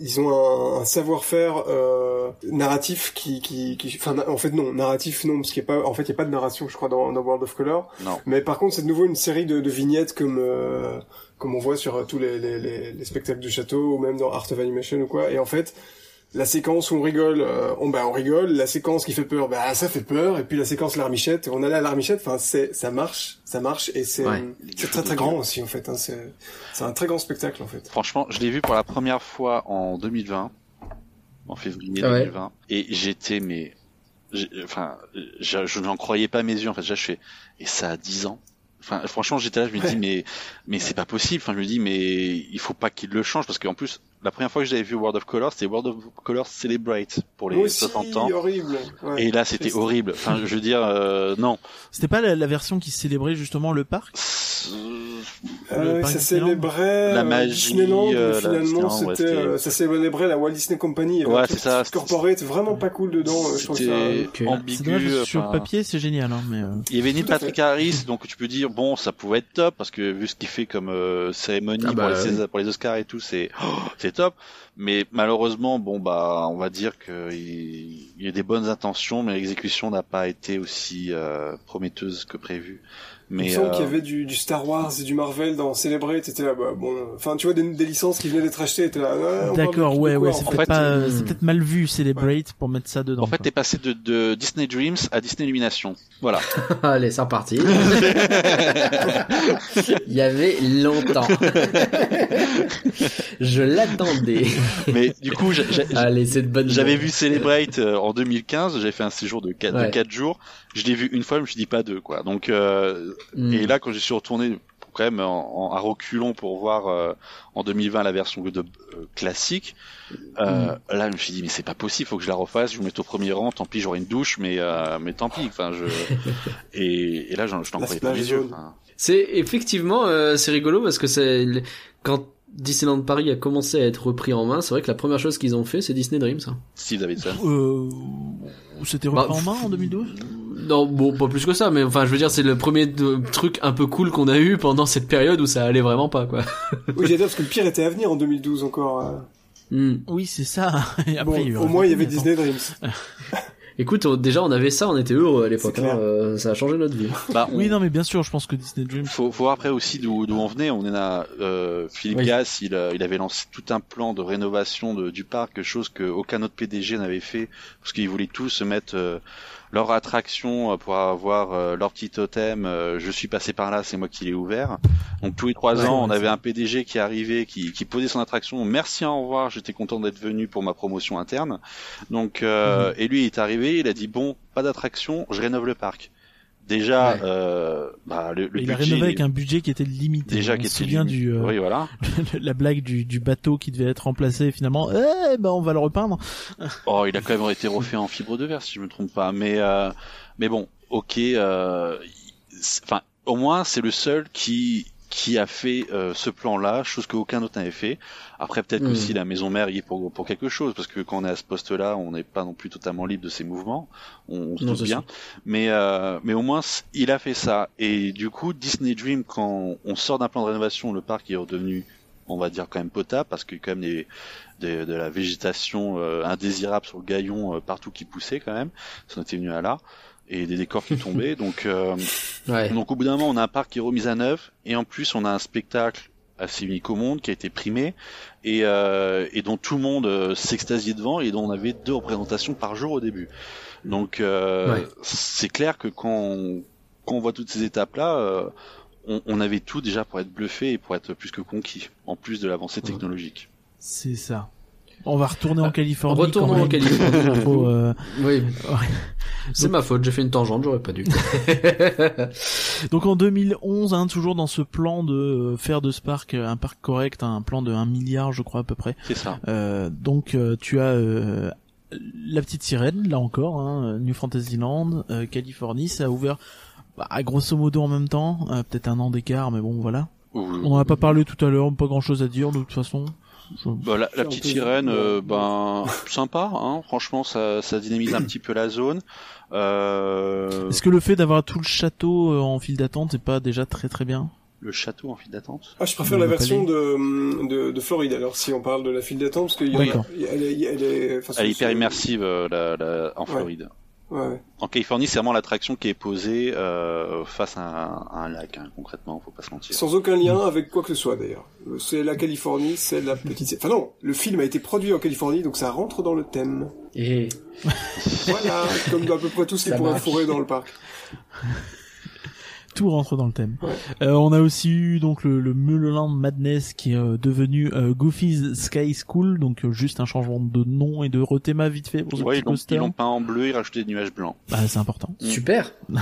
[SPEAKER 4] ils ont un, un savoir-faire euh, narratif qui, qui, qui, enfin, na- en fait non, narratif non, parce qu'il y a pas, en fait, il y a pas de narration, je crois, dans, dans World of Color.
[SPEAKER 5] Non.
[SPEAKER 4] Mais par contre, c'est de nouveau une série de, de vignettes comme, euh, comme on voit sur euh, tous les, les, les, les spectacles du château ou même dans Art of Animation ou quoi. Et en fait, la séquence où on rigole, euh, on, bah, on rigole. La séquence qui fait peur, bah, ça fait peur. Et puis la séquence larmichette, on allait à larmichette. Enfin, c'est, ça marche, ça marche. Et c'est,
[SPEAKER 1] Ouais.
[SPEAKER 4] c'est très très grand aussi, en fait. Hein, c'est, c'est un très grand spectacle, en fait.
[SPEAKER 5] Franchement, je l'ai vu pour la première fois en 2020, en février
[SPEAKER 1] Ah ouais.
[SPEAKER 5] 2020, et j'étais mais, j'ai- enfin, je, je n'en croyais pas mes yeux. En fait, déjà, je fais, et ça a 10 ans. Enfin, franchement, j'étais là, je me dis, mais, mais c'est pas possible. Enfin, je me dis, mais il faut pas qu'il le change parce qu'en plus, la première fois que j'avais vu World of Color, c'était World of Color Celebrate pour les
[SPEAKER 4] aussi,
[SPEAKER 5] 60 ans.
[SPEAKER 4] horrible. Ouais.
[SPEAKER 5] Et là, c'était horrible. Enfin, je veux dire, euh, non.
[SPEAKER 2] C'était pas la, la version qui célébrait justement le parc
[SPEAKER 4] Euh,
[SPEAKER 2] Le
[SPEAKER 4] oui,
[SPEAKER 2] parc
[SPEAKER 4] ça célébrait
[SPEAKER 5] La
[SPEAKER 4] euh,
[SPEAKER 5] magie,
[SPEAKER 4] Disneyland,
[SPEAKER 5] euh,
[SPEAKER 4] finalement c'était, euh, ça célébrait la Walt Disney Company.
[SPEAKER 5] Ouais, c'est ça,
[SPEAKER 4] Corporate vraiment pas cool dedans. euh, Je trouve ça.
[SPEAKER 5] C'était
[SPEAKER 1] Ok.
[SPEAKER 2] C'est dommage,
[SPEAKER 5] ambigu.
[SPEAKER 2] sur papier c'est génial, hein, mais. euh,
[SPEAKER 5] Il y avait
[SPEAKER 4] à
[SPEAKER 5] Patrick Harris, donc tu peux dire bon, ça pouvait être top parce que vu ce qu'il fait comme euh, cérémonie
[SPEAKER 1] Ah
[SPEAKER 5] pour,
[SPEAKER 1] bah,
[SPEAKER 5] les
[SPEAKER 1] oui.
[SPEAKER 5] César- pour les Oscars et tout, c'est oh, c'est top. Mais malheureusement, bon bah, on va dire qu'il il y a des bonnes intentions, mais l'exécution n'a pas été aussi euh, prometteuse que prévu.
[SPEAKER 4] Il
[SPEAKER 5] Mais
[SPEAKER 4] me semble
[SPEAKER 5] euh,
[SPEAKER 4] qu'il y avait du, du Star Wars et du Marvel dans Celebrate, c'était là, bah, bon, enfin, tu vois, des, des licences qui venaient d'être achetées, étaient là, parle
[SPEAKER 2] D'accord, ouais, ouais,
[SPEAKER 4] quoi,
[SPEAKER 2] c'est peut-être
[SPEAKER 1] euh,
[SPEAKER 2] c'est peut-être mal vu Celebrate pour mettre ça dedans.
[SPEAKER 5] en fait, t'es passé de, de Disney Dreams à Disney Illumination. Voilà.
[SPEAKER 1] Allez, c'est reparti. Il y avait longtemps. Je l'attendais.
[SPEAKER 5] mais du coup, J'avais vu Celebrate euh, en 2015, j'avais fait un séjour de 4,
[SPEAKER 1] Ouais.
[SPEAKER 5] de quatre jours. Je l'ai vu une fois, je me suis dit pas deux, quoi. Donc, euh,
[SPEAKER 1] Hmm.
[SPEAKER 5] et là, quand je suis retourné, quand même, en, en- à reculons pour voir euh, en 2020 la version de, euh, classique, euh,
[SPEAKER 1] Mm.
[SPEAKER 5] là, je me suis dit, mais c'est pas possible, faut que je la refasse, je me mette au premier rang, tant pis, j'aurai une douche, mais, euh, mais tant pis, enfin, je, et, et là, je n'en
[SPEAKER 4] La
[SPEAKER 5] croyais pas mes yeux.
[SPEAKER 1] C'est effectivement, euh, c'est rigolo parce que c'est quand Disneyland Paris a commencé à être repris en main, c'est vrai que la première chose qu'ils ont fait, c'est Disney Dreams. hein.
[SPEAKER 5] Steve Davidson.
[SPEAKER 2] Euh, c'était repris
[SPEAKER 1] Bah,
[SPEAKER 2] en main en 2012
[SPEAKER 1] Non, bon, pas plus que ça, mais enfin, je veux dire, c'est le premier truc un peu cool qu'on a eu pendant cette période où ça allait vraiment pas, quoi.
[SPEAKER 4] Oui, dire, parce que le pire était à venir en 2012 encore. euh.
[SPEAKER 1] Hmm.
[SPEAKER 2] Oui, c'est ça. Et
[SPEAKER 4] Bon,
[SPEAKER 2] après, il y
[SPEAKER 4] au moins, il y avait. Disney Dreams.
[SPEAKER 1] Écoute, on- déjà, on avait ça, on était heureux à l'époque. Hein, euh, ça a changé notre vie.
[SPEAKER 5] Bah, on-
[SPEAKER 2] Oui, non, mais bien sûr, je pense que Disney Dream.
[SPEAKER 5] faut, faut voir après aussi d'où d'où on venait. On est à euh, Philippe
[SPEAKER 1] Oui.
[SPEAKER 5] Gass, il, euh, il avait lancé tout un plan de rénovation de, du parc, chose que aucun autre PDG n'avait fait, parce qu'ils voulaient tous se mettre euh, leur attraction euh, pour avoir euh, leur petit totem. euh, je suis passé par là, c'est moi qui l'ai ouvert. Donc tous les trois
[SPEAKER 1] Ouais,
[SPEAKER 5] ans, on avait un PDG qui arrivait, qui, qui posait son attraction. Merci, au revoir. J'étais content d'être venu pour ma promotion interne. Donc euh,
[SPEAKER 1] Mhm.
[SPEAKER 5] et lui il est arrivé, il a dit bon, pas d'attraction, je rénove le parc. Déjà,
[SPEAKER 1] Ouais.
[SPEAKER 5] euh, bah, le, le
[SPEAKER 2] il a
[SPEAKER 5] budget,
[SPEAKER 2] rénové avec un budget qui était limité.
[SPEAKER 5] déjà
[SPEAKER 2] On
[SPEAKER 5] qui
[SPEAKER 2] se
[SPEAKER 5] était
[SPEAKER 2] souvient du euh,
[SPEAKER 5] Oui, voilà.
[SPEAKER 2] la blague du, du bateau qui devait être remplacé finalement. Eh ben on va le repeindre.
[SPEAKER 5] Oh, il a quand même été refait en fibre de verre, si je me trompe pas. Mais, euh, mais bon, ok. euh, Enfin, au moins, c'est le seul qui qui a fait euh, ce plan-là, chose qu'aucun autre n'avait fait. Après, peut-être
[SPEAKER 1] Mm.
[SPEAKER 5] qu'aussi la maison mère y est pour pour quelque chose, parce que quand on est à ce poste-là, on n'est pas non plus totalement libre de ses mouvements. On, on se
[SPEAKER 1] Non,
[SPEAKER 5] doute bien. Mais euh, mais au moins, il a fait ça. Et du coup, Disney Dream, quand on sort d'un plan de rénovation, le parc est redevenu on va dire quand même potable parce qu'il y a quand même des, des- de la végétation euh, indésirable sur le gaillon euh, partout qui poussait quand même ça en était venu à là et des décors qui tombaient donc euh,
[SPEAKER 1] Ouais.
[SPEAKER 5] donc au bout d'un moment on a un parc qui est remis à neuf et en plus on a un spectacle assez unique au monde qui a été primé et, euh, et dont tout le monde euh, s'extasiait devant et dont on avait deux représentations par jour au début donc euh,
[SPEAKER 1] Ouais.
[SPEAKER 5] c'est clair que quand on, quand on voit toutes ces étapes là on, on avait tout déjà pour être bluffé et pour être plus que conquis, en plus de l'avancée technologique.
[SPEAKER 2] C'est ça. On va retourner en Californie.
[SPEAKER 1] Retournons en. Californie.
[SPEAKER 2] Faut, euh,
[SPEAKER 1] Oui. C'est ma faute, j'ai fait une tangente, j'aurais pas dû.
[SPEAKER 2] Donc en 2011, hein, toujours dans ce plan de euh, faire de ce parc euh, un parc correct, un plan de 1 milliard je crois à peu près.
[SPEAKER 5] C'est ça.
[SPEAKER 2] Euh, donc tu as euh, la petite sirène, là encore, hein, New Fantasyland, euh, Californie, ça a ouvert bah, grosso modo en même temps, euh, peut-être un an d'écart, mais bon voilà. On en a pas parlé tout à l'heure, pas grand chose à dire de toute façon.
[SPEAKER 5] Bah, la, la petite sirène, euh, ben sympa, hein. Franchement, ça, ça dynamise un petit peu la zone. Euh,
[SPEAKER 2] Est-ce que le fait d'avoir tout le château euh, en file d'attente est pas déjà très très bien?
[SPEAKER 5] Le château en file d'attente?
[SPEAKER 4] Ah, je préfère
[SPEAKER 2] Le
[SPEAKER 4] la version de, de, de Floride, alors, si on parle de la file d'attente, parce qu'il y en
[SPEAKER 2] Oui.
[SPEAKER 4] a, elle est, elle est, enfin,
[SPEAKER 5] Elle est hyper immersive euh, la, la- en. Floride.
[SPEAKER 4] Ouais, ouais.
[SPEAKER 5] En Californie, c'est vraiment l'attraction qui est posée euh, face à un, à un lac, hein, concrètement, faut pas se mentir.
[SPEAKER 4] Sans aucun lien avec quoi que ce soit, d'ailleurs. C'est la Californie, c'est la petite... Enfin non, le film a été produit en Californie, donc ça rentre dans le thème.
[SPEAKER 1] Et
[SPEAKER 4] Voilà, comme à peu près tout ce qui pourrait fourrer dans le parc.
[SPEAKER 2] Tout rentre dans le thème.
[SPEAKER 4] Ouais.
[SPEAKER 2] Euh, on a aussi eu donc le, le Mulholland Madness qui est euh, devenu euh, Goofy's Sky School, donc euh, juste un changement de nom et de rethéma vite fait pour ce
[SPEAKER 5] Ouais,
[SPEAKER 2] petit
[SPEAKER 5] ils l'ont- peint en bleu, ils rajouté des nuages blancs.
[SPEAKER 2] Bah, c'est important.
[SPEAKER 1] super.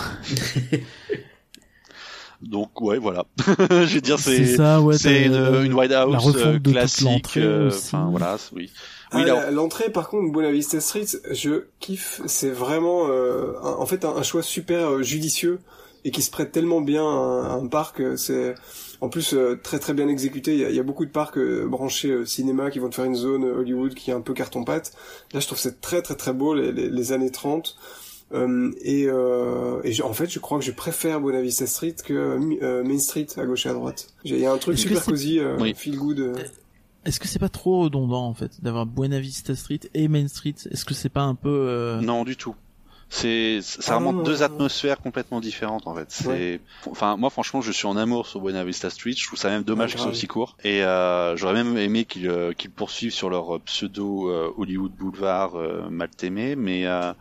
[SPEAKER 5] Donc ouais, voilà. Je veux dire,
[SPEAKER 2] C'est
[SPEAKER 5] c'est
[SPEAKER 2] ça, ouais.
[SPEAKER 5] c'est
[SPEAKER 2] t'as-
[SPEAKER 5] une, une White House
[SPEAKER 2] la refonte
[SPEAKER 5] euh,
[SPEAKER 2] de toute
[SPEAKER 5] classique.
[SPEAKER 2] l'entrée
[SPEAKER 5] euh,
[SPEAKER 2] aussi.
[SPEAKER 5] Enfin voilà, oui.
[SPEAKER 4] Ah,
[SPEAKER 5] Oui,
[SPEAKER 4] la- L'entrée, par contre, Buena Vista Street, je kiffe. C'est vraiment, euh, un- en fait, un, un choix super euh, judicieux et qui se prête tellement bien à un, à un parc. euh, C'est, en plus, euh, très très bien exécuté. Il y a, il y a beaucoup de parcs euh, branchés euh, cinéma qui vont te faire une zone euh, Hollywood qui est un peu carton-pâte. Là, je trouve c'est très très très beau les, les, les années 30. Euh, et euh, et je- en fait, je crois que je préfère Buena Vista Street que euh, Main Street à gauche et à droite. J'ai- Il y a un truc super
[SPEAKER 2] c'est-
[SPEAKER 4] cosy, euh,
[SPEAKER 5] Oui.
[SPEAKER 4] feel good. euh.
[SPEAKER 2] Est-ce que c'est pas trop redondant en fait d'avoir Buena Vista Street et Main Street? Est-ce que c'est pas un peu euh,
[SPEAKER 5] Non, du tout. C'est, ça
[SPEAKER 4] Ah,
[SPEAKER 5] remonte deux atmosphères complètement différentes en fait. C'est,
[SPEAKER 4] Ouais.
[SPEAKER 5] enfin moi franchement je suis en amour sur Buena Vista Street. Je trouve ça même dommage que ce soit aussi court. Et euh, j'aurais même aimé qu'ils, euh, qu'ils poursuivent sur leur euh, pseudo euh, Hollywood Boulevard euh, mal aimé, mais euh,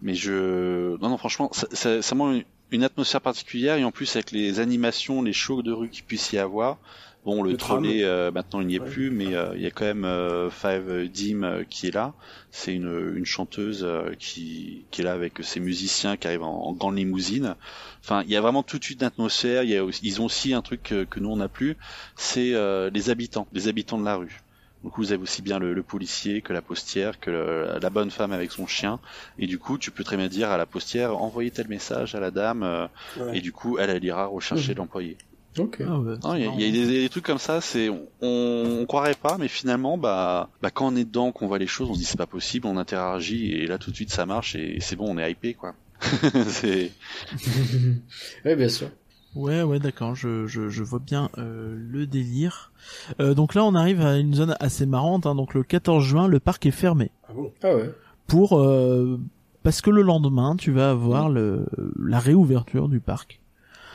[SPEAKER 5] mais je, non non franchement ça, ça, ça manque une, une atmosphère particulière et en plus avec les animations, les shows de rue qu'il puisse y avoir. Bon, le,
[SPEAKER 4] Le
[SPEAKER 5] trolley euh, maintenant il n'y est
[SPEAKER 4] Ouais.
[SPEAKER 5] plus, mais euh, il y a quand même euh, Five Dim euh, qui est là. C'est une, une chanteuse euh, qui, qui est là avec ses musiciens qui arrivent en, en grande limousine. Enfin, il y a vraiment toute une atmosphère. Il y a aussi- ils ont aussi un truc que, que nous on n'a plus, c'est euh, les habitants, les habitants de la rue. Donc vous avez aussi bien le, le policier que la postière, que le- la bonne femme avec son chien. Et du coup, tu peux très bien dire à la postière, envoyez tel message à la dame. euh,
[SPEAKER 4] Ouais.
[SPEAKER 5] Et du coup, elle, elle ira rechercher
[SPEAKER 1] Mhm.
[SPEAKER 5] l'employé.
[SPEAKER 1] Ok.
[SPEAKER 2] ah ouais,
[SPEAKER 5] Non, Il y, a- y des, des trucs comme ça, c'est on, on croirait pas, mais finalement, bah, bah quand on est dedans, qu'on voit les choses, on se dit c'est pas possible, on interagit et là tout de suite ça marche et c'est bon, on est hypé quoi. c'est
[SPEAKER 1] oui, bien sûr.
[SPEAKER 2] Ouais, ouais, d'accord, je, je, je vois bien euh, le délire. Euh, donc là, on arrive à une zone assez marrante. Hein, donc le 14 juin, le parc est fermé
[SPEAKER 4] Ah bon?
[SPEAKER 1] Ah ouais.
[SPEAKER 2] pour euh, parce que le lendemain, tu vas avoir le la réouverture du parc.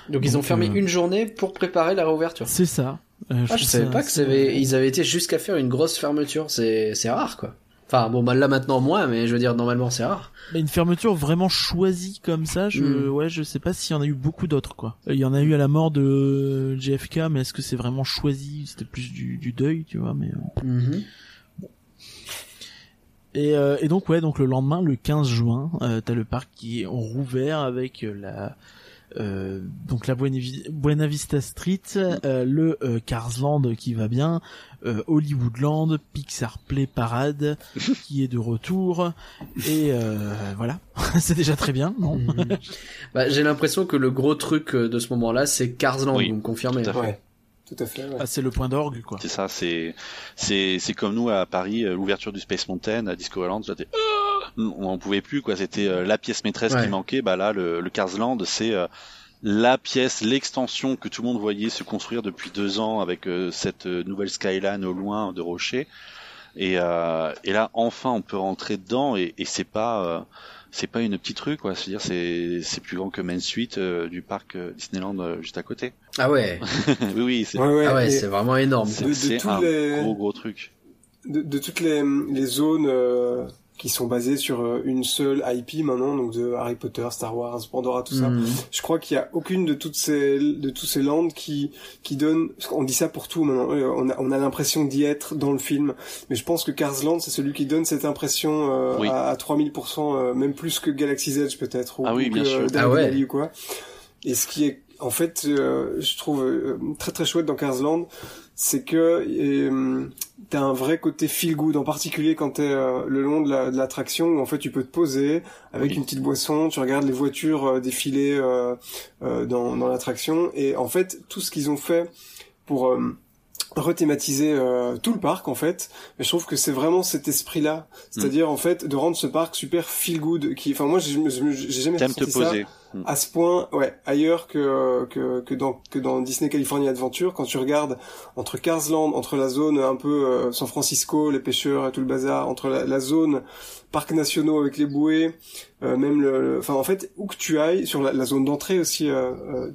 [SPEAKER 1] Donc ils ont fermé
[SPEAKER 2] euh,
[SPEAKER 1] une journée pour préparer la réouverture.
[SPEAKER 2] C'est ça. Euh,
[SPEAKER 1] Ah, je savais
[SPEAKER 2] ça
[SPEAKER 1] pas que ça
[SPEAKER 2] assez-
[SPEAKER 1] avait... ils avaient été jusqu'à faire une grosse fermeture. C'est c'est rare quoi. Enfin bon, bah là maintenant moins, mais je veux dire normalement c'est rare.
[SPEAKER 2] Mais une fermeture vraiment choisie comme ça, je
[SPEAKER 1] Mm.
[SPEAKER 2] ouais, je sais pas s'il y en a eu beaucoup d'autres quoi. Il y en a eu à la mort de JFK, mais est-ce que c'est vraiment choisi? C'était plus du, du deuil, tu vois, mais euh,
[SPEAKER 1] Mhm.
[SPEAKER 2] Et, euh, et donc ouais, donc le lendemain, le 15 juin, euh, t'as le parc qui est rouvert avec euh, la euh, donc la Buena Vi- Buena Vista Street, euh, le euh, Carsland qui va bien, euh, Hollywoodland, Pixar Play Parade qui est de retour et euh, voilà, c'est déjà très bien, non
[SPEAKER 1] Mhm. bah, j'ai l'impression que le gros truc de ce moment-là, c'est Carsland,
[SPEAKER 5] Oui,
[SPEAKER 1] vous me confirmez.
[SPEAKER 5] tout à fait.
[SPEAKER 4] Ouais, tout à fait. ouais.
[SPEAKER 2] Ah, c'est le point d'orgue quoi.
[SPEAKER 5] c'est ça, c'est c'est c'est comme nous à Paris, l'ouverture du Space Mountain à Discoveryland, j'étais on en pouvait plus quoi, c'était euh, la pièce maîtresse
[SPEAKER 1] Ouais.
[SPEAKER 5] qui manquait. Bah là, le, le Carsland, c'est euh, la pièce, l'extension que tout le monde voyait se construire depuis deux ans avec euh, cette euh, nouvelle skyline au loin de Rocher. Et, euh, et là, enfin, on peut rentrer dedans et, et c'est pas euh, c'est pas une petite rue quoi. C'est-à-dire c'est c'est plus grand que Main Street euh, du parc euh, Disneyland euh, juste à côté.
[SPEAKER 1] Ah ouais.
[SPEAKER 5] oui oui, c'est
[SPEAKER 4] Ouais, ouais,
[SPEAKER 1] Ah ouais, c'est vraiment énorme.
[SPEAKER 5] c'est
[SPEAKER 4] de- de
[SPEAKER 5] c'est
[SPEAKER 4] tous
[SPEAKER 5] un
[SPEAKER 4] les-
[SPEAKER 5] gros gros truc.
[SPEAKER 4] de, de toutes les, les zones euh, qui sont basées sur euh, une seule IP maintenant, donc de Harry Potter, Star Wars, Pandora, tout ça.
[SPEAKER 1] Mhm.
[SPEAKER 4] Je crois qu'il y a aucune de toutes ces de tous ces landes qui qui donne. qu'on dit ça pour tout maintenant. euh, On a on a l'impression d'y être dans le film, mais je pense que Cars Land c'est celui qui donne cette impression euh,
[SPEAKER 5] Oui.
[SPEAKER 4] à, à 3000%, euh, même plus que Galaxy's Edge peut-être ou,
[SPEAKER 5] Ah oui,
[SPEAKER 4] ou
[SPEAKER 5] bien
[SPEAKER 4] que
[SPEAKER 5] sûr.
[SPEAKER 4] euh,
[SPEAKER 1] Ah ouais.
[SPEAKER 4] Ou quoi. Et ce qui est en fait, euh, je trouve euh, très très chouette dans Cars Land, c'est que euh, t'as un vrai côté feel good, en particulier quand t'es euh, le long de la- de l'attraction où en fait tu peux te poser avec
[SPEAKER 5] Oui.
[SPEAKER 4] une petite boisson, tu regardes les voitures euh, défiler euh, euh, dans, dans l'attraction et en fait tout ce qu'ils ont fait pour rethématiser euh, tout le parc en fait mais je trouve que c'est vraiment cet esprit là c'est-à-dire en fait de rendre ce parc super feel good qui enfin moi j'ai jamais
[SPEAKER 5] T'aimes te
[SPEAKER 4] ressenti ça
[SPEAKER 5] poser. Mm.
[SPEAKER 4] à ce point ouais ailleurs que que que dans que dans Disney California Adventure quand tu regardes entre Cars Land entre la zone un peu euh, San Francisco les pêcheurs et tout le bazar entre la, la zone parcs nationaux avec les bouées euh, même le enfin en fait où que tu ailles sur la, la zone d'entrée aussi euh,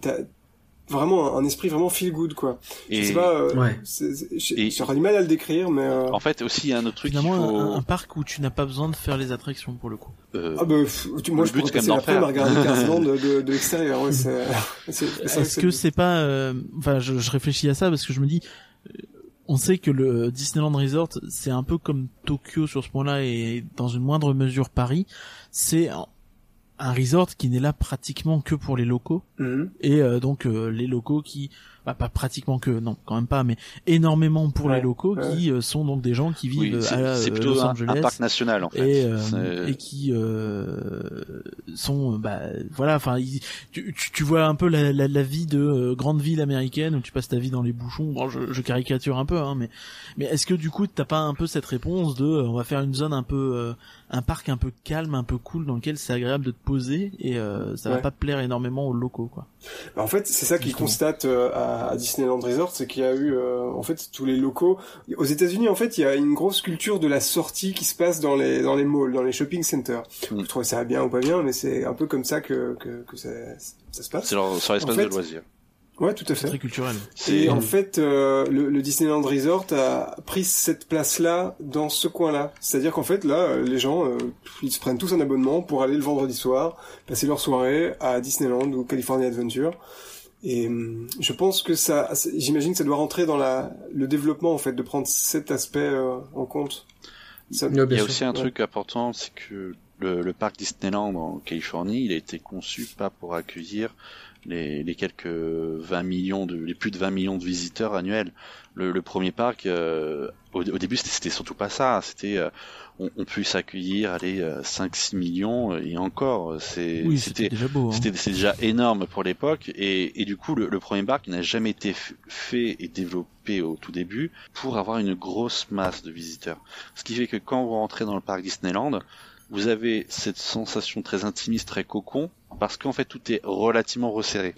[SPEAKER 4] euh, vraiment un, un esprit vraiment feel good quoi je
[SPEAKER 5] Et
[SPEAKER 4] sais pas euh,
[SPEAKER 1] Ouais.
[SPEAKER 4] je j'aurais du mal à le décrire mais euh,
[SPEAKER 5] en fait aussi il y a un autre truc
[SPEAKER 2] Finalement,
[SPEAKER 5] faut.
[SPEAKER 2] un, un parc où tu n'as pas besoin de faire les attractions pour le coup.
[SPEAKER 5] euh,
[SPEAKER 4] ah bah, pff, tu- moi
[SPEAKER 5] Le
[SPEAKER 4] je
[SPEAKER 5] but,
[SPEAKER 4] pourrais passer
[SPEAKER 5] même d'en
[SPEAKER 4] l'après à regarder Cars Land de, de, de l'extérieur ouais, c'est c'est- c'est vrai
[SPEAKER 2] Est-ce que c'est pas, euh, enfin, je, je réfléchis à ça parce que je me dis, euh, on sait que le Disneyland Resort, c'est un peu comme Tokyo sur ce point-là et dans une moindre mesure Paris, c'est un, resort qui n'est là pratiquement que pour les locaux
[SPEAKER 4] Mhm.
[SPEAKER 2] et euh, donc euh, les locaux qui, bah, pas pratiquement que, non, quand même pas, mais énormément pour
[SPEAKER 4] Ouais,
[SPEAKER 2] les locaux
[SPEAKER 4] ouais.
[SPEAKER 2] qui euh, sont donc des gens qui
[SPEAKER 5] oui,
[SPEAKER 2] vivent
[SPEAKER 5] c'est
[SPEAKER 2] à
[SPEAKER 5] c'est
[SPEAKER 2] euh,
[SPEAKER 5] plutôt
[SPEAKER 2] Los
[SPEAKER 5] un,
[SPEAKER 2] Angeles
[SPEAKER 5] un parc national en fait.
[SPEAKER 2] et, euh,
[SPEAKER 5] C'est-
[SPEAKER 2] et qui euh, sont bah voilà enfin tu, tu, tu vois un peu la, la, la vie de euh, grande ville américaine où tu passes ta vie dans les bouchons bon je, je caricature un peu hein mais mais est-ce que du coup t'as pas un peu cette réponse de euh, on va faire une zone un peu euh, un parc un peu calme un peu cool dans lequel c'est agréable de te poser et euh, ça va
[SPEAKER 4] Ouais.
[SPEAKER 2] pas plaire énormément aux locaux quoi?
[SPEAKER 4] Bah, en fait, c'est ça qu'ils constatent euh, à, à Disneyland Resort, c'est qu'il y a eu, euh, en fait, tous les locaux. Aux États-Unis, en fait, il y a une grosse culture de la sortie qui se passe dans les dans les malls, dans les shopping centers.
[SPEAKER 5] Mm.
[SPEAKER 4] Je trouve ça bien ou pas bien, mais c'est un peu comme ça que que, que ça, ça se passe.
[SPEAKER 5] C'est leur,
[SPEAKER 4] En fait,
[SPEAKER 5] de loisirs.
[SPEAKER 4] Ouais, tout à fait.
[SPEAKER 2] très culturel
[SPEAKER 5] C'est
[SPEAKER 4] Et en fait, euh, le, le Disneyland Resort a pris cette place-là dans ce coin-là. C'est-à-dire qu'en fait, là, euh, les gens, euh, ils se prennent tous un abonnement pour aller le vendredi soir, passer leur soirée à Disneyland ou California Adventure. Et hum, je pense que ça, j'imagine que ça doit rentrer dans la, le développement en fait, de prendre cet aspect euh, en compte. Ça-
[SPEAKER 5] Il
[SPEAKER 1] bien
[SPEAKER 5] y a
[SPEAKER 1] sûr.
[SPEAKER 5] aussi un
[SPEAKER 4] Ouais.
[SPEAKER 5] truc important, c'est que le, le parc Disneyland en Californie, il a été conçu pas pour accueillir les, les quelques 20 millions de, les plus de 20 millions de visiteurs annuels. Le, le premier parc, euh, au, au début, c'était surtout pas ça. C'était, euh, on, on puisse accueillir, allez, 5-6 millions et encore, c'est,
[SPEAKER 2] oui c'était déjà beau hein.
[SPEAKER 5] c'était c'est déjà énorme pour l'époque et, et du coup le, le premier parc n'a jamais été fait et développé au tout début pour avoir une grosse masse de visiteurs. Ce qui fait que quand vous rentrez dans le parc Disneyland, vous avez cette sensation très intimiste, très cocon, parce qu'en fait tout est relativement resserré.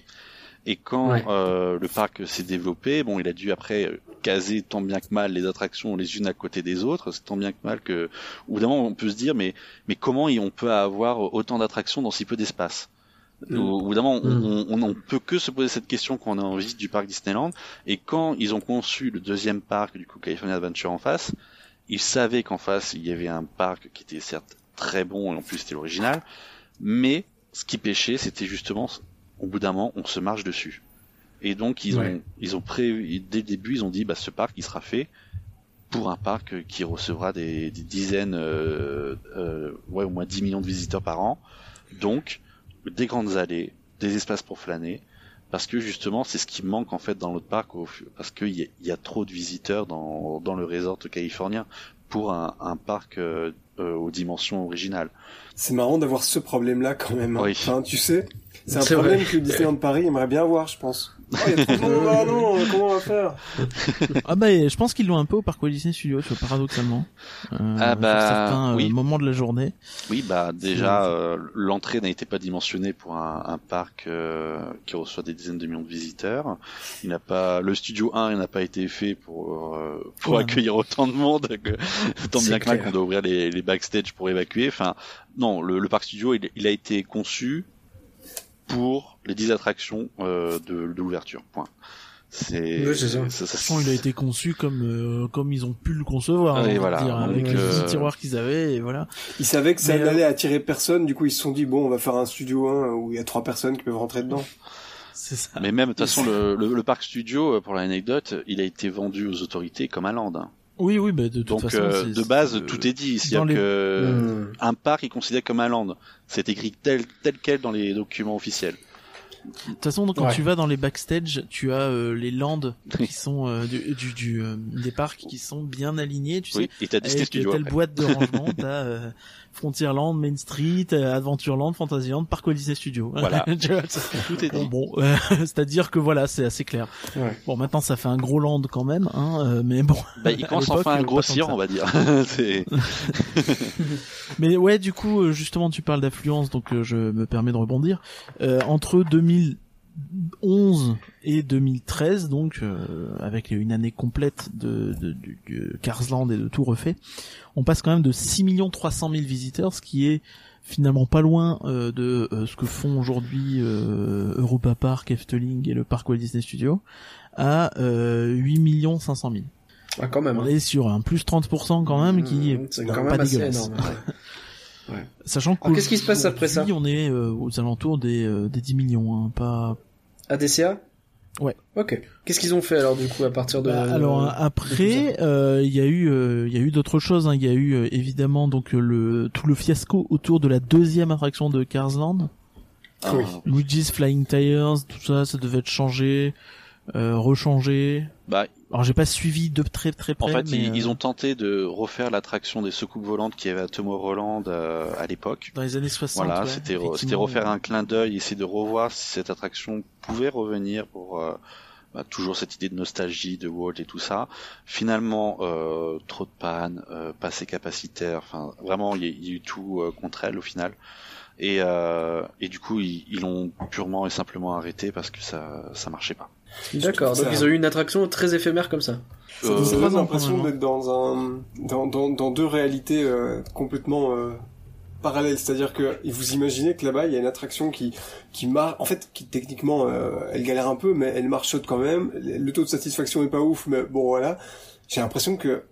[SPEAKER 5] Et quand
[SPEAKER 1] Ouais.
[SPEAKER 5] euh, le parc s'est développé, bon, il a dû après euh, caser tant bien que mal les attractions les unes à côté des autres. C'est tant bien que mal que, au bout d'un moment, on peut se dire, mais mais comment on peut avoir autant d'attractions dans si peu d'espace?
[SPEAKER 4] Mm.
[SPEAKER 5] Au bout d'un moment,
[SPEAKER 1] Mm.
[SPEAKER 5] on, on peut que se poser cette question quand on est en visite du parc Disneyland. Et quand ils ont conçu le deuxième parc, du coup California Adventure en face, ils savaient qu'en face il y avait un parc qui était certes très bon et en plus c'était l'original, mais ce qui pêchait, c'était justement, au bout d'un moment, on se marche dessus. Et donc ils
[SPEAKER 1] Ouais.
[SPEAKER 5] ont, ils ont prévu dès le début, ils ont dit, bah ce parc il sera fait pour un parc qui recevra des, des dizaines, euh, euh, ouais au moins 10 millions de visiteurs par an. Donc des grandes allées, des espaces pour flâner, parce que justement c'est ce qui manque en fait dans l'autre parc, parce qu'il y, a- il y a trop de visiteurs dans, dans le resort californien pour un, un parc euh, euh, aux dimensions originales.
[SPEAKER 4] C'est marrant d'avoir ce problème-là quand même. hein.
[SPEAKER 5] Oui.
[SPEAKER 4] Enfin, tu sais, c'est un problème
[SPEAKER 1] vrai.
[SPEAKER 4] que Disneyland Paris aimerait bien avoir, je pense. Oh, il y a trop de monde, ah non, comment on va faire?
[SPEAKER 2] Ah bah je pense qu'ils l'ont un peu au parc Walt Disney Studios paradoxalement euh,
[SPEAKER 5] Ah bah,
[SPEAKER 2] sur certains euh,
[SPEAKER 5] oui.
[SPEAKER 2] moments de la journée
[SPEAKER 5] Oui, bah déjà euh, l'entrée n'a été pas dimensionnée pour un, un parc euh, qui reçoit des dizaines de millions de visiteurs. Il n'a pas le studio 1 il n'a pas été fait pour euh, pour
[SPEAKER 2] Ouais.
[SPEAKER 5] accueillir autant de monde que tant
[SPEAKER 1] C'est
[SPEAKER 5] bien que mal qu'on doit ouvrir les, les backstage pour évacuer. Enfin non, le, le parc studio il, il a été conçu pour les 10 attractions euh, de, de l'ouverture. Point. C'est
[SPEAKER 1] Oui, c'est ça.
[SPEAKER 2] De toute façon, il a été conçu comme euh, comme ils ont pu le concevoir,
[SPEAKER 5] voilà.
[SPEAKER 2] dire, avec
[SPEAKER 5] Donc,
[SPEAKER 2] les
[SPEAKER 5] euh,
[SPEAKER 2] tiroirs qu'ils avaient, et voilà.
[SPEAKER 4] Ils savaient que ça
[SPEAKER 2] Mais, euh,
[SPEAKER 4] n'allait attirer personne, du coup ils se sont dit, bon, on va faire un studio 1 où il y a trois personnes qui peuvent rentrer dedans.
[SPEAKER 2] C'est ça.
[SPEAKER 5] Mais même de toute façon le, le, le parc studio pour l'anecdote, il a été vendu aux autorités comme un land. hein.
[SPEAKER 2] Oui, oui, bah, de toute
[SPEAKER 5] Donc
[SPEAKER 2] façon,
[SPEAKER 5] euh,
[SPEAKER 2] c'est-
[SPEAKER 5] de base,
[SPEAKER 2] c'est-
[SPEAKER 5] tout est dit.
[SPEAKER 2] dans
[SPEAKER 5] C'est-à-dire
[SPEAKER 2] les-
[SPEAKER 5] que
[SPEAKER 1] Hmm.
[SPEAKER 5] un parc est considéré comme un land. C'est écrit tel tel quel dans les documents officiels.
[SPEAKER 2] De toute façon, donc, quand
[SPEAKER 7] Ouais.
[SPEAKER 2] tu vas dans les backstage, tu as euh, les landes qui sont euh, du, du, du, euh, des parcs qui sont bien alignés, tu sais.
[SPEAKER 5] Oui, et t'as
[SPEAKER 2] Avec telle boîte de rangement, t'as euh, Frontierland, Main Street, euh, Adventureland, Fantasyland, Parc Disney Studio.
[SPEAKER 5] Voilà. Tout est
[SPEAKER 2] bon,
[SPEAKER 5] dit.
[SPEAKER 2] bon euh, c'est-à-dire que voilà, c'est assez clair.
[SPEAKER 7] Ouais.
[SPEAKER 2] Bon, maintenant ça fait un gros land quand même, hein, euh, mais bon.
[SPEAKER 5] Bah, il commence enfin à
[SPEAKER 2] euh,
[SPEAKER 5] grossir, on va dire.
[SPEAKER 2] Mais ouais, du coup, euh, justement, tu parles d'affluence, donc euh, je me permets de rebondir. Euh, entre 2011 et 2013, donc euh, avec une année complète de, de, du- du Carsland et de tout refait, on passe quand même de 6 300 000 visiteurs, ce qui est finalement pas loin euh, de euh, ce que font aujourd'hui euh, Europa Park, Efteling et le Parc Walt Disney Studio, à euh, 8 500 000.
[SPEAKER 7] Ah, quand même.
[SPEAKER 2] On
[SPEAKER 7] hein.
[SPEAKER 2] est sur un plus 30% quand même qui
[SPEAKER 7] Mmh,
[SPEAKER 2] est
[SPEAKER 7] quand
[SPEAKER 2] pas
[SPEAKER 7] même assez
[SPEAKER 2] dégueulasse.
[SPEAKER 7] énorme. ouais.
[SPEAKER 2] Sachant
[SPEAKER 7] Alors, qu'est-ce qui se passe après ça
[SPEAKER 2] On est euh, aux alentours des, euh, des 10 millions, hein, pas.
[SPEAKER 7] ADCA
[SPEAKER 2] Ouais.
[SPEAKER 7] Ok. Qu'est-ce qu'ils ont fait alors du coup à partir de
[SPEAKER 2] Bah, alors après, euh, il y a eu, euh, il y a eu d'autres choses. hein. Il y a eu euh, évidemment donc euh, le tout le fiasco autour de la deuxième attraction de Carsland,
[SPEAKER 5] Ah,
[SPEAKER 7] Oui.
[SPEAKER 2] Luigi's Flying Tires, tout ça, ça devait être changé, euh, rechangé.
[SPEAKER 5] Bah,
[SPEAKER 2] Alors j'ai pas suivi de très très près.
[SPEAKER 5] en fait,
[SPEAKER 2] mais,
[SPEAKER 5] ils,
[SPEAKER 2] euh,
[SPEAKER 5] ils ont tenté de refaire l'attraction des secoupes volantes qu'il y avait à Tomorrowland euh, à l'époque.
[SPEAKER 2] dans les années 60.
[SPEAKER 5] Voilà,
[SPEAKER 2] ouais,
[SPEAKER 5] c'était c'était refaire un clin d'œil, essayer de revoir si cette attraction pouvait revenir pour euh, bah, toujours cette idée de nostalgie de Walt et tout ça. Finalement, euh, trop de panne, euh, pas assez capacitaire, enfin vraiment il y, a- il y a eu tout euh, contre elle au final. Et, euh, et du coup ils ils l'ont purement et simplement arrêté parce que ça ça marchait pas.
[SPEAKER 7] D'accord. Donc ils ont eu une attraction très éphémère comme ça.
[SPEAKER 5] Euh,
[SPEAKER 2] trois ans,
[SPEAKER 4] l'impression
[SPEAKER 2] hein.
[SPEAKER 4] d'être dans un dans, dans, dans deux réalités euh, complètement euh, parallèles. C'est-à-dire que vous imaginez que là-bas il y a une attraction qui qui marche, en fait, qui techniquement euh, elle galère un peu, mais elle marchote quand même. Le taux de satisfaction est pas ouf, mais bon voilà. J'ai l'impression que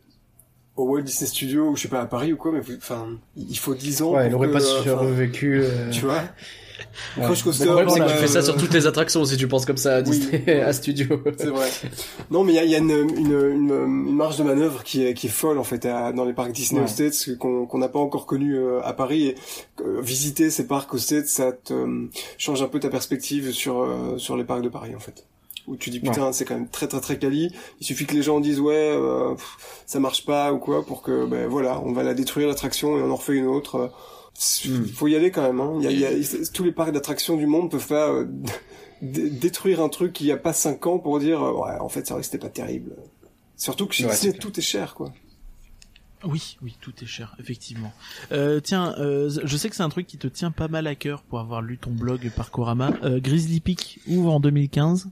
[SPEAKER 4] au Walt Disney Studio ou je sais pas à Paris ou quoi, mais enfin il faut 10 ans.
[SPEAKER 7] Ouais, elle aurait
[SPEAKER 4] que,
[SPEAKER 7] pas survécu. euh,
[SPEAKER 4] Tu vois. Coaster,
[SPEAKER 7] Le problème, c'est que tu fais ça
[SPEAKER 4] euh,
[SPEAKER 7] sur toutes les attractions si tu penses comme ça à
[SPEAKER 4] Oui.
[SPEAKER 7] Disney, à Studio.
[SPEAKER 4] C'est vrai. Non, mais il y a, il y a une, une, une, une marge de manœuvre qui est, qui est folle en fait à- dans les parcs Disney
[SPEAKER 7] Ouais.
[SPEAKER 4] aux States qu'on n'a pas encore connu euh, à Paris. Et euh, visiter ces parcs aux States, ça te euh, change un peu ta perspective sur euh, sur les parcs de Paris en fait. Où tu dis putain, c'est quand même très très très quali. Il suffit que les gens disent ouais, euh, pff, ça marche pas ou quoi pour que ben voilà, on va la détruire l'attraction et on en refait une autre. Il
[SPEAKER 7] Mm.
[SPEAKER 4] faut y aller quand même. Hein. Il y a, il y a- tous les parcs d'attractions du monde peuvent pas euh, dé- détruire un truc qui y a pas cinq ans pour dire euh, ouais en fait ça restait pas terrible. Surtout que chez
[SPEAKER 7] Ouais,
[SPEAKER 4] Disney
[SPEAKER 7] c'est
[SPEAKER 4] tout est cher quoi.
[SPEAKER 2] Oui, oui, tout est cher, effectivement. Euh, tiens, euh, je sais que c'est un truc qui te tient pas mal à cœur pour avoir lu ton blog Parkorama. Euh, Grizzly Peak ouvre en 2015.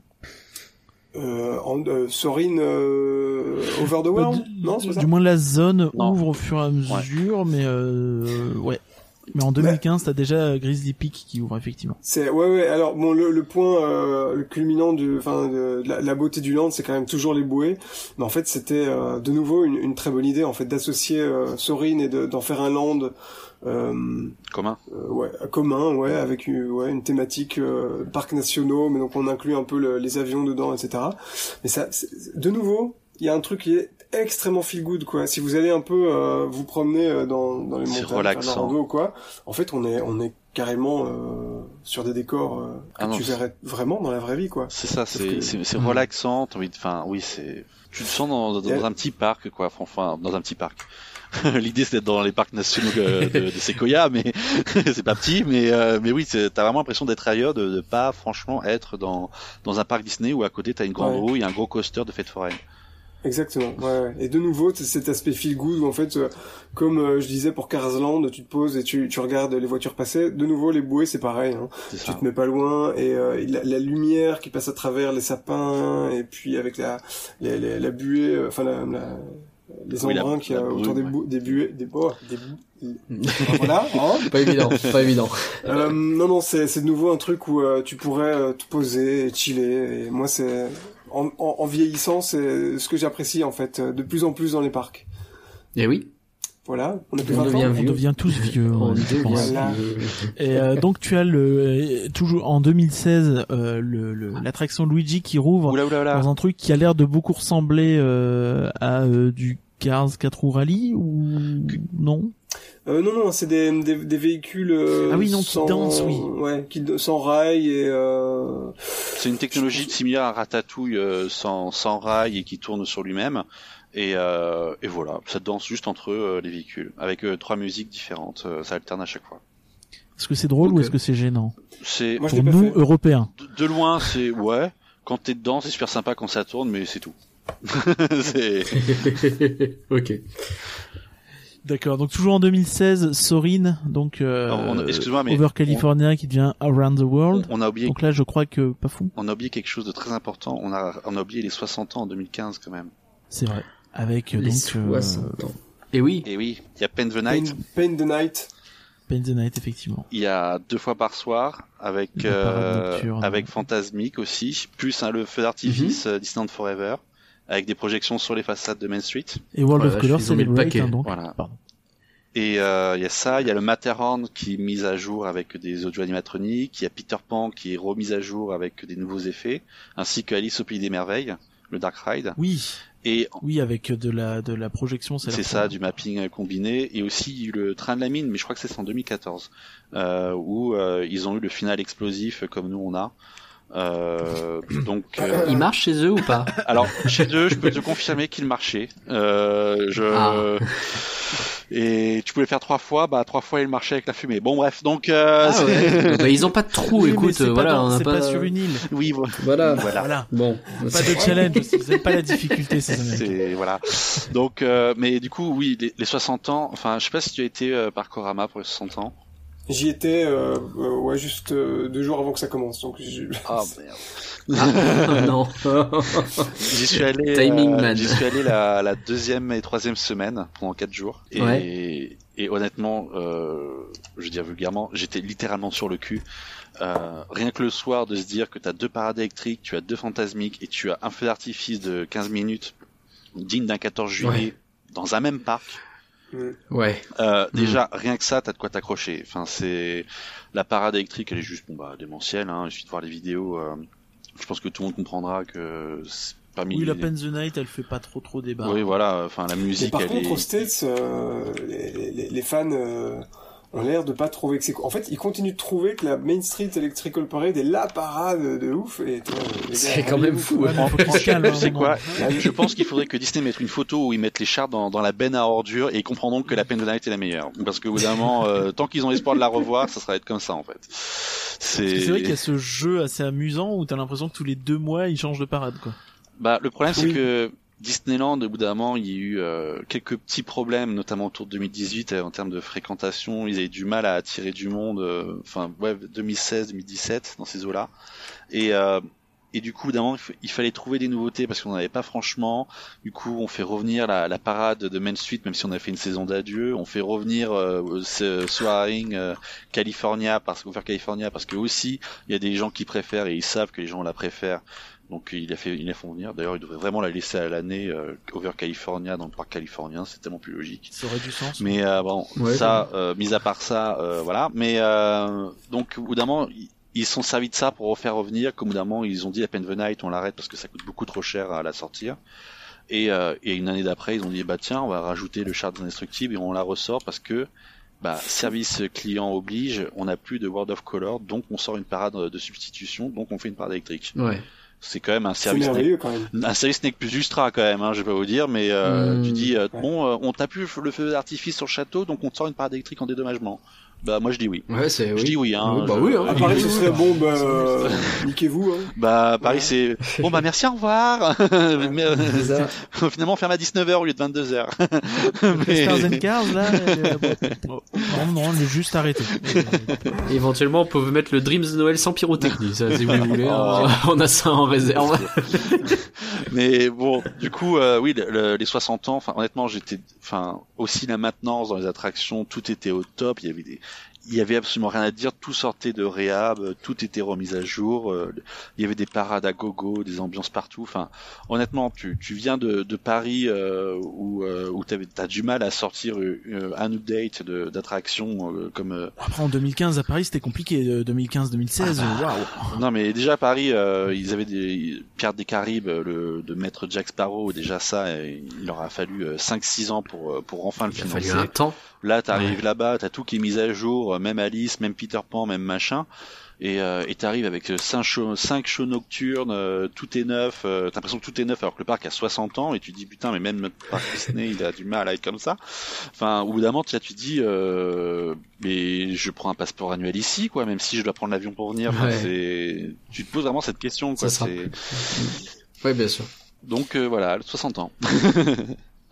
[SPEAKER 4] Euh, en, euh, Sorin euh, Over the
[SPEAKER 2] Bah,
[SPEAKER 4] World
[SPEAKER 2] du,
[SPEAKER 4] Non, c'est
[SPEAKER 2] du
[SPEAKER 4] pas ça
[SPEAKER 2] moins la zone
[SPEAKER 5] Non.
[SPEAKER 2] ouvre au fur et à mesure, mais euh, ouais. Mais en 2015, t'as déjà Grizzly Peak qui ouvre effectivement.
[SPEAKER 4] C'est ouais ouais. Alors bon le, le point euh, le culminant du enfin de, de la, la beauté du land c'est quand même toujours les bouées. Mais en fait c'était euh, de nouveau une, une très bonne idée en fait d'associer euh, Sorin et de- d'en faire un land. Euh,
[SPEAKER 5] commun.
[SPEAKER 4] euh, ouais, commun, ouais, avec une, ouais, une thématique euh, parcs nationaux, mais donc on inclut un peu le- les avions dedans, etc. Mais ça, c'est- de nouveau, il y a un truc qui est extrêmement feel good, quoi. Si vous allez un peu euh, vous promener euh, dans, dans les
[SPEAKER 5] C'est
[SPEAKER 4] montagnes, la rando ou quoi, en fait, on est, on est carrément euh, sur des décors euh, que
[SPEAKER 5] Ah non,
[SPEAKER 4] tu verrais vraiment dans la vraie vie, quoi.
[SPEAKER 5] C'est ça, c'est
[SPEAKER 4] que-
[SPEAKER 5] c'est c'est
[SPEAKER 2] Hmm.
[SPEAKER 5] relaxant. T'as envie de, enfin, oui, c'est. Tu te sens dans, dans un petit parc, quoi. Enfin, dans un petit parc. L'idée c'est d'être dans les parcs nationaux de, de, de Sequoia, mais c'est pas petit, mais euh, mais oui, c'est- t'as vraiment l'impression d'être ailleurs, de, de pas franchement être dans dans un parc Disney où à côté t'as une grande
[SPEAKER 4] Ouais.
[SPEAKER 5] roue et un gros coaster de fête foraine.
[SPEAKER 4] Exactement. Ouais, ouais. Et de nouveau, cet aspect feel good où en fait, euh, comme euh, je disais pour Carsland, tu te poses et tu, tu regardes les voitures passer. De nouveau, les bouées, c'est pareil. Hein. Tu
[SPEAKER 5] ça.
[SPEAKER 4] te mets pas loin et euh, la, la lumière qui passe à travers les sapins et puis avec la la, la, la buée, euh, enfin la, la- les
[SPEAKER 5] Oui,
[SPEAKER 4] embruns qu'il y a autour des, bou- des buées, des oh, des voilà. hein.
[SPEAKER 7] Pas évident, pas évident.
[SPEAKER 4] Euh, non non, c'est c'est de nouveau un truc où euh, tu pourrais euh, te poser et chiller. Et moi, c'est en, en, en vieillissant, c'est ce que j'apprécie en fait euh, de plus en plus dans les parcs.
[SPEAKER 1] Et Eh oui.
[SPEAKER 4] Voilà, on
[SPEAKER 7] On
[SPEAKER 4] 20
[SPEAKER 7] devient.
[SPEAKER 2] On devient tous vieux.
[SPEAKER 7] On
[SPEAKER 2] je
[SPEAKER 7] devient
[SPEAKER 2] pense.
[SPEAKER 4] Voilà.
[SPEAKER 7] vieux.
[SPEAKER 2] Et euh, donc tu as le euh, toujours en 2016 euh, le le- l'attraction Luigi qui rouvre
[SPEAKER 5] Oula oula oula.
[SPEAKER 2] dans un truc qui a l'air de beaucoup ressembler euh, à euh, du Cars 4 roues rallye ou non?
[SPEAKER 4] Euh, non, non, c'est des, des, des véhicules. euh,
[SPEAKER 2] Ah oui, non, qui dansent, oui.
[SPEAKER 4] Ouais, qui sans rail et. Euh...
[SPEAKER 5] C'est une technologie similaire à Ratatouille euh, sans, sans rail et qui tourne sur lui-même. Et, euh, et voilà, ça danse juste entre euh, les véhicules, avec euh, trois musiques différentes. euh, ça alterne à chaque fois.
[SPEAKER 2] Est-ce que c'est drôle ou est-ce que c'est gênant?
[SPEAKER 5] C'est
[SPEAKER 2] Pour nous,
[SPEAKER 4] fait.
[SPEAKER 2] Européens.
[SPEAKER 5] de, de loin, c'est ouais. Quand t'es dedans, c'est super sympa quand ça tourne, mais c'est tout. c'est
[SPEAKER 1] ok.
[SPEAKER 2] D'accord. Donc toujours en 2016, Sorin, donc euh,
[SPEAKER 5] excuse-moi, mais
[SPEAKER 2] Over California qui devient Around the World.
[SPEAKER 5] on a oublié
[SPEAKER 2] Donc là, je crois que pas fou.
[SPEAKER 5] on a oublié quelque chose de très important. On a on a oublié les 60 ans en 2015 quand même.
[SPEAKER 2] C'est vrai. Avec euh,
[SPEAKER 1] Les
[SPEAKER 2] donc euh,
[SPEAKER 1] 60 ans. Et oui.
[SPEAKER 5] Et oui, il y a Pain the Night.
[SPEAKER 4] Pain the Night.
[SPEAKER 2] Pain the Night, effectivement.
[SPEAKER 5] Il y a deux fois par soir avec euh,
[SPEAKER 2] nocturne.
[SPEAKER 5] avec Fantasmic aussi, plus hein, le feu d'artifice
[SPEAKER 2] Mhm.
[SPEAKER 5] euh, Disneyland Forever avec des projections sur les façades de Main Street.
[SPEAKER 2] Et World
[SPEAKER 1] Oh la
[SPEAKER 2] of Color
[SPEAKER 1] mis le paquet.
[SPEAKER 2] hein, donc.
[SPEAKER 5] Voilà.
[SPEAKER 2] Pardon.
[SPEAKER 5] Et euh, il y a ça, il y a le Matterhorn qui est mis à jour avec des audio animatroniques, il y a Peter Pan qui est remis à jour avec des nouveaux effets, ainsi que Alice au pays des merveilles, le Dark Ride.
[SPEAKER 2] Oui,
[SPEAKER 5] Et
[SPEAKER 2] oui, avec de la de la projection.
[SPEAKER 5] c'est ça, du mapping euh, combiné, et aussi le train de la mine, mais je crois que c'est en 2014, euh, où euh, ils ont eu le final explosif euh, comme nous on a. Euh, donc, euh,
[SPEAKER 1] Il marche chez eux ou pas
[SPEAKER 5] alors chez eux, je peux te confirmer qu'il marchait. Euh, je
[SPEAKER 1] Ah.
[SPEAKER 5] et tu pouvais le faire trois fois, bah trois fois il marchait avec la fumée. Bon bref, donc euh,
[SPEAKER 1] Ah ouais. Bah, ils ont pas de trou,
[SPEAKER 2] Oui,
[SPEAKER 1] écoute,
[SPEAKER 2] pas
[SPEAKER 1] voilà,
[SPEAKER 2] dans-
[SPEAKER 1] on a pas...
[SPEAKER 2] pas sur une île.
[SPEAKER 5] oui voilà.
[SPEAKER 1] Voilà. Bon.
[SPEAKER 2] Pas de challenge. Vous avez pas la difficulté.
[SPEAKER 5] C'est voilà. Donc, euh, mais du coup, oui, les, les 60 ans. Enfin, je sais pas si tu as été euh, par Korama pour les 60 ans.
[SPEAKER 4] J'y étais, euh, euh, ouais, juste euh, deux jours avant que ça commence. Donc, j'ai-
[SPEAKER 5] Ah merde.
[SPEAKER 1] Ah, non.
[SPEAKER 5] J'y suis allé.
[SPEAKER 1] Timing
[SPEAKER 5] euh,
[SPEAKER 1] man.
[SPEAKER 5] J'y suis allé la, la deuxième et troisième semaine pendant quatre jours. Et,
[SPEAKER 1] Ouais.
[SPEAKER 5] et honnêtement, euh, je veux dire vulgairement, j'étais littéralement sur le cul. Euh, rien que le soir de se dire que tu as deux parades électriques, tu as deux fantasmiques et tu as un feu d'artifice de 15 minutes digne d'un 14 juillet
[SPEAKER 1] Ouais.
[SPEAKER 5] dans un même parc.
[SPEAKER 1] Ouais.
[SPEAKER 5] Euh, déjà, rien que ça, t'as de quoi t'accrocher. Enfin, c'est la parade électrique, elle est juste bon bah démentielle. Hein. Il suffit de voir les vidéos. euh, Je pense que tout le monde comprendra que c'est parmi
[SPEAKER 2] Oui,
[SPEAKER 5] les...
[SPEAKER 2] la Pain the Night, elle fait pas trop trop débat.
[SPEAKER 5] Oui, voilà. Enfin, la
[SPEAKER 4] Mais
[SPEAKER 5] musique,
[SPEAKER 4] par
[SPEAKER 5] elle
[SPEAKER 4] contre,
[SPEAKER 5] est.
[SPEAKER 4] aux States, euh, les, les, les fans euh, ont l'air de pas trouver que c'est. En fait, ils continuent de trouver que la Main Street Electrical Parade est la parade de ouf. Et toi, les gars,
[SPEAKER 1] C'est quand même fou.
[SPEAKER 2] Ouais, se calment, hein,
[SPEAKER 5] quoi
[SPEAKER 2] moment.
[SPEAKER 5] Je pense qu'il faudrait que Disney mette une photo où ils mettent les chars dans, dans la benne à ordures et ils comprendront que la peine de Night est la meilleure. Parce que, évidemment, euh, tant qu'ils ont espoir de la revoir, ça sera être comme ça, en fait.
[SPEAKER 2] C'est vrai qu'il y a ce jeu assez amusant où t'as l'impression que tous les deux mois, ils changent de parade, quoi.
[SPEAKER 5] Bah, le problème, c'est que Disneyland, au bout d'un moment, il y a eu euh, quelques petits problèmes, notamment autour de 2018, euh, en termes de fréquentation. Ils avaient du mal à attirer du monde, euh, enfin, ouais, 2016, 2017, dans ces eaux-là. Et, euh, et du coup, d'un il, fa- il fallait trouver des nouveautés parce qu'on n'avait pas franchement. Du coup, on fait revenir la, la parade de Main Street, même si on a fait une saison d'adieu. On fait revenir euh, ce Soaring euh, California, parce qu'Over California, parce que aussi, il y a des gens qui préfèrent et ils savent que les gens la préfèrent. Donc il a fait, il la font venir. D'ailleurs, il devrait vraiment la laisser à l'année euh, Over California dans le parc californien, c'est tellement plus logique.
[SPEAKER 2] Ça aurait du sens.
[SPEAKER 5] Mais euh, bon,
[SPEAKER 1] Ouais,
[SPEAKER 5] ça, euh, mis à part ça, euh, voilà. Mais euh, donc au bout d'un moment, ils- sont servis de ça pour refaire revenir. Comme au bout d'un moment, ils ont dit à Night, on l'arrête parce que ça coûte beaucoup trop cher à la sortir. Et, euh, et une année d'après, ils ont dit bah tiens, on va rajouter le char indestructible et on la ressort parce que bah, service client oblige, on n'a plus de World of Color, donc on sort une parade de substitution, donc on fait une parade électrique.
[SPEAKER 1] Ouais.
[SPEAKER 5] C'est quand même un service
[SPEAKER 4] merveilleux quand même.
[SPEAKER 5] un service Snake plus Ultra quand même, hein, je vais pas vous dire, mais euh, tu dis euh,
[SPEAKER 4] Ouais.
[SPEAKER 5] bon, euh, on t'a plus le feu d'artifice sur le château, donc on te sort une parade électrique en dédommagement. Bah moi je dis oui.
[SPEAKER 1] Ouais, c'est
[SPEAKER 5] Je dis oui. Hein,
[SPEAKER 1] Oui, bah
[SPEAKER 5] je-
[SPEAKER 1] oui, hein.
[SPEAKER 4] À Paris, ce serait bon, bah, euh, niquez-vous. Hein.
[SPEAKER 5] Bah Paris
[SPEAKER 4] Ouais.
[SPEAKER 5] c'est bon bah merci au revoir. Mais, euh, finalement on ferme à 19h au lieu de 22h.
[SPEAKER 2] Les Stars and Cars, là, euh, bon. non, non, on est juste arrêté.
[SPEAKER 1] Éventuellement, on peut mettre le Dreams de Noël sans pyrotechnie, ça, si vous voulez. hein. On a ça en réserve.
[SPEAKER 5] Mais bon, du coup, euh, oui, le- le- les 60 ans. Enfin, honnêtement, j'étais, enfin, aussi la maintenance dans les attractions, tout était au top. Il y avait des, il y avait absolument rien à dire, tout sortait de réhab, euh, tout était remis à jour, euh, il y avait des parades à gogo, des ambiances partout. Enfin, honnêtement, tu, tu viens de, de Paris euh, où, euh, où t'avais- t'as du mal à sortir euh, un update de- d'attraction euh, comme. euh,
[SPEAKER 2] Après en 2015 à Paris c'était compliqué. euh, 2015-2016,
[SPEAKER 5] Ah bah. Non, mais déjà à Paris, euh, ils avaient des Pierre des Caraïbes, le de maître Jack Sparrow. Déjà ça, il leur a fallu 5-6 ans pour pour enfin le
[SPEAKER 1] Il a fallu
[SPEAKER 5] financer.
[SPEAKER 1] un temps.
[SPEAKER 5] Là, t'arrives là-bas, t'as tout qui est mis à jour, euh, même Alice, même Peter Pan, même machin. Et euh, et t'arrives avec euh, cinq shows, cinq shows nocturnes, euh, tout est neuf. euh, t'as l'impression que tout est neuf alors que le parc a 60 ans et tu te dis putain mais même notre parc Disney il a du mal à être comme ça. Enfin au bout d'un moment tu, là, tu te dis euh, mais je prends un passeport annuel ici quoi même si je dois prendre l'avion pour venir. Enfin,
[SPEAKER 1] Ouais.
[SPEAKER 5] tu te poses vraiment cette question quoi.
[SPEAKER 1] Ça Oui, bien sûr.
[SPEAKER 5] Donc euh, voilà 60 ans.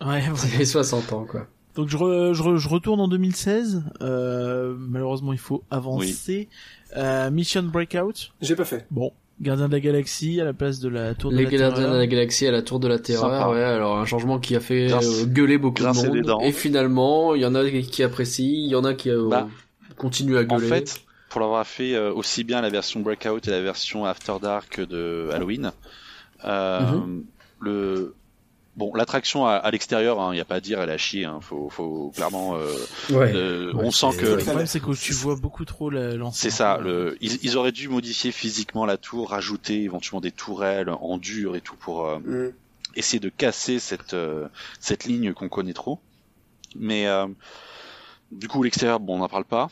[SPEAKER 2] Ouais.
[SPEAKER 1] C'est les 60 ans, quoi.
[SPEAKER 2] Donc je, re- je, re- je retourne en 2016. Euh, malheureusement, il faut avancer. Euh, Mission Breakout.
[SPEAKER 4] J'ai pas fait.
[SPEAKER 2] Bon, Gardien de la Galaxie à la place de la Tour de
[SPEAKER 1] Les
[SPEAKER 2] la
[SPEAKER 1] gardiens
[SPEAKER 2] Terreur.
[SPEAKER 1] de la galaxie à la tour de la terreur,
[SPEAKER 5] Sympa.
[SPEAKER 1] ouais, alors un changement qui a fait
[SPEAKER 5] Grince-
[SPEAKER 1] euh, gueuler beaucoup de monde. Et finalement, il y en a qui apprécient, il y en a qui euh,
[SPEAKER 5] Bah,
[SPEAKER 1] continuent à
[SPEAKER 5] En
[SPEAKER 1] gueuler.
[SPEAKER 5] fait, pour l'avoir fait euh, aussi bien la version Breakout et la version After Dark de Halloween, euh,
[SPEAKER 1] Mhm.
[SPEAKER 5] le bon l'attraction à, à l'extérieur, il n'y a pas à dire, elle a chier. Hein, faut, faut clairement. euh,
[SPEAKER 1] ouais.
[SPEAKER 5] euh,
[SPEAKER 1] Ouais,
[SPEAKER 5] on sent que
[SPEAKER 2] Le problème, c'est que tu vois beaucoup trop la- l'ancien.
[SPEAKER 5] c'est ça. Le, ils, ils auraient dû modifier physiquement la tour, rajouter éventuellement des tourelles en dur et tout pour euh,
[SPEAKER 4] Mm.
[SPEAKER 5] essayer de casser cette euh, cette ligne qu'on connaît trop. Mais euh, du coup, l'extérieur, bon, on n'en parle pas.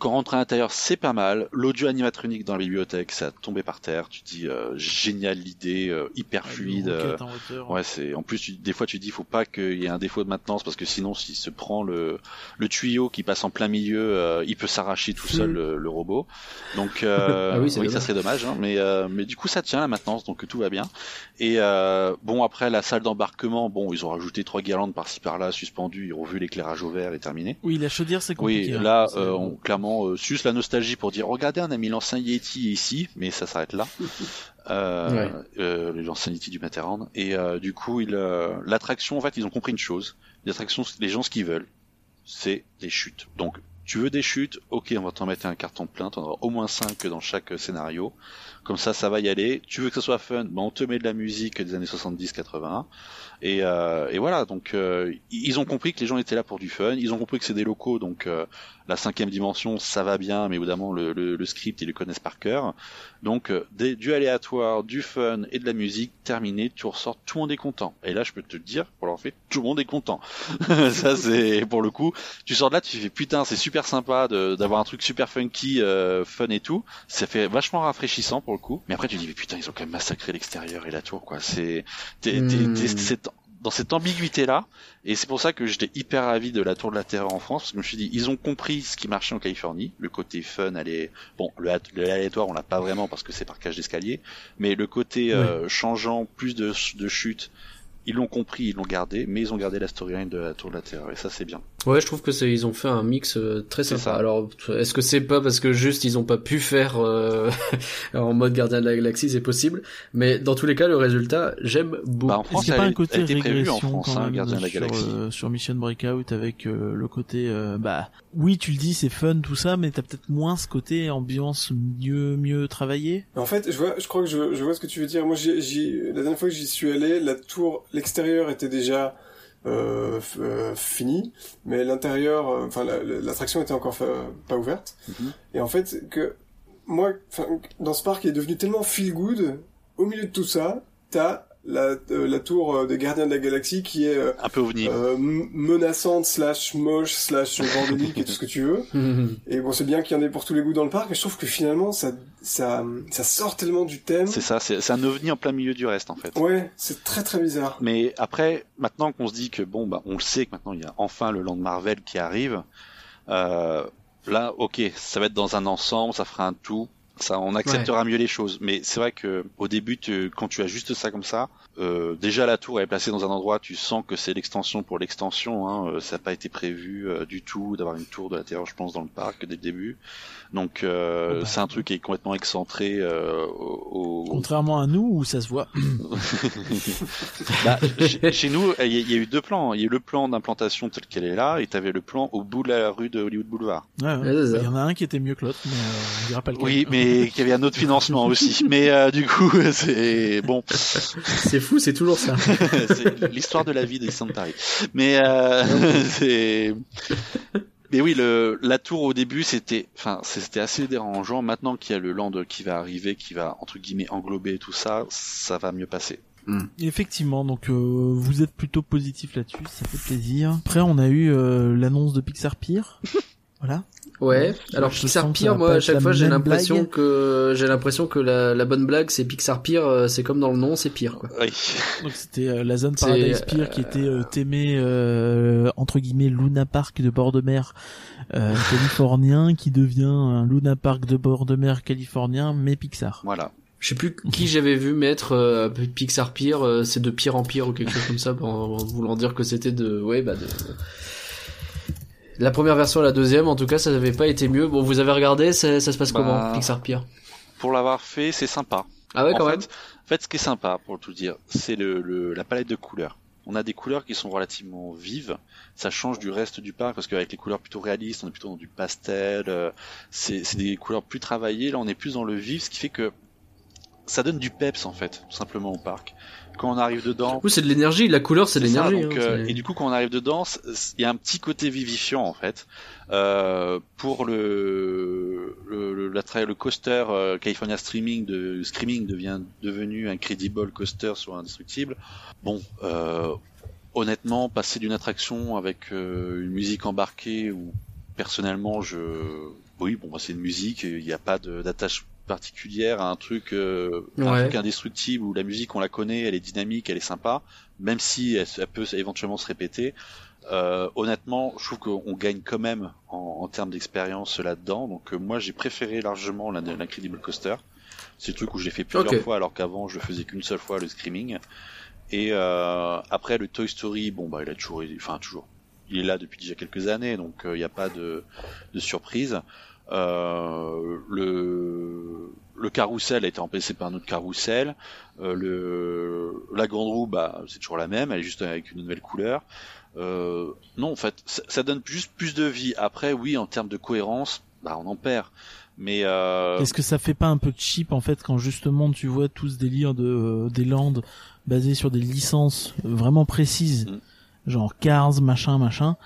[SPEAKER 5] Quand on rentre à l'intérieur, c'est pas mal. L'audio animatronique dans la bibliothèque, ça a tombé par terre. Tu dis euh, génial l'idée, euh, hyper
[SPEAKER 2] Avec
[SPEAKER 5] fluide. euh,
[SPEAKER 2] hauteur.
[SPEAKER 5] Ouais, c'est en plus tu- des fois tu dis faut pas qu'il y ait un défaut de maintenance parce que sinon s'il se prend le le tuyau qui passe en plein milieu, euh, il peut s'arracher tout seul le, le robot. Donc euh,
[SPEAKER 1] Ah oui,
[SPEAKER 5] ça serait dommage, hein, mais euh, mais du coup ça tient la maintenance donc tout va bien. Et euh, bon après la salle d'embarquement, bon ils ont rajouté trois guirlandes par-ci par-là suspendues, ils ont revu l'éclairage au vert et terminé.
[SPEAKER 2] Oui, la chaudière, c'est
[SPEAKER 5] Oui,
[SPEAKER 2] compliqué. hein.
[SPEAKER 5] là, on, clairement, euh, sus la nostalgie pour dire, regardez, on a mis l'ancien Yeti ici, mais ça s'arrête là. Euh,
[SPEAKER 1] Ouais.
[SPEAKER 5] euh, l'ancien Yeti du Matterhorn. Et euh, du coup, il, euh, l'attraction, en fait, ils ont compris une chose. L'attraction, les gens, ce qu'ils veulent, c'est des chutes. Donc, tu veux des chutes, ok, on va t'en mettre un carton plein, t'en auras au moins 5 dans chaque euh, scénario. Comme ça, ça va y aller. Tu veux que ce soit fun, ben on te met de la musique des années 70-80. Et, euh, et voilà, donc euh, ils ont compris que les gens étaient là pour du fun. Ils ont compris que c'est des locaux, donc euh, la cinquième dimension, ça va bien, mais évidemment le, le, le script ils le connaissent par cœur. Donc euh, des, du aléatoire, du fun et de la musique, terminé, tu ressors, tout le monde est content. Et là, je peux te dire, pour leur fait, tout le monde est content. ça c'est pour le coup, tu sors de là, tu fais putain, c'est super sympa d'avoir un truc super funky, euh, fun et tout. Ça fait vachement rafraîchissant pour le coup. Mais après tu dis mais putain, ils ont quand même massacré l'extérieur et la tour quoi. C'est t'es- t'es-
[SPEAKER 1] Hmm.
[SPEAKER 5] dans cette ambiguïté là et c'est pour ça que j'étais hyper ravi de la Tour de la Terreur en France parce que je me suis dit ils ont compris ce qui marchait en Californie le côté fun allait bon le, hat- le aléatoire on l'a pas vraiment parce que c'est par cage d'escalier mais le côté euh, changeant plus de, de chutes ils l'ont compris ils l'ont gardé mais ils ont gardé la storyline de la Tour de la Terreur et ça c'est bien
[SPEAKER 1] Ouais, je trouve que c'est ils ont fait un mix euh, très sympa.
[SPEAKER 5] ça.
[SPEAKER 1] Alors, est-ce que c'est pas parce que juste ils ont pas pu faire euh, en mode gardien de la galaxie, c'est possible. Mais dans tous les cas, le résultat, j'aime beaucoup.
[SPEAKER 5] Bah, en France
[SPEAKER 2] pas un côté
[SPEAKER 5] prévu en
[SPEAKER 2] régression
[SPEAKER 5] France
[SPEAKER 2] quand
[SPEAKER 5] hein,
[SPEAKER 2] même
[SPEAKER 5] Gardien de la
[SPEAKER 2] sur,
[SPEAKER 5] Galaxie
[SPEAKER 2] euh, sur Mission Breakout avec euh, le côté euh, bah oui tu le dis c'est fun tout ça mais t'as peut-être moins ce côté ambiance mieux mieux travaillé
[SPEAKER 4] En fait, je vois, je crois que je, je vois ce que tu veux dire. Moi, j'ai, j'ai- la dernière fois que j'y suis allé, la tour, l'extérieur était déjà euh, euh, fini, mais l'intérieur, euh, enfin, la- la- l'attraction était encore pas ouverte.
[SPEAKER 5] Mhm.
[SPEAKER 4] Et en fait, que moi, dans ce parc, il est devenu tellement feel good. Au milieu de tout ça, t'as la, euh, la tour euh, des Gardiens de la Galaxie qui est euh,
[SPEAKER 5] un peu ovni
[SPEAKER 4] euh, menaçante slash moche slash bordélique et tout ce que tu veux. Et bon, c'est bien qu'il y en ait pour tous les goûts dans le parc, mais je trouve que finalement, ça, ça, ça sort tellement du thème.
[SPEAKER 5] c'est ça c'est c'est un ovni en plein milieu du reste en fait
[SPEAKER 4] Ouais, c'est très très bizarre.
[SPEAKER 5] Mais après, maintenant qu'on se dit que bon, bah, on le sait que maintenant il y a enfin le Land Marvel qui arrive, euh, là, ok, ça va être dans un ensemble, ça fera un tout. Ça, on acceptera mieux les choses. Mais c'est vrai que au début, tu- quand tu as juste ça comme ça, euh, déjà la tour est placée dans un endroit, tu sens que c'est l'extension pour l'extension. Hein, euh, ça n'a pas été prévu euh, du tout d'avoir une tour de l'intérieur, je pense, dans le parc dès le début. Donc euh,
[SPEAKER 2] Oh bah.
[SPEAKER 5] c'est un truc qui est complètement excentré euh, au, au-
[SPEAKER 2] Contrairement à nous où ça se voit.
[SPEAKER 5] Bah, chez, chez nous, il y, a- il y a eu deux plans. Il y a eu le plan d'implantation tel qu'elle est là, et t'avais le plan au bout de la rue de Hollywood Boulevard.
[SPEAKER 2] Ouais, ouais.
[SPEAKER 1] Ouais.
[SPEAKER 2] Il y en a un qui était mieux que l'autre, mais euh, on dira pas lequel.
[SPEAKER 5] Oui, mais qu'il y avait un autre financement aussi. Mais euh, du coup, c'est bon.
[SPEAKER 1] C'est fou, c'est toujours ça.
[SPEAKER 5] c'est l'histoire de la vie des Paris. Mais euh, c'est. Mais oui, le, la tour au début, c'était, enfin, c'était assez dérangeant. Maintenant qu'il y a le land qui va arriver, qui va entre guillemets englober tout ça, ça va mieux passer.
[SPEAKER 2] Effectivement, donc euh, vous êtes plutôt positif là-dessus, ça fait plaisir. Après, on a eu euh, l'annonce de Pixar Pier. voilà.
[SPEAKER 1] Ouais. Alors
[SPEAKER 2] Je
[SPEAKER 1] Pixar
[SPEAKER 2] va
[SPEAKER 1] moi à chaque fois j'ai l'impression que j'ai l'impression que la, la bonne blague c'est Pixar Pier, euh, c'est comme dans le nom, c'est pire quoi.
[SPEAKER 5] Oui.
[SPEAKER 2] Donc c'était euh, la zone Paradise Pier qui était euh, euh, entre guillemets Luna Park de bord de mer euh, californien qui devient un Luna Park de bord de mer californien mais Pixar.
[SPEAKER 5] Voilà.
[SPEAKER 1] Je sais plus qui j'avais vu mettre euh, Pixar Pier, euh, c'est de pire en pire ou quelque chose comme ça, en, en voulant dire que c'était de, ouais, bah de. La première version et la deuxième, en tout cas, ça n'avait pas été mieux. Bon, vous avez regardé, ça, ça se passe
[SPEAKER 5] Bah,
[SPEAKER 1] comment, Pixar
[SPEAKER 5] Pour l'avoir fait, c'est sympa.
[SPEAKER 1] Ah ouais,
[SPEAKER 5] en
[SPEAKER 1] quand
[SPEAKER 5] fait,
[SPEAKER 1] même?
[SPEAKER 5] en fait, ce qui est sympa, pour tout dire, c'est le, le- la palette de couleurs. On a des couleurs qui sont relativement vives. Ça change du reste du parc parce qu'avec les couleurs plutôt réalistes, on est plutôt dans du pastel. euh, c'est des couleurs plus travaillées. Là, on est plus dans le vif, ce qui fait que ça donne du peps en fait, tout simplement au parc. Quand on arrive dedans,
[SPEAKER 1] Oui, c'est de l'énergie. La couleur, c'est de l'énergie. hein,
[SPEAKER 5] euh, et du coup, quand on arrive dedans, il y a un petit côté vivifiant en fait. Euh, pour le le, le, la le coaster euh, California Streaming de Screaming devient devenu un credible coaster sur Indestructible. Bon, honnêtement, passer d'une attraction avec une musique embarquée ou personnellement, je oui, bon, bah, c'est une musique, il n'y a pas d'attache particulière à un truc, euh, un truc indestructible où la musique on la connaît, elle est dynamique, elle est sympa, même si elle, elle peut éventuellement se répéter. Euh, honnêtement, je trouve qu'on gagne quand même en, en termes d'expérience là-dedans. Donc euh, moi, j'ai préféré largement l'In- l'Incredible Coaster. C'est le truc où je l'ai fait plusieurs fois, alors qu'avant je le faisais qu'une seule fois, le Screaming. Et euh, après le Toy Story, bon bah il a toujours, enfin toujours, il est là depuis déjà quelques années, donc il n'y a pas de, de surprise. Euh, le le carrousel a été remplacé par un autre carrousel. Euh, le la grande roue, bah c'est toujours la même, elle est juste avec une nouvelle couleur. Euh, non, en fait, ça, ça donne juste plus de vie. Après, oui, en termes de cohérence, bah on en perd. Mais euh,
[SPEAKER 2] Est-ce que ça fait pas un peu cheap en fait quand justement tu vois tout ce délire de euh, des landes basées sur des licences vraiment précises,
[SPEAKER 5] Mm.
[SPEAKER 2] genre Cars, machin, machin.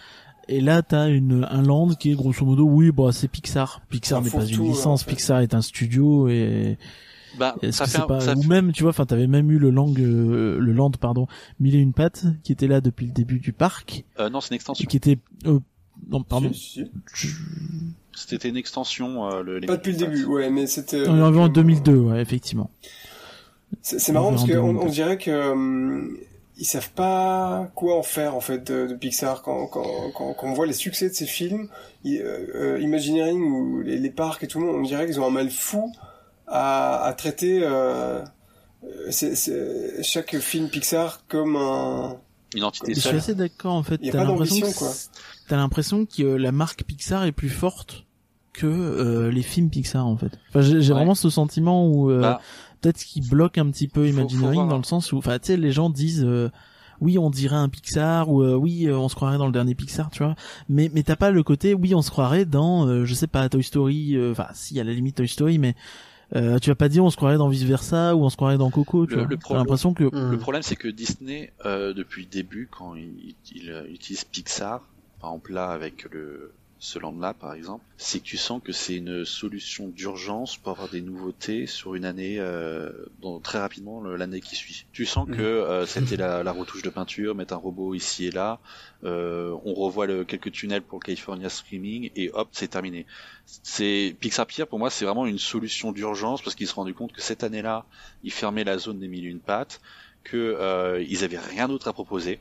[SPEAKER 2] Et là t'as une un land qui est grosso modo oui bah c'est Pixar. Pixar n'est pas une
[SPEAKER 4] en
[SPEAKER 2] licence,
[SPEAKER 4] fait.
[SPEAKER 2] Pixar est un studio et
[SPEAKER 5] bah,
[SPEAKER 2] est-ce
[SPEAKER 5] ça
[SPEAKER 2] que
[SPEAKER 5] fait
[SPEAKER 2] c'est
[SPEAKER 5] un-
[SPEAKER 2] pas
[SPEAKER 5] ça
[SPEAKER 2] ou même tu vois enfin t'avais même eu le lang euh, le land pardon mille et une pattes qui était là depuis le début du parc
[SPEAKER 5] euh, non, c'est une extension.
[SPEAKER 2] qui était euh, non pardon
[SPEAKER 4] Si, si.
[SPEAKER 2] Je-
[SPEAKER 5] C'était une extension. Euh, le, les
[SPEAKER 4] Pas depuis le début, ouais, mais c'était.
[SPEAKER 2] on est arrivé en 2002 ouais effectivement
[SPEAKER 4] C'est marrant parce qu'on
[SPEAKER 2] 2002.
[SPEAKER 4] on dirait que hum, ils savent pas quoi en faire en fait de, de Pixar quand, quand, quand, quand on voit les succès de ces films, euh, euh, Imagineering ou les, les parcs et tout le monde, on dirait qu'ils ont un mal fou à, à traiter euh, euh, c'est- c'est- chaque film Pixar comme un
[SPEAKER 5] Une entité
[SPEAKER 2] Je suis
[SPEAKER 5] seule.
[SPEAKER 2] assez d'accord en fait.
[SPEAKER 4] Y a
[SPEAKER 2] T'as
[SPEAKER 4] pas
[SPEAKER 2] l'impression que
[SPEAKER 4] d'ambition, quoi.
[SPEAKER 2] c'est- t'as l'impression que euh, la marque Pixar est plus forte que euh, les films Pixar en fait. Enfin, j'ai j'ai
[SPEAKER 5] Ouais.
[SPEAKER 2] vraiment ce sentiment où euh,
[SPEAKER 5] Bah.
[SPEAKER 2] Peut-être ce qui bloque un petit peu
[SPEAKER 5] Faut- faut
[SPEAKER 2] Imagineering dans le sens où, enfin, tu sais, les gens disent. euh, oui, on dirait un Pixar ou euh, oui, euh, on se croirait dans le dernier Pixar, tu vois. Mais mais t'as pas le côté oui, on se croirait dans euh, je sais pas Toy Story, euh, enfin si à la limite Toy Story, mais euh, tu vas pas dire on se croirait dans Vice Versa ou on se croirait dans Coco, tu
[SPEAKER 5] Le-
[SPEAKER 2] vois.
[SPEAKER 5] le
[SPEAKER 2] T'as
[SPEAKER 5] problème-
[SPEAKER 2] l'impression que
[SPEAKER 1] Hmm.
[SPEAKER 5] Le problème, c'est que Disney, euh, depuis le début, quand il, il, euh, utilise Pixar, par exemple là avec le ce land-là, par exemple, c'est que tu sens que c'est une solution d'urgence pour avoir des nouveautés sur une année, euh, dans, très rapidement l'année qui suit. Tu sens que euh, c'était la, la retouche de peinture, mettre un robot ici et là, euh, on revoit le, quelques tunnels pour le California Streaming et hop, c'est terminé. C'est Pixar Pier pour moi, c'est vraiment une solution d'urgence parce qu'ils se sont rendus compte que cette année-là, ils fermaient la zone des mille et une pattes que euh, ils avaient rien d'autre à proposer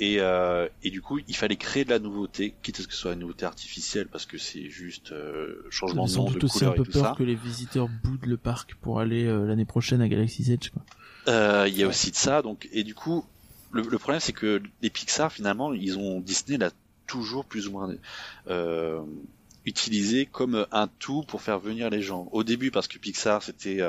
[SPEAKER 5] Et, euh, et du coup, il fallait créer de la nouveauté, quitte à ce que ce soit une nouveauté artificielle, parce que c'est juste euh, changement de nom, de
[SPEAKER 2] aussi un
[SPEAKER 5] couleur
[SPEAKER 2] peu
[SPEAKER 5] et tout
[SPEAKER 2] peur
[SPEAKER 5] ça.
[SPEAKER 2] que les visiteurs boudent le parc pour aller euh, l'année prochaine à Galaxy's Edge.
[SPEAKER 5] Il y a aussi de ça, donc et du coup, le, le problème c'est que les Pixar finalement, ils ont Disney l'a toujours plus ou moins utilisé comme un tout pour faire venir les gens. Au début, parce que Pixar c'était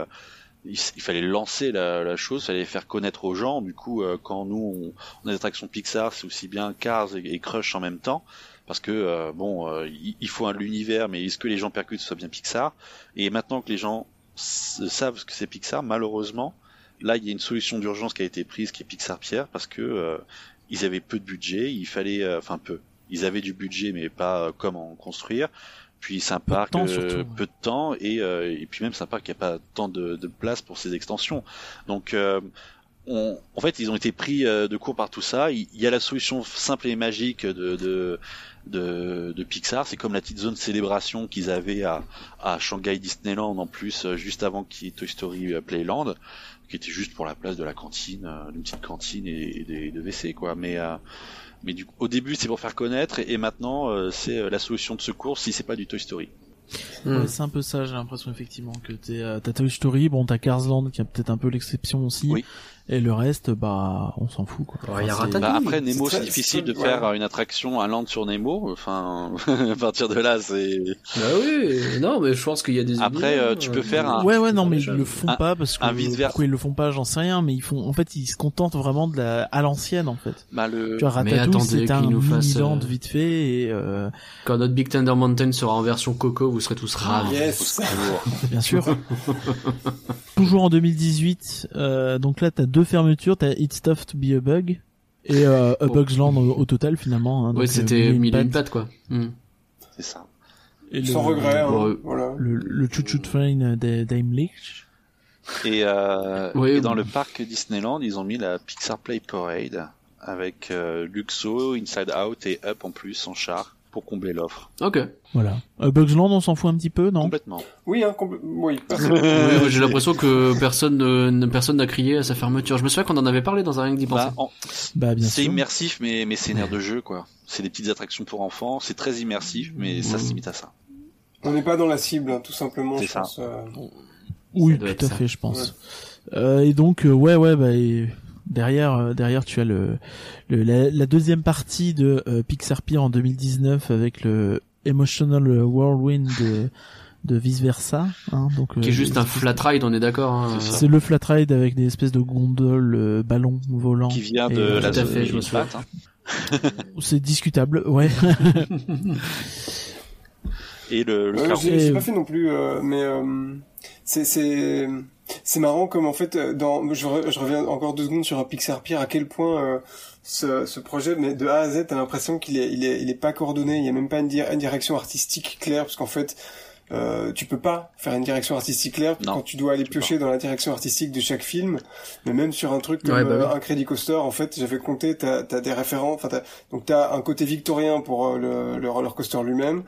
[SPEAKER 5] il, fallait lancer la, chose, il fallait faire connaître aux gens. Du coup, euh, quand nous on, on a des attractions Pixar, c'est aussi bien Cars et, Crush en même temps, parce que euh, bon, euh, il, faut un l'univers, mais est-ce que les gens percutent ce soit bien Pixar? Et maintenant que les gens savent ce que c'est Pixar, malheureusement, là il y a une solution d'urgence qui a été prise, qui est Pixar Pierre, parce que euh, ils avaient peu de budget, il fallait, enfin peu, ils avaient du budget, mais pas comment construire. Puis c'est un
[SPEAKER 2] Peu de
[SPEAKER 5] parc
[SPEAKER 2] temps,
[SPEAKER 5] euh,
[SPEAKER 2] surtout, ouais.
[SPEAKER 5] peu de temps et, euh, et puis même c'est un parc qui a pas tant de, de place pour ses extensions. Donc euh, on, en fait ils ont été pris euh, de court par tout ça. Il, y a la solution simple et magique de de, de, de Pixar, c'est comme la petite zone célébration qu'ils avaient à, à Shanghai Disneyland en plus euh, juste avant qu'il y ait Toy Story euh, Playland, qui était juste pour la place de la cantine, euh, une petite cantine et, et des de WC quoi. Mais euh, mais du coup, au début c'est pour faire connaître et, et maintenant euh, c'est euh, la solution de secours si c'est pas du Toy Story.
[SPEAKER 1] Hmm.
[SPEAKER 2] Ouais, c'est un peu ça, j'ai l'impression effectivement que t'es, euh, t'as Toy Story, bon t'as Cars Land qui a peut-être un peu l'exception aussi,
[SPEAKER 5] Oui.
[SPEAKER 2] Et le reste, bah on s'en fout quoi.
[SPEAKER 1] Ouais, il y a.
[SPEAKER 5] Bah après Nemo c'est difficile de faire
[SPEAKER 4] ouais.
[SPEAKER 5] une attraction un land sur Nemo. Enfin à partir de là c'est
[SPEAKER 1] Bah oui, non, mais je pense qu'il y a des
[SPEAKER 5] Après, euh, tu peux faire un-
[SPEAKER 2] Ouais ouais non mais ils le font
[SPEAKER 5] Un-
[SPEAKER 2] pas parce que
[SPEAKER 5] un vice-versa.
[SPEAKER 2] pourquoi ils le font pas j'en sais rien mais ils font en fait ils se contentent vraiment de la à l'ancienne en fait.
[SPEAKER 5] bah le
[SPEAKER 2] Tu vois
[SPEAKER 1] mais
[SPEAKER 2] Ratatouille
[SPEAKER 1] attendez
[SPEAKER 2] c'est un
[SPEAKER 1] nous
[SPEAKER 2] mini-land
[SPEAKER 1] euh,
[SPEAKER 2] vite fait et euh,
[SPEAKER 1] Quand notre Big Thunder Mountain sera en version Coco, vous serez tous ravis.
[SPEAKER 4] Yes.
[SPEAKER 5] au secours.
[SPEAKER 2] bien sûr. Toujours en 2018 euh, donc là t'as deux fermetures t'as It's Tough to Be a Bug et euh, A
[SPEAKER 1] Oh.
[SPEAKER 2] Bug's Land au, au total finalement. Hein,
[SPEAKER 1] Ouais, c'était
[SPEAKER 2] euh,
[SPEAKER 1] mille et une
[SPEAKER 2] pattes.
[SPEAKER 1] quoi. Hmm.
[SPEAKER 5] c'est ça.
[SPEAKER 2] Et
[SPEAKER 4] Sans
[SPEAKER 2] le-
[SPEAKER 4] regret, hein, voilà.
[SPEAKER 2] le, le Choo Train de Daimlich.
[SPEAKER 5] Et, euh,
[SPEAKER 1] Oui,
[SPEAKER 5] et dans le parc Disneyland ils ont mis la Pixar Play Parade avec euh, Luxo, Inside Out et Up en plus en char pour combler l'offre.
[SPEAKER 1] Ok.
[SPEAKER 2] Voilà. A Bug's Land, on s'en fout un petit peu, non?
[SPEAKER 5] Complètement.
[SPEAKER 4] Oui, hein, compl- oui.
[SPEAKER 1] j'ai l'impression que personne ne, ne- personne n'a crié à sa fermeture. Je me souviens qu'on en avait parlé dans un rien que d'y penser.
[SPEAKER 5] Bah, en-
[SPEAKER 2] Bah bien
[SPEAKER 5] c'est immersif mais mais c'est aire de jeu quoi. C'est des petites attractions pour enfants, c'est très immersif mais ça se limite à ça.
[SPEAKER 4] On n'est pas dans la cible, hein, tout simplement.
[SPEAKER 5] C'est ça.
[SPEAKER 4] pense, euh.
[SPEAKER 2] Oui, tout à
[SPEAKER 1] ça.
[SPEAKER 2] fait, je pense. Euh, et donc, euh, ouais, ouais, bah et derrière, euh, derrière, tu as le, le la, la deuxième partie de euh, Pixar Pier en 2019 avec le Emotional Whirlwind de, de vice versa. Hein, donc
[SPEAKER 1] Qui
[SPEAKER 2] euh,
[SPEAKER 1] est juste un flat ride, on est d'accord. Hein.
[SPEAKER 5] C'est
[SPEAKER 2] le flat ride avec des espèces de gondoles, euh, ballons volants.
[SPEAKER 5] Qui vient de
[SPEAKER 2] euh,
[SPEAKER 5] la
[SPEAKER 1] tout à fait, je me
[SPEAKER 5] pattes, hein.
[SPEAKER 2] C'est discutable, ouais.
[SPEAKER 5] Et le, le
[SPEAKER 4] Ouais, j'ai pas fait non plus, euh, mais euh, c'est c'est marrant comme en fait euh, dans je, re- je reviens encore deux secondes sur un Pixar Pier à quel point euh, ce, ce projet mais de A à Z t'as l'impression qu'il est il est il est pas coordonné il y a même pas une, di- une direction artistique claire parce qu'en fait euh, tu peux pas faire une direction artistique claire
[SPEAKER 5] Non,
[SPEAKER 4] quand tu dois aller
[SPEAKER 5] tu
[SPEAKER 4] piocher dans la direction artistique de chaque film. Mais même sur un truc comme
[SPEAKER 1] Ouais, bah
[SPEAKER 4] euh, un crédit coaster en fait j'avais compté t'as as des référents enfin t'as- donc t'as un côté victorien pour euh, le, le roller coaster lui-même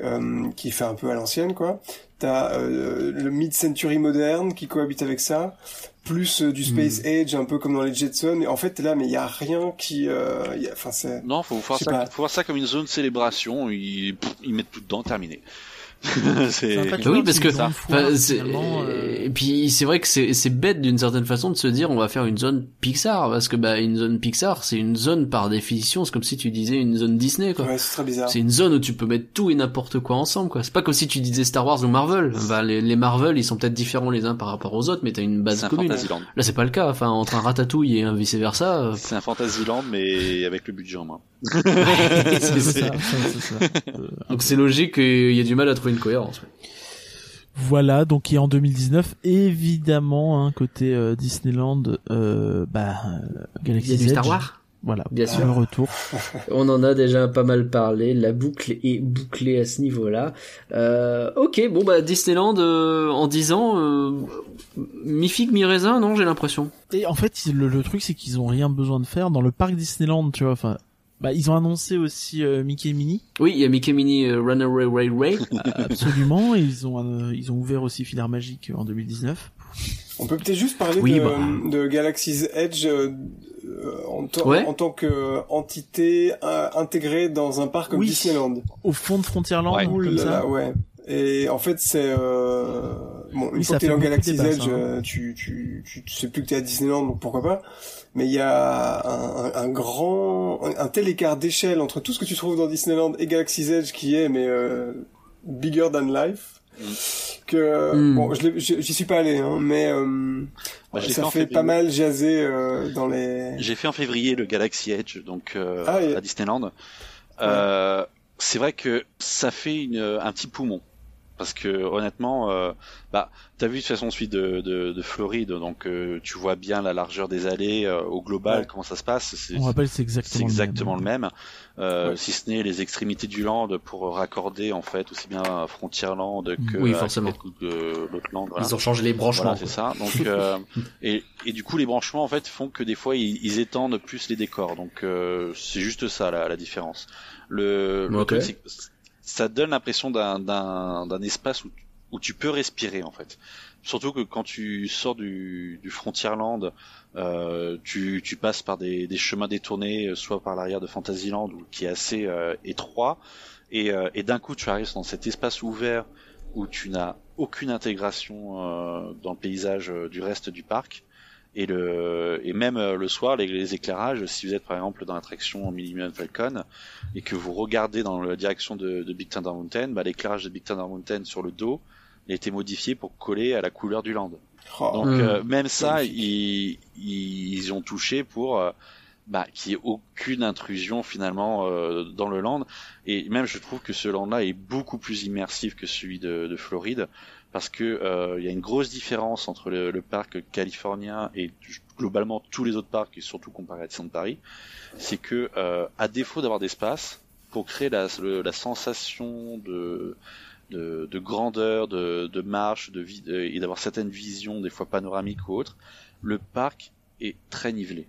[SPEAKER 4] euh, qui fait un peu à l'ancienne quoi. T'as euh, le mid-century moderne qui cohabite avec ça, plus euh, du space
[SPEAKER 1] Hmm.
[SPEAKER 4] age un peu comme dans les Jetsons. Et en fait t'es là mais il y a rien qui, euh, y a- enfin c'est
[SPEAKER 5] Non, faut voir ça, faut voir ça comme une zone de célébration. Ils, pff, ils mettent tout dedans, terminé.
[SPEAKER 1] Bah oui, parce que,
[SPEAKER 2] finalement, euh.
[SPEAKER 1] et puis c'est vrai que c'est c'est bête d'une certaine façon de se dire on va faire une zone Pixar parce que bah une zone Pixar c'est une zone par définition c'est comme si tu disais une zone Disney quoi.
[SPEAKER 4] ouais, c'est très bizarre.
[SPEAKER 1] C'est une zone où tu peux mettre tout et n'importe quoi ensemble, quoi. C'est pas comme si tu disais Star Wars ou Marvel. Enfin, les, les Marvel, ils sont peut-être différents les uns par rapport aux autres, mais t'as une base
[SPEAKER 5] c'est un
[SPEAKER 1] commune.
[SPEAKER 5] Fantasyland.
[SPEAKER 1] Là, c'est pas le cas. Enfin, entre un Ratatouille et un vice versa.
[SPEAKER 5] C'est un Fantasyland, mais avec le budget en main.
[SPEAKER 2] c'est ça, ça, c'est ça. Euh,
[SPEAKER 1] donc c'est logique qu'il y ait du mal à trouver une cohérence. ouais.
[SPEAKER 2] Voilà, donc qui est en 2019, évidemment, hein, côté euh, Disneyland, euh, bah, euh, Galaxy's Edge. Voilà,
[SPEAKER 1] Bien sûr.
[SPEAKER 2] le retour.
[SPEAKER 1] On en a déjà pas mal parlé. La boucle est bouclée à ce niveau-là. Euh, ok, bon bah Disneyland euh, en 10 ans, euh, mi figue mi raisin, non J'ai l'impression.
[SPEAKER 2] Et en fait, le, le truc, c'est qu'ils ont rien besoin de faire dans le parc Disneyland, tu vois. Enfin, bah, ils ont annoncé aussi euh, Mickey et Minnie,
[SPEAKER 1] Oui, il y a Mickey Mini euh, Runaway Railway.
[SPEAKER 2] absolument. et ils ont, euh, ils ont ouvert aussi Filaire Magique en 2019.
[SPEAKER 4] On peut peut-être juste parler
[SPEAKER 1] Oui,
[SPEAKER 4] de,
[SPEAKER 1] bah.
[SPEAKER 4] de Galaxy's Edge. euh, euh, en, tant-
[SPEAKER 1] Ouais.
[SPEAKER 4] en tant que entité euh, intégrée dans un parc comme
[SPEAKER 2] Oui.
[SPEAKER 4] Disneyland.
[SPEAKER 2] Au fond de Frontierland,
[SPEAKER 5] Ouais.
[SPEAKER 2] Comme
[SPEAKER 4] là
[SPEAKER 2] ça.
[SPEAKER 4] là, ouais. Et en fait, c'est euh... bon, une
[SPEAKER 2] Oui,
[SPEAKER 4] fois que t'es dans Galaxy's
[SPEAKER 2] débat,
[SPEAKER 4] Edge,
[SPEAKER 2] hein.
[SPEAKER 4] euh, tu, tu, tu, tu sais plus que t'es à Disneyland, donc pourquoi pas. Mais il y a un, un, un grand, un, un tel écart d'échelle entre tout ce que tu trouves dans Disneyland et Galaxy's Edge qui est mais euh, bigger than life.
[SPEAKER 5] Mm.
[SPEAKER 4] Que
[SPEAKER 1] Mm.
[SPEAKER 4] bon, je l'ai- je- j'y suis pas allé, hein, mais euh,
[SPEAKER 5] Bah, fait
[SPEAKER 4] ça fait
[SPEAKER 5] février.
[SPEAKER 4] pas mal jaser euh, dans les.
[SPEAKER 5] J'ai fait en février le Galaxy Edge, donc euh,
[SPEAKER 4] Ah, et-
[SPEAKER 5] à Disneyland. Euh, c'est vrai que ça fait une, un petit poumon. Parce que honnêtement, euh, bah, t'as vu de toute façon celui de, de, de Floride, donc euh, tu vois bien la largeur des allées euh, au global,
[SPEAKER 4] Ouais.
[SPEAKER 5] comment ça se passe. C'est
[SPEAKER 2] On rappelle, c'est
[SPEAKER 5] c'est
[SPEAKER 2] exactement,
[SPEAKER 5] exactement le même, Euh,
[SPEAKER 4] Ouais.
[SPEAKER 5] si ce n'est les extrémités du land pour raccorder en fait aussi bien à Frontierland que
[SPEAKER 1] Oui, forcément.
[SPEAKER 5] Que l'autre land. Voilà.
[SPEAKER 1] Ils ont changé les branchements.
[SPEAKER 5] Voilà, c'est ça. Donc, euh, et, et du coup, les branchements en fait font que des fois ils, ils étendent plus les décors. Donc, euh, c'est juste ça la, la différence. Le, le Ça donne l'impression d'un, espace où, tu peux respirer en fait. Surtout que quand tu sors du, du Frontierland, euh, tu, tu passes par des, des chemins détournés, euh, soit par l'arrière de Fantasyland, qui est assez euh, étroit, et, et d'un coup tu arrives dans cet espace ouvert où tu n'as aucune intégration dans le paysage du reste du parc. Et, le, et même euh, le soir, les, les éclairages, si vous êtes par exemple dans l'attraction Millennium Falcon et que vous regardez dans la direction de, de Big Thunder Mountain, bah, l'éclairage de Big Thunder Mountain sur le dos il a été modifié pour coller à la couleur du land.
[SPEAKER 4] Oh.
[SPEAKER 5] Donc
[SPEAKER 1] Mm.
[SPEAKER 5] euh, même ça, ils, ils, ils ont touché pour euh, bah, qu'il n'y ait aucune intrusion finalement euh, dans le land. Et même je trouve que ce land-là est beaucoup plus immersif que celui de, de Floride parce que euh, il y a une grosse différence entre le, le parc californien et globalement tous les autres parcs et surtout comparé à Disneyland Paris, c'est que euh, à défaut d'avoir d'espace pour créer la, le- la sensation de de, de grandeur, de, de marche, de vie, de- et d'avoir certaines visions, des fois panoramiques ou autres, le parc est très nivelé.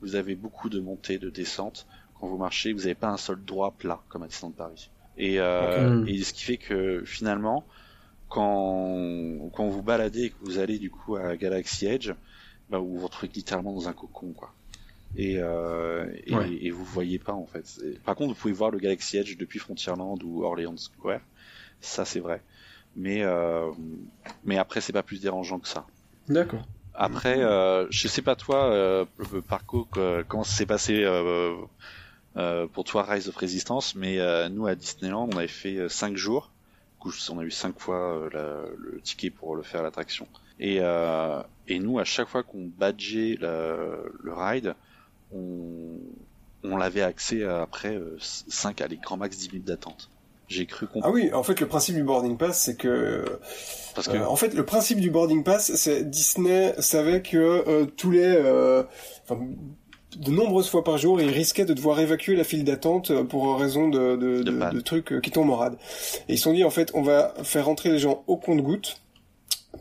[SPEAKER 5] Vous avez beaucoup de montées, de descentes. Quand vous marchez, vous n'avez pas un sol droit plat comme à Disneyland Paris. Et, euh, et ce qui fait que finalement, quand, quand vous baladez et que vous allez du coup à Galaxy Edge, bah, vous vous retrouvez littéralement dans un cocon, quoi. Et, euh, et,
[SPEAKER 1] Ouais.
[SPEAKER 5] et vous voyez pas en fait. Et- Par contre, vous pouvez voir le Galaxy Edge depuis Frontierland ou Orleans Square. Ça, c'est vrai. Mais, euh, mais après, c'est pas plus dérangeant que ça.
[SPEAKER 1] D'accord.
[SPEAKER 5] Après, euh, je sais pas toi, euh, parcours, que- comment ça s'est passé euh, euh, pour toi Rise of Resistance, mais euh, nous à Disneyland, on avait fait 5 jours. Du coup, on a eu 5 fois euh, la- le ticket pour le faire à l'attraction. Et, euh, et nous, à chaque fois qu'on badgeait le, le ride, on, on l'avait accès à, après 5 à les grands max 10 minutes d'attente. J'ai cru
[SPEAKER 4] Ah
[SPEAKER 5] comprendre.
[SPEAKER 4] oui, en fait, le principe du boarding pass, c'est que
[SPEAKER 5] parce que
[SPEAKER 4] Euh, en fait, le principe du boarding pass, c'est Disney savait que euh, tous les, euh, enfin, de nombreuses fois par jour, il risquait de devoir évacuer la file d'attente euh, pour raison de, de,
[SPEAKER 5] De
[SPEAKER 4] trucs euh, qui tombent en rade. Et ils se sont dit, en fait, on va faire rentrer les gens au compte-gouttes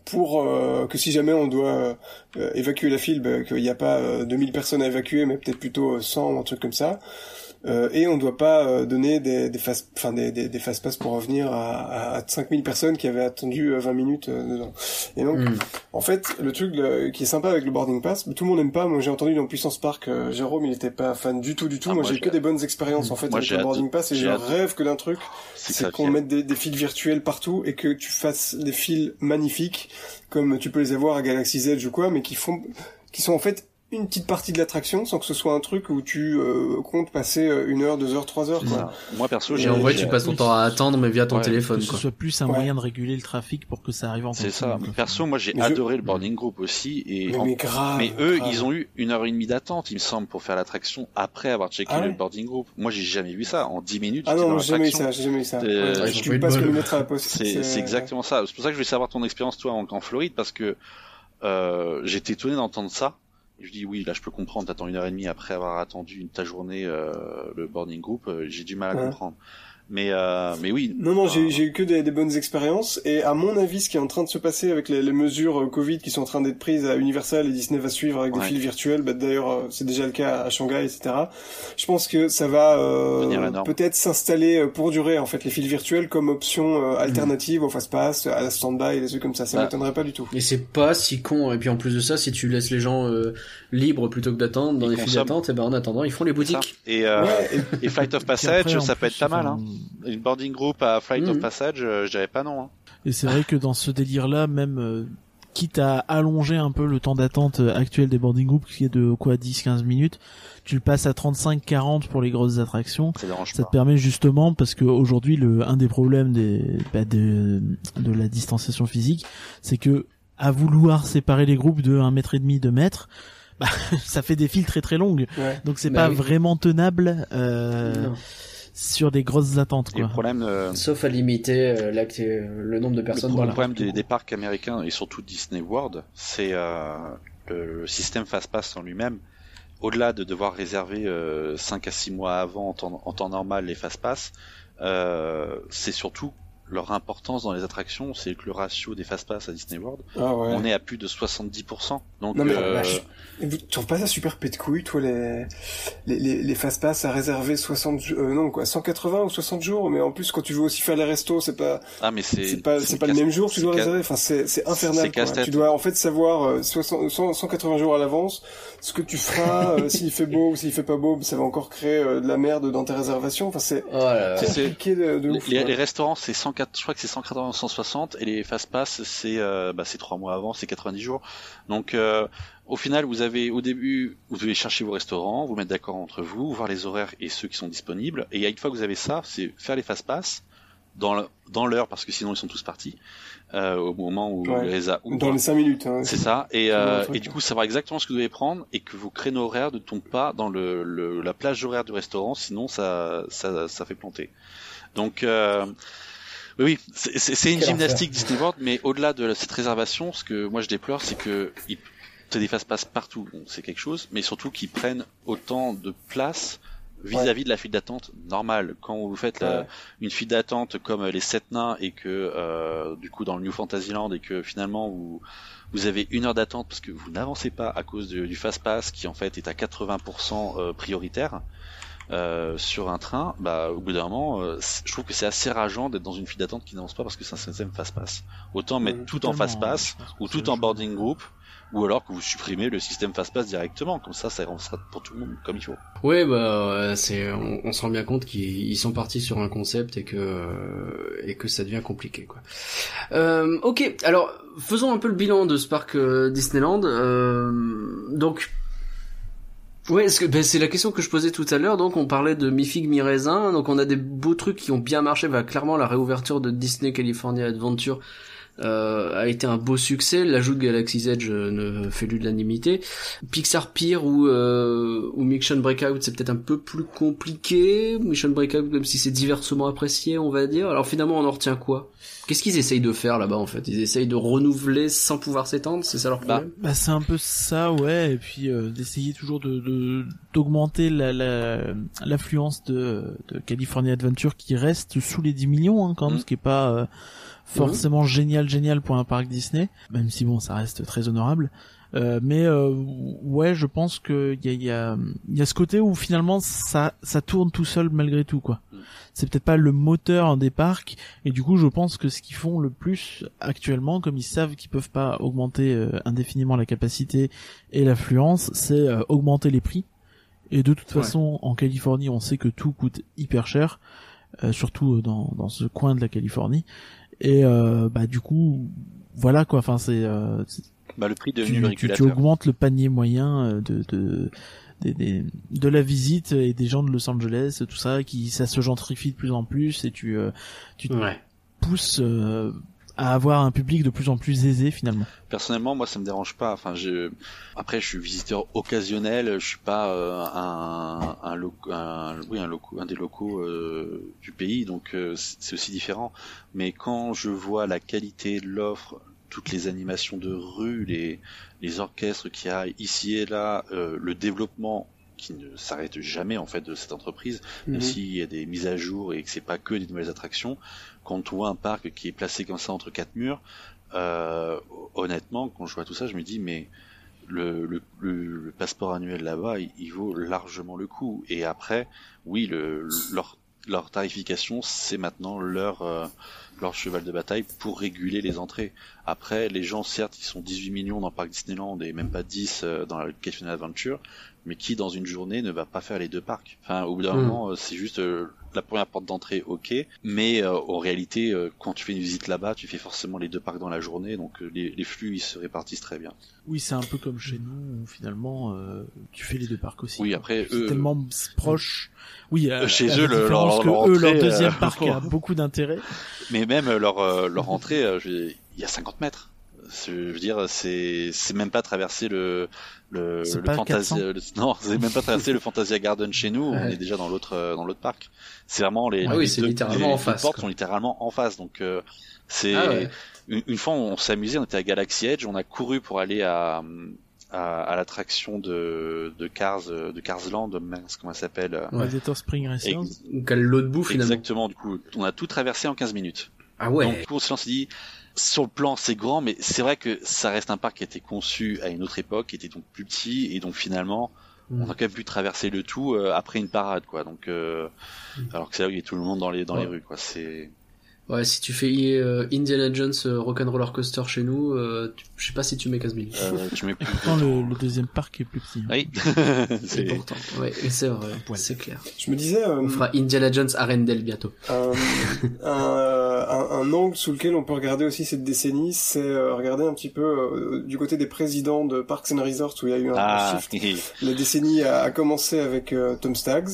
[SPEAKER 4] pour euh, que si jamais on doit euh, évacuer la file, bah, qu'il n'y a pas euh, 2000 personnes à évacuer, mais peut-être plutôt euh, 100 ou un truc comme ça. Euh, et on ne doit pas euh, donner des, des fast, enfin des, des, des fast pass pour revenir à, à 5000 personnes qui avaient attendu euh, 20 minutes euh, dedans. Et donc,
[SPEAKER 1] Mm.
[SPEAKER 4] en fait, le truc le- qui est sympa avec le boarding pass, tout le monde n'aime pas. Moi, j'ai entendu dans Puissance Park, euh, Jérôme, il était pas fan du tout, du tout.
[SPEAKER 5] Ah,
[SPEAKER 4] moi,
[SPEAKER 5] moi,
[SPEAKER 4] j'ai que des bonnes expériences en fait
[SPEAKER 5] Moi,
[SPEAKER 4] avec
[SPEAKER 5] j'ai
[SPEAKER 4] le boarding pass et
[SPEAKER 5] j'ai
[SPEAKER 4] je rêve que d'un truc,
[SPEAKER 5] c'est
[SPEAKER 4] qu'on mette des, des fils virtuels partout et que tu fasses des fils magnifiques comme tu peux les avoir à Galaxy's Edge ou quoi, mais qui font, qui sont en fait une petite partie de l'attraction sans que ce soit un truc où tu euh, comptes passer euh, une heure, deux heures, trois heures. Quoi.
[SPEAKER 5] ça. Moi perso, j'ai
[SPEAKER 1] en vrai, tu passes ton temps à attendre, mais via ton
[SPEAKER 5] Ouais,
[SPEAKER 1] téléphone,
[SPEAKER 2] que ce
[SPEAKER 1] quoi.
[SPEAKER 2] soit plus un
[SPEAKER 4] Ouais.
[SPEAKER 2] moyen de réguler le trafic pour que ça arrive en
[SPEAKER 5] C'est ça.
[SPEAKER 2] quoi.
[SPEAKER 5] Perso, moi j'ai
[SPEAKER 4] je-
[SPEAKER 5] adoré le boarding group aussi et
[SPEAKER 4] Mais,
[SPEAKER 5] en-
[SPEAKER 4] mais grave.
[SPEAKER 5] mais eux,
[SPEAKER 4] grave.
[SPEAKER 5] ils ont eu une heure et demie d'attente, il me semble, pour faire l'attraction après avoir checké
[SPEAKER 4] Ah
[SPEAKER 5] le boarding group. Moi, j'ai jamais vu ça. En 10 minutes,
[SPEAKER 4] Ah non, j'ai jamais eu ça, j'ai jamais eu ça.
[SPEAKER 5] Euh,
[SPEAKER 1] ont
[SPEAKER 4] tu
[SPEAKER 1] pas
[SPEAKER 4] lettre à la poste.
[SPEAKER 5] C'est exactement ça. C'est pour ça que je voulais savoir ton expérience, toi, en, en Floride, parce que euh, j'étais étonné d'entendre ça. Et je dis oui, là, je peux comprendre. T'attends une heure et demie après avoir attendu une ta journée euh, le boarding group. euh, j'ai du mal à
[SPEAKER 4] Ouais.
[SPEAKER 5] comprendre. Mais euh, mais oui.
[SPEAKER 4] Non, non, j'ai
[SPEAKER 5] Euh,
[SPEAKER 4] j'ai eu que des, des bonnes expériences. Et à mon avis, ce qui est en train de se passer avec les, les mesures euh, Covid qui sont en train d'être prises à Universal et Disney va suivre avec des
[SPEAKER 5] Ouais.
[SPEAKER 4] fils virtuels, bah, d'ailleurs euh, c'est déjà le cas à Shanghai, etc. Je pense que ça va euh, peut-être s'installer pour durer en fait les fils virtuels comme option euh, alternative au fast-pass, à la stand-by et des trucs comme ça. Ça
[SPEAKER 5] Bah.
[SPEAKER 4] m'étonnerait pas du tout.
[SPEAKER 1] Et c'est pas si con. Et puis en plus de ça, si tu laisses les gens libres plutôt que d'attendre dans
[SPEAKER 5] Ils
[SPEAKER 1] les files d'attente, et ben en attendant, ils font les boutiques.
[SPEAKER 5] Et, euh,
[SPEAKER 4] Ouais, et-
[SPEAKER 5] Flight of Passage,
[SPEAKER 2] après,
[SPEAKER 5] ça peut
[SPEAKER 2] plus,
[SPEAKER 5] être pas mal. Hein. Une boarding group à Flight of
[SPEAKER 1] Mhm.
[SPEAKER 5] Passage, euh, je dirais pas non. Hein.
[SPEAKER 2] Et c'est vrai que dans ce délire-là, même euh, quitte à allonger un peu le temps d'attente euh, actuel des boarding groups, qui est de quoi 10-15 minutes, tu le passes à 35-40 pour les grosses attractions.
[SPEAKER 5] Ça dérange
[SPEAKER 2] Ça te permet justement parce que aujourd'hui le un des problèmes des bah, de, de la distanciation physique, c'est que à vouloir séparer les groupes de un mètre et demi, deux mètres, bah, ça fait des files très très longues.
[SPEAKER 4] ouais.
[SPEAKER 2] Donc c'est
[SPEAKER 1] Bah
[SPEAKER 2] pas
[SPEAKER 1] oui.
[SPEAKER 2] vraiment tenable euh, sur des grosses attentes
[SPEAKER 5] Et
[SPEAKER 2] quoi.
[SPEAKER 5] le problème, euh,
[SPEAKER 1] Sauf à limiter euh, l'acte- euh, le nombre de personnes
[SPEAKER 5] le
[SPEAKER 1] dans la
[SPEAKER 5] problème des, des parcs américains et surtout Disney World, c'est euh, le, le système Fastpass en lui-même. Au-delà de devoir réserver euh, 5 à 6 mois avant en temps, en temps normal les Fastpass, euh, c'est surtout leur importance dans les attractions, c'est que le ratio des Fastpass à Disney World,
[SPEAKER 4] Ah ouais.
[SPEAKER 5] on est à plus de 70%. Donc
[SPEAKER 4] Non mais
[SPEAKER 5] euh.
[SPEAKER 4] Et vous- Tu trouves pas ça super couille, toi, les, les, les, les fast-pass à réserver 60, jou- euh, non, quoi, 180 ou 60 jours, mais en plus, quand tu veux aussi faire les restos, c'est pas,
[SPEAKER 5] ah mais c'est
[SPEAKER 4] c'est pas, c'est pas le même jour que tu dois réserver. Enfin, c'est, c'est infernal, quoi. Tu dois, en fait, savoir, euh, 60, 100 180 jours à l'avance, ce que tu feras, euh, s'il fait beau ou s'il fait pas beau, ça va encore créer euh, de la merde dans tes réservations. Enfin, c'est
[SPEAKER 1] Oh
[SPEAKER 4] compliqué de, de
[SPEAKER 5] Les,
[SPEAKER 4] ouf,
[SPEAKER 5] les-
[SPEAKER 4] quoi.
[SPEAKER 5] les restaurants, c'est 104, je crois que c'est 180 160, et les fast-pass, c'est euh, bah, c'est trois mois avant, c'est 90 jours. Donc, euh, au final, vous avez au début, vous devez chercher vos restaurants, vous mettre d'accord entre vous, voir les horaires et ceux qui sont disponibles. Et une fois que vous avez ça, c'est faire les fast-pass dans le- dans l'heure, parce que sinon ils sont tous partis euh, au moment où
[SPEAKER 4] Ouais.
[SPEAKER 5] les a
[SPEAKER 4] Dans les 5 minutes, hein.
[SPEAKER 5] c'est ça. Et, euh, et du coup, savoir exactement ce que vous devez prendre et que vos créneaux horaires ne tombent pas dans le, le- la plage horaire du restaurant, sinon ça, ça, ça fait planter. Donc, euh, oui, c'est- une gymnastique Disney World, mais au-delà de cette réservation, ce que moi je déplore, c'est que ils des passe partout, bon, c'est quelque chose, mais surtout qu'ils prennent autant de place vis-à-vis de la file d'attente normale. Quand vous faites la-
[SPEAKER 4] Ouais.
[SPEAKER 5] une file d'attente comme les sept nains et que euh, du coup dans le New Fantasyland et que finalement vous vous avez une heure d'attente parce que vous n'avancez pas à cause du, du fast pass qui en fait est à 80% euh, prioritaire euh, sur un train, bah au bout d'un moment, euh, je trouve que c'est assez rageant d'être dans une file d'attente qui n'avance pas parce que c'est un système fast pass. Autant mettre tout en
[SPEAKER 2] Totalement,
[SPEAKER 5] fast pass
[SPEAKER 2] je pense que
[SPEAKER 5] ou tout en boarding group ou alors que vous supprimez le système fast pass directement comme ça ça sera pour tout le monde comme il faut.
[SPEAKER 1] Ouais, bah euh, c'est, on, se rend bien compte qu'ils ils sont partis sur un concept et que et que ça devient compliqué quoi. Euh, ok, alors faisons un peu le bilan de ce parc euh, Disneyland. Euh, donc. Ouais, ben, c'est la question que je posais tout à l'heure. Donc, on parlait de mi figue mi raisin. Donc, on a des beaux trucs qui ont bien marché. Bah, clairement, la réouverture de Disney California Adventure euh, a été un beau succès. L'ajout de Galaxy's Edge euh, ne fait l'unanimité. Pixar Pier ou euh, ou Mission Breakout, c'est peut-être un peu plus compliqué. Mission Breakout, même si c'est diversement apprécié, on va dire. Alors finalement, on en retient quoi? Qu'est-ce qu'ils essayent de faire là-bas en fait? Ils essayent de renouveler sans pouvoir s'étendre, c'est ça leur
[SPEAKER 5] Bah,
[SPEAKER 1] problème?
[SPEAKER 2] Bah c'est un peu ça ouais et puis euh, d'essayer toujours de de- d'augmenter la la- l'affluence de de California Adventure qui reste sous les 10 millions hein, quand même
[SPEAKER 5] Mhm.
[SPEAKER 2] ce qui est pas forcément génial génial pour un parc Disney même si bon ça reste très honorable Euh, mais euh, ouais je pense que y a y a y a ce côté où finalement ça ça tourne tout seul malgré tout quoi
[SPEAKER 5] Mhm.
[SPEAKER 2] c'est peut-être pas le moteur des parcs et du coup je pense que ce qu'ils font le plus actuellement comme ils savent qu'ils peuvent pas augmenter euh, indéfiniment la capacité et l'affluence c'est euh, augmenter les prix et de toute
[SPEAKER 1] Ouais.
[SPEAKER 2] façon en Californie on sait que tout coûte hyper cher euh, surtout euh, dans dans ce coin de la Californie et euh, bah du coup voilà quoi enfin c'est euh,
[SPEAKER 5] Bah, le prix
[SPEAKER 2] tu,
[SPEAKER 5] devenu
[SPEAKER 2] tu, tu augmentes le panier moyen euh, de de des, des- de la visite et des gens de Los Angeles tout ça qui ça se gentrifie de plus en plus et tu euh, tu te
[SPEAKER 1] Ouais.
[SPEAKER 2] pousses euh, à avoir un public de plus en plus aisé finalement
[SPEAKER 5] Personnellement, moi, ça me dérange pas. Enfin, je... après, je suis visiteur occasionnel. Je suis pas euh, un, un, loco- un, oui, un, loco, un des locaux euh, du pays, donc euh, c'est aussi différent. Mais quand je vois la qualité de l'offre, toutes les animations de rue, les, les orchestres qu'il y a ici et là, euh, le développement qui ne s'arrête jamais en fait de cette entreprise,
[SPEAKER 4] Mhm.
[SPEAKER 5] même s'il y a des mises à jour et que c'est pas que des nouvelles attractions. Quand on voit un parc qui est placé comme ça entre quatre murs, euh, honnêtement, quand je vois tout ça, je me dis mais le, passeport annuel là-bas, il, vaut largement le coup. Et après, oui, le, leur, tarification, c'est maintenant leur, euh, leur cheval de bataille pour réguler les entrées. Après, les gens, certes, ils sont 18 millions dans le parc Disneyland et même pas 10 euh, dans la California Adventure, mais qui dans une journée ne va pas faire les deux parcs? Enfin, au bout d'un
[SPEAKER 1] Mm.
[SPEAKER 5] moment, euh, c'est juste euh, la première porte d'entrée, ok, mais euh, en réalité, euh, quand tu fais une visite là-bas, tu fais forcément les deux parcs dans la journée, donc les, les flux ils se répartissent très bien.
[SPEAKER 2] Oui, c'est un peu comme chez nous, où finalement, tu fais les deux parcs aussi.
[SPEAKER 5] Oui, après,
[SPEAKER 2] C'est
[SPEAKER 5] eux-
[SPEAKER 2] tellement proche. Oui,
[SPEAKER 5] Chez
[SPEAKER 2] à
[SPEAKER 5] eux, le- leur-
[SPEAKER 2] eux, leur deuxième parc a beaucoup d'intérêt.
[SPEAKER 5] Mais même leur, leur entrée, il y a 50 mètres. Je veux dire, c'est c'est même pas traverser le le,
[SPEAKER 2] C'est
[SPEAKER 5] le
[SPEAKER 2] pas
[SPEAKER 5] Fantasia.
[SPEAKER 2] 400?
[SPEAKER 5] le- non, c'est même pas traverser le Fantasia Garden chez nous. On est déjà dans l'autre euh, dans l'autre parc. C'est vraiment les.
[SPEAKER 1] Ah oui,
[SPEAKER 5] deux-
[SPEAKER 1] littéralement
[SPEAKER 5] les
[SPEAKER 1] en
[SPEAKER 5] deux
[SPEAKER 1] face,
[SPEAKER 5] portes
[SPEAKER 1] quoi.
[SPEAKER 5] sont littéralement en face. Donc euh, c'est
[SPEAKER 1] Ah ouais.
[SPEAKER 5] une, une fois on s'est amusé, on était à Galaxy Edge, on a couru pour aller à à, à l'attraction de de Cars euh, de Carsland, comment ça s'appelle
[SPEAKER 1] Ouais.
[SPEAKER 2] Predator Spring
[SPEAKER 1] lot de boue finalement.
[SPEAKER 5] Exactement. Du coup, on a tout traversé en 15 minutes.
[SPEAKER 1] Ah ouais.
[SPEAKER 5] Donc du coup, on s'est dit, sur le plan c'est grand, mais c'est vrai que ça reste un parc qui a été conçu à une autre époque, qui était donc plus petit, et donc finalement,
[SPEAKER 1] Mm.
[SPEAKER 5] on a quand même pu traverser le tout euh, après une parade, quoi. Donc, euh,
[SPEAKER 1] Mm.
[SPEAKER 5] alors que c'est là où il y a tout le monde dans les dans les rues, quoi. C'est
[SPEAKER 1] Ouais, si tu fais euh, Indiana Jones euh, Rock'n'Roller Coaster chez nous, euh, tu- je sais pas si tu mets 15 000.
[SPEAKER 5] euh, tu mets plus.
[SPEAKER 2] Pourtant, le, le deuxième parc est plus petit. hein.
[SPEAKER 5] Oui.
[SPEAKER 1] C'est pourtant. Ouais, et c'est vrai, c'est clair.
[SPEAKER 4] Je me disais, euh,
[SPEAKER 1] On fera Indiana Jones Arendelle bientôt.
[SPEAKER 4] un, un, un- angle sous lequel on peut regarder aussi cette décennie, c'est euh, regarder un petit peu euh, du côté des présidents de Parks and Resorts où il y a eu un, un
[SPEAKER 5] ah,
[SPEAKER 4] shift. La décennie a, a commencé avec euh, Tom Staggs.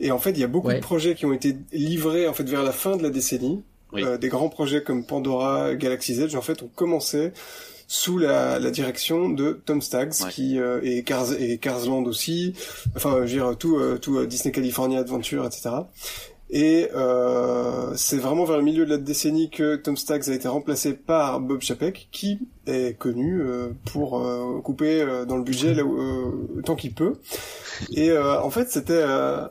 [SPEAKER 4] Et en fait, il y a beaucoup
[SPEAKER 1] Ouais.
[SPEAKER 4] de projets qui ont été livrés en fait vers la fin de la décennie.
[SPEAKER 5] Oui.
[SPEAKER 4] Euh, des grands projets comme Pandora, Galaxy's Edge, en fait, ont commencé sous la, la direction de Tom Staggs,
[SPEAKER 5] Ouais.
[SPEAKER 4] qui euh, et, Cars, et Carsland aussi. Enfin, je veux dire tout, euh, tout euh, Disney California Adventure, etc. Et euh, c'est vraiment vers le milieu de la décennie que Tom Staggs a été remplacé par Bob Chapek, qui est connu euh, pour euh, couper euh, dans le budget là où, euh, tant qu'il peut. Et euh, en fait, c'était euh,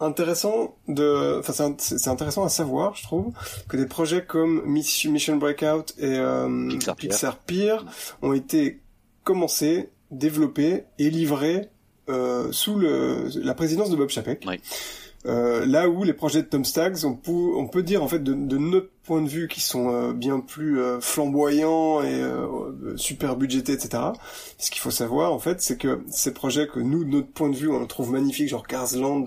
[SPEAKER 4] intéressant de, enfin c'est int- c'est intéressant à savoir, je trouve, que des projets comme Miss- Mission Breakout et euh,
[SPEAKER 5] Pixar.
[SPEAKER 4] Pixar Pier ont été commencés, développés et livrés euh, sous le, la présidence de Bob Chapek.
[SPEAKER 5] Oui.
[SPEAKER 4] Euh, là où les projets de Tom Staggs, on peut, on peut dire en fait de, de notre point de vue qui sont euh, bien plus euh, flamboyants et euh, super budgétés, etc. Ce qu'il faut savoir en fait, c'est que ces projets que nous, de notre point de vue, on trouve magnifiques, genre Carsland,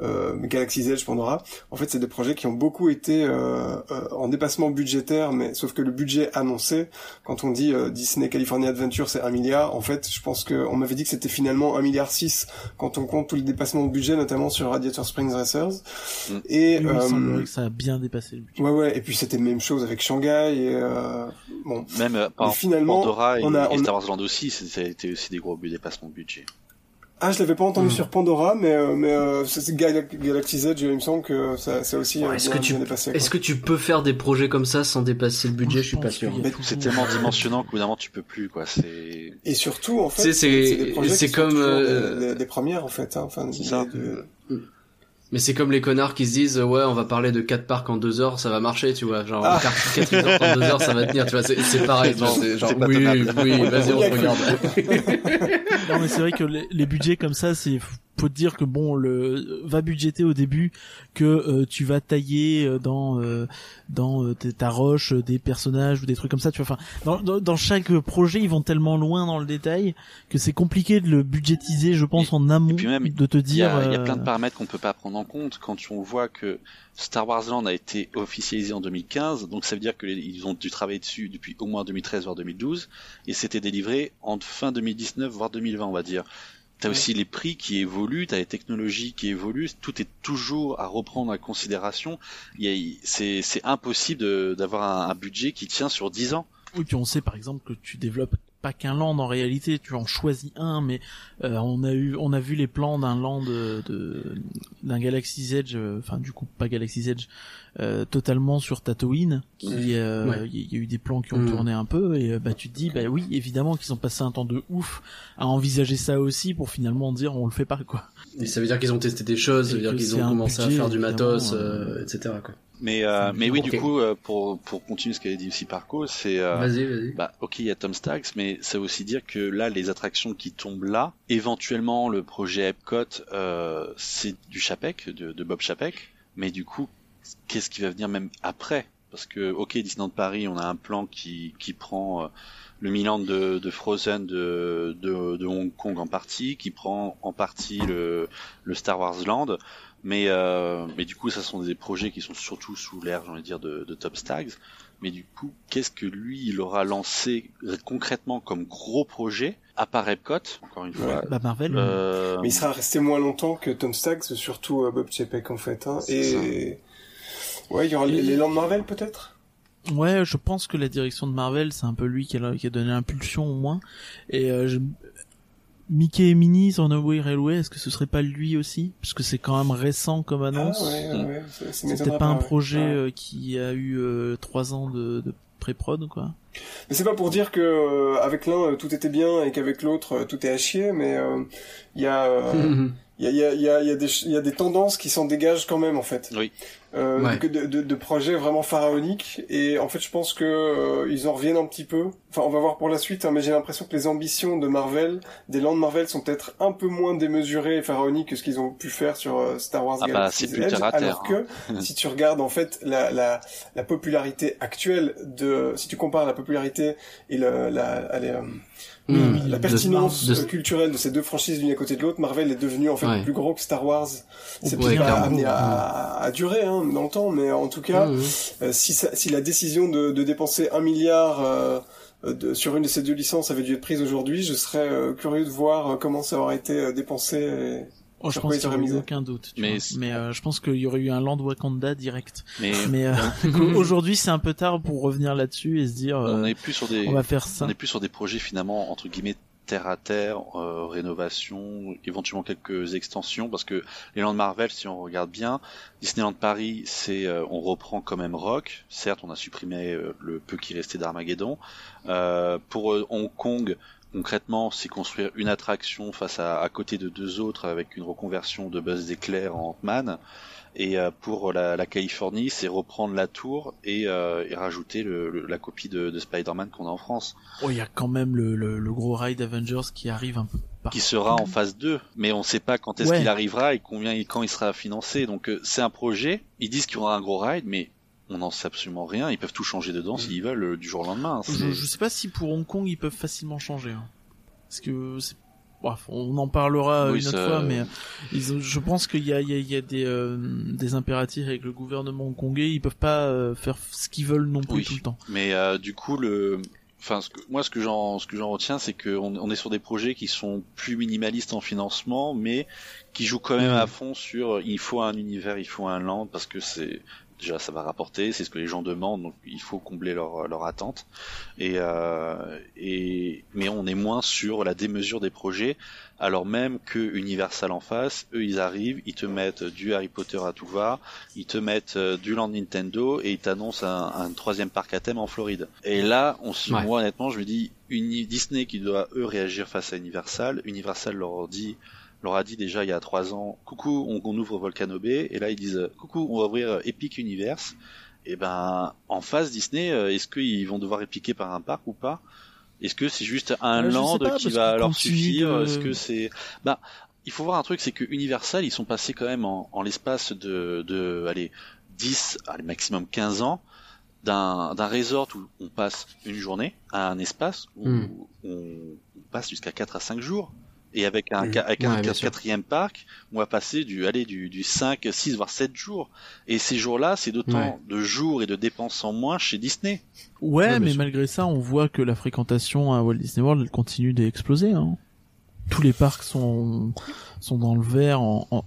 [SPEAKER 4] euh, Galaxy's Edge, Pandora, en fait, c'est des projets qui ont beaucoup été euh, euh, en dépassement budgétaire, mais sauf que le budget annoncé, quand on dit euh, Disney California Adventure, c'est un milliard, en fait, je pense que on m'avait dit que c'était finalement un milliard six quand on compte tous les dépassements de budget, notamment sur Radiator Springs Racers.
[SPEAKER 5] Mm.
[SPEAKER 4] Et
[SPEAKER 2] Oui, il
[SPEAKER 4] euh,
[SPEAKER 2] que ça a bien dépassé le budget.
[SPEAKER 4] ouais, ouais, et puis c'était la même chose avec Shanghai. Et, euh, bon,
[SPEAKER 5] même euh, par
[SPEAKER 4] finalement,
[SPEAKER 5] Pandora et,
[SPEAKER 4] on a- on
[SPEAKER 5] Star Wars Land aussi, c'est- ça a été aussi des gros dépassements de budget.
[SPEAKER 4] ah, je l'avais pas entendu
[SPEAKER 1] Mm.
[SPEAKER 4] sur Pandora, mais euh, mais euh, c'est- c'est Gal- Galaxy's Edge, il me semble que ça, ça aussi
[SPEAKER 1] Ouais,
[SPEAKER 4] euh,
[SPEAKER 1] est-ce
[SPEAKER 4] bien,
[SPEAKER 1] que tu-. Est-ce que tu peux faire des projets comme ça sans dépasser le budget? Je suis pas sûr.
[SPEAKER 5] C'est tellement dimensionnant qu'au bout d'un moment tu peux plus, quoi. C'est
[SPEAKER 4] Et surtout, en fait,
[SPEAKER 1] c'est-
[SPEAKER 4] des projets
[SPEAKER 1] c'est
[SPEAKER 4] qui sont
[SPEAKER 1] comme,
[SPEAKER 4] toujours
[SPEAKER 1] euh,
[SPEAKER 4] des, des- des premières, en fait. Hein, enfin,
[SPEAKER 5] C'est ça.
[SPEAKER 4] de-
[SPEAKER 1] Mais c'est comme les connards qui se disent ouais on va parler de quatre parcs en deux heures ça va marcher tu vois. Genre
[SPEAKER 4] Ah.
[SPEAKER 1] quatre, quatre exemples en deux heures ça va tenir tu vois c'est c'est pareil. Genre
[SPEAKER 5] c'est pas
[SPEAKER 1] oui oui vas-y on regarde.
[SPEAKER 2] Non mais c'est vrai que les, les budgets comme ça, c'est faut te dire que bon, le va budgéter au début que euh, tu vas tailler euh, dans euh, dans euh, ta- roche euh, des personnages ou des trucs comme ça. Tu vois, enfin, dans, dans, dans chaque projet, ils vont tellement loin dans le détail que c'est compliqué de le budgétiser, je pense,
[SPEAKER 5] Et-
[SPEAKER 2] en amont,
[SPEAKER 5] et puis même,
[SPEAKER 2] de te
[SPEAKER 5] Il y,
[SPEAKER 2] dire.
[SPEAKER 5] a, il y a plein de paramètres qu'on peut pas prendre en compte quand on voit que Star Wars Land a été officialisé en 2015, donc ça veut dire qu'ils ont dû travailler dessus depuis au moins 2013 voire 2012, et c'était délivré en fin 2019 voire 2020 on va dire. T'as aussi les prix qui évoluent, t'as les technologies qui évoluent, tout est toujours à reprendre en considération. C'est impossible d'avoir un, un budget qui tient sur 10 ans.
[SPEAKER 2] Oui, puis on sait par exemple que tu développes pas qu'un land en réalité, tu en choisis un, mais euh, on a eu, on a vu les plans d'un land de de- d'un Galaxy's Edge, euh, enfin du coup pas Galaxy's Edge, euh, totalement sur Tatooine. Qui, euh, il
[SPEAKER 1] Ouais.
[SPEAKER 2] y, a eu des plans qui ont
[SPEAKER 1] Mm.
[SPEAKER 2] tourné un peu et euh, bah tu te dis bah oui évidemment qu'ils ont passé un temps de ouf à envisager ça aussi pour finalement dire on le fait pas quoi.
[SPEAKER 1] Et ça veut dire qu'ils ont testé des choses, ça veut dire qu'ils ont commencé à faire du matos, euh,
[SPEAKER 2] euh,
[SPEAKER 1] etc. Quoi.
[SPEAKER 5] Mais, euh, mais oui, du coup, euh, pour, pour continuer ce qu'avait dit aussi Parco, c'est... euh,
[SPEAKER 1] Vas-y, vas-y.
[SPEAKER 5] Bah, ok, il y a Tom Staggs, mais ça veut aussi dire que là, les attractions qui tombent là, éventuellement, le projet Epcot, euh, c'est du Chapek, de, de Bob Chapek, mais du coup, qu'est-ce qui va venir même après Parce que, ok, Disneyland Paris, on a un plan qui, qui prend euh, le Milan de, de Frozen de, de, de Hong Kong en partie, qui prend en partie le, le Star Wars Land, mais, euh, mais du coup, ça sont des projets qui sont surtout sous l'air, j'ai envie de dire, de, de Tom Staggs. Mais du coup, qu'est-ce que lui, il aura lancé concrètement comme gros projet, à part Epcot, encore une fois?
[SPEAKER 2] Bah Marvel.
[SPEAKER 5] euh,
[SPEAKER 4] Mais il sera resté moins longtemps que Tom Staggs, surtout euh, Bob Chapek en fait. Hein.
[SPEAKER 5] C'est
[SPEAKER 4] Et ouais, il y aura les, les Lands Marvel peut-être?
[SPEAKER 2] Ouais, je pense que la direction de Marvel, c'est un peu lui qui a, qui a donné l'impulsion au moins. Et euh, je... Mickey et Minnie sur No Way Railway, est-ce que ce serait pas lui aussi? Parce que c'est quand même récent comme annonce.
[SPEAKER 4] Ah, ouais, ouais, ouais,
[SPEAKER 2] peut-être pas un projet
[SPEAKER 4] Ouais.
[SPEAKER 2] euh, qui a eu euh, trois ans de, de pré-prod, quoi.
[SPEAKER 4] Mais c'est pas pour dire que euh, avec l'un euh, tout était bien et qu'avec l'autre euh, tout est à chier, mais euh, il y a euh, il y a il y a il y a, y a des tendances qui s'en dégagent quand même en fait.
[SPEAKER 5] Oui.
[SPEAKER 4] Euh,
[SPEAKER 1] Ouais.
[SPEAKER 4] de, de, de- de projets vraiment pharaoniques et en fait je pense que euh, ils en reviennent un petit peu. Enfin on va voir pour la suite, hein, mais j'ai l'impression que les ambitions de Marvel, des lands Marvel sont peut-être un peu moins démesurées et pharaoniques que ce qu'ils ont pu faire sur euh, Star Wars
[SPEAKER 5] Ah bah,
[SPEAKER 4] Galaxy's
[SPEAKER 5] c'est plus
[SPEAKER 4] Edge,
[SPEAKER 5] terre
[SPEAKER 4] alors que si tu regardes en fait la, la, la popularité actuelle de si tu compares la popularité et la, allez,
[SPEAKER 1] Hmm.
[SPEAKER 4] la pertinence
[SPEAKER 1] de-
[SPEAKER 4] culturelle de ces deux franchises l'une à côté de l'autre, Marvel est devenu en fait
[SPEAKER 1] Ouais.
[SPEAKER 4] plus gros que Star Wars. C'est
[SPEAKER 1] Ouais,
[SPEAKER 4] peut-être pas amené à, à durer hein, dans le temps, mais en tout cas,
[SPEAKER 1] Mhm.
[SPEAKER 4] euh, si, ça- si la décision de, de dépenser un milliard euh, de- sur une de ces deux licences avait dû être prise aujourd'hui, je serais euh, curieux de voir comment ça aurait été dépensé. et-
[SPEAKER 2] Oh, je pense qu'il n'y aurait eu aucun doute.
[SPEAKER 5] Mais
[SPEAKER 2] euh, je pense qu'il y aurait eu un Land Wakanda direct.
[SPEAKER 5] mais
[SPEAKER 2] Mais euh, aujourd'hui, c'est un peu tard pour revenir là-dessus et se dire
[SPEAKER 5] on
[SPEAKER 2] euh,
[SPEAKER 5] est plus sur des,
[SPEAKER 2] on va faire ça.
[SPEAKER 5] on est plus sur des projets finalement entre guillemets terre à terre, euh, rénovation, éventuellement quelques extensions, parce que les Lands Marvel, si on regarde bien, Disneyland Paris, c'est, euh, on reprend quand même Rock. Certes, on a supprimé euh, le peu qui restait d'Armageddon. Euh, pour euh, Hong Kong, concrètement, c'est construire une attraction face à, à côté de deux autres avec une reconversion de Buzz d'éclair en Ant-Man. Et euh, pour la, la Californie, c'est reprendre la tour et, euh, et rajouter le, le- la copie de, de Spider-Man qu'on a en France.
[SPEAKER 2] Oh, il y a quand même le, le, le gros ride Avengers qui arrive un peu partout.
[SPEAKER 5] qui sera en phase 2, mais on ne sait pas quand est-ce
[SPEAKER 2] Ouais.
[SPEAKER 5] qu'il arrivera et combien et quand il sera financé. Donc euh, c'est un projet. Ils disent qu'il y aura un gros ride, mais on n'en sait absolument rien. Ils peuvent tout changer dedans s'ils veulent euh, du jour au lendemain.
[SPEAKER 2] Je,
[SPEAKER 5] C'est-
[SPEAKER 2] je sais pas si pour Hong Kong ils peuvent facilement changer. Hein. Parce que c'est... Bref, on en parlera euh,
[SPEAKER 5] Oui,
[SPEAKER 2] une autre
[SPEAKER 5] ça-
[SPEAKER 2] fois, mais euh, ils ont- je pense qu'il y a, il y a, il y a des, euh, des impératifs avec le gouvernement hongkongais. Ils peuvent pas euh, faire ce qu'ils veulent non plus
[SPEAKER 5] Oui.
[SPEAKER 2] tout le temps.
[SPEAKER 5] Mais euh, du coup, le, enfin, ce que, moi, ce que j'en, ce que j'en retiens, c'est qu'on on est sur des projets qui sont plus minimalistes en financement, mais qui jouent quand même à fond sur il faut un univers, il faut un land, parce que c'est déjà ça va rapporter, c'est ce que les gens demandent, donc il faut combler leur leur attente. Et euh, et mais on est moins sur la démesure des projets. Alors même que Universal en face, eux ils arrivent, ils te mettent du Harry Potter à tout va, ils te mettent euh, du Land Nintendo et ils t'annoncent un, un troisième parc à thème en Floride. Et là, on se,
[SPEAKER 1] Ouais.
[SPEAKER 5] moi honnêtement, je me dis, Uni- Disney qui doit eux réagir face à Universal, Universal leur dit, leur a dit déjà il y a trois ans, coucou, on, on ouvre Volcano Bay, et là ils disent, coucou, on va ouvrir Epic Universe. Et ben, en face Disney, euh, est-ce qu'ils vont devoir répliquer par un parc ou pas? Est-ce que c'est juste un
[SPEAKER 2] Euh,
[SPEAKER 5] land
[SPEAKER 2] pas,
[SPEAKER 5] qui va leur suffire?
[SPEAKER 2] de-
[SPEAKER 5] Est-ce que c'est, bah, il faut voir un truc, c'est que Universal, ils sont passés quand même en, en l'espace de, de, allez, 10, allez, maximum 15 ans, d'un, d'un resort où on passe une journée à un espace où
[SPEAKER 1] Hmm.
[SPEAKER 5] on, on passe jusqu'à 4 à 5 jours. Et avec un, avec
[SPEAKER 1] Ouais,
[SPEAKER 5] quatrième parc, on va passer du, allez, du, du 5, 6, voire 7 jours. Et ces jours-là, c'est d'autant
[SPEAKER 1] Ouais.
[SPEAKER 5] de jours et de dépenses en moins chez Disney.
[SPEAKER 2] Ouais, mais malgré ça, on voit que la fréquentation à Walt Disney World elle continue d'exploser. Hein. Tous les parcs sont sont dans le vert en, en,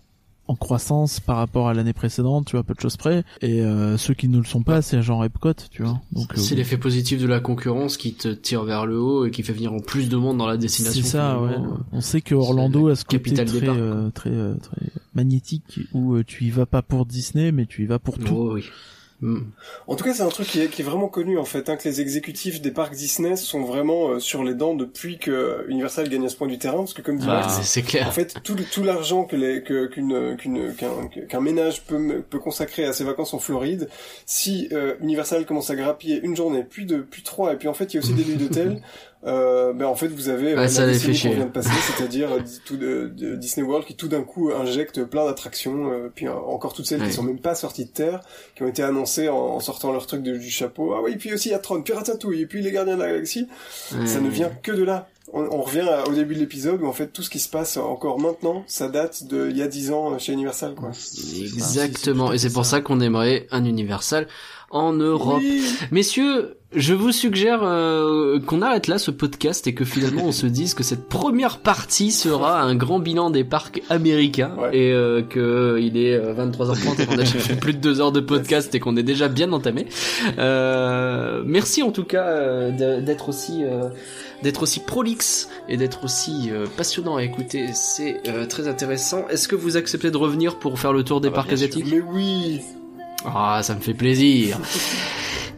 [SPEAKER 2] en croissance par rapport à l'année précédente, tu vois, peu de choses près. Et euh, ceux qui ne le sont pas, c'est genre Epcot, tu vois. Donc euh,
[SPEAKER 1] C'est l'effet positif de la concurrence qui te tire vers le haut et qui fait venir en plus de monde dans la destination.
[SPEAKER 2] c'est ça, ouais.
[SPEAKER 1] finalement.
[SPEAKER 2] On sait que Orlando a ce côté très, euh, très, euh, très magnétique où euh, tu y vas pas pour Disney, mais tu y vas pour tout.
[SPEAKER 1] Oh, oui. Mm.
[SPEAKER 4] En tout cas, c'est un truc qui est, qui est vraiment connu en fait, hein, que les exécutifs des parcs Disney sont vraiment euh, sur les dents depuis que Universal gagne à ce point du terrain, parce que comme dit
[SPEAKER 1] Ah,
[SPEAKER 4] Max,
[SPEAKER 1] c'est- clair.
[SPEAKER 4] en fait, tout, tout l'argent que les, que, qu'une, qu'une, qu'un, qu'un ménage peut, peut consacrer à ses vacances en Floride, si euh, Universal commence à grappiller une journée, puis deux, puis trois, et puis en fait, il y a aussi des nuits d'hôtel, euh, ben en fait, vous avez euh,
[SPEAKER 1] Ouais, ça
[SPEAKER 4] la
[SPEAKER 1] les
[SPEAKER 4] décennie
[SPEAKER 1] fait chier.
[SPEAKER 4] qu'on vient de passer, c'est-à-dire euh, Disney World qui tout d'un coup injecte plein d'attractions, euh, puis euh, encore toutes celles
[SPEAKER 1] Ouais.
[SPEAKER 4] qui sont même pas sorties de terre, qui ont été annoncées en, en sortant leur truc de- du chapeau. Ah oui, puis aussi il y a Tron, puis Ratatouille, et puis les Gardiens de la Galaxie. Ça ne vient que de là. On, on revient à- au début de l'épisode où en fait tout ce qui se passe encore maintenant, ça date de il y a 10 ans chez Universal quoi.
[SPEAKER 1] Exactement. Et c'est pour
[SPEAKER 2] ça.
[SPEAKER 1] ça qu'on aimerait un Universal en Europe.
[SPEAKER 4] Oui.
[SPEAKER 1] Messieurs, je vous suggère euh, qu'on arrête là ce podcast et que finalement on se dise que cette première partie sera un grand bilan des parcs américains
[SPEAKER 4] Ouais.
[SPEAKER 1] et euh, que il est euh, 23h30 et qu'on a déjà fait plus de deux heures de podcast et qu'on est déjà bien entamé. Euh, merci en tout cas euh, d'être aussi euh, d'être aussi prolixe et d'être aussi euh, passionnant à écouter. C'est euh, très intéressant. Est-ce que vous acceptez de revenir pour faire le tour des
[SPEAKER 5] Ah bah,
[SPEAKER 1] parcs
[SPEAKER 5] sûr.
[SPEAKER 1] asiatiques?
[SPEAKER 4] Mais oui.
[SPEAKER 1] ah, ça me fait plaisir.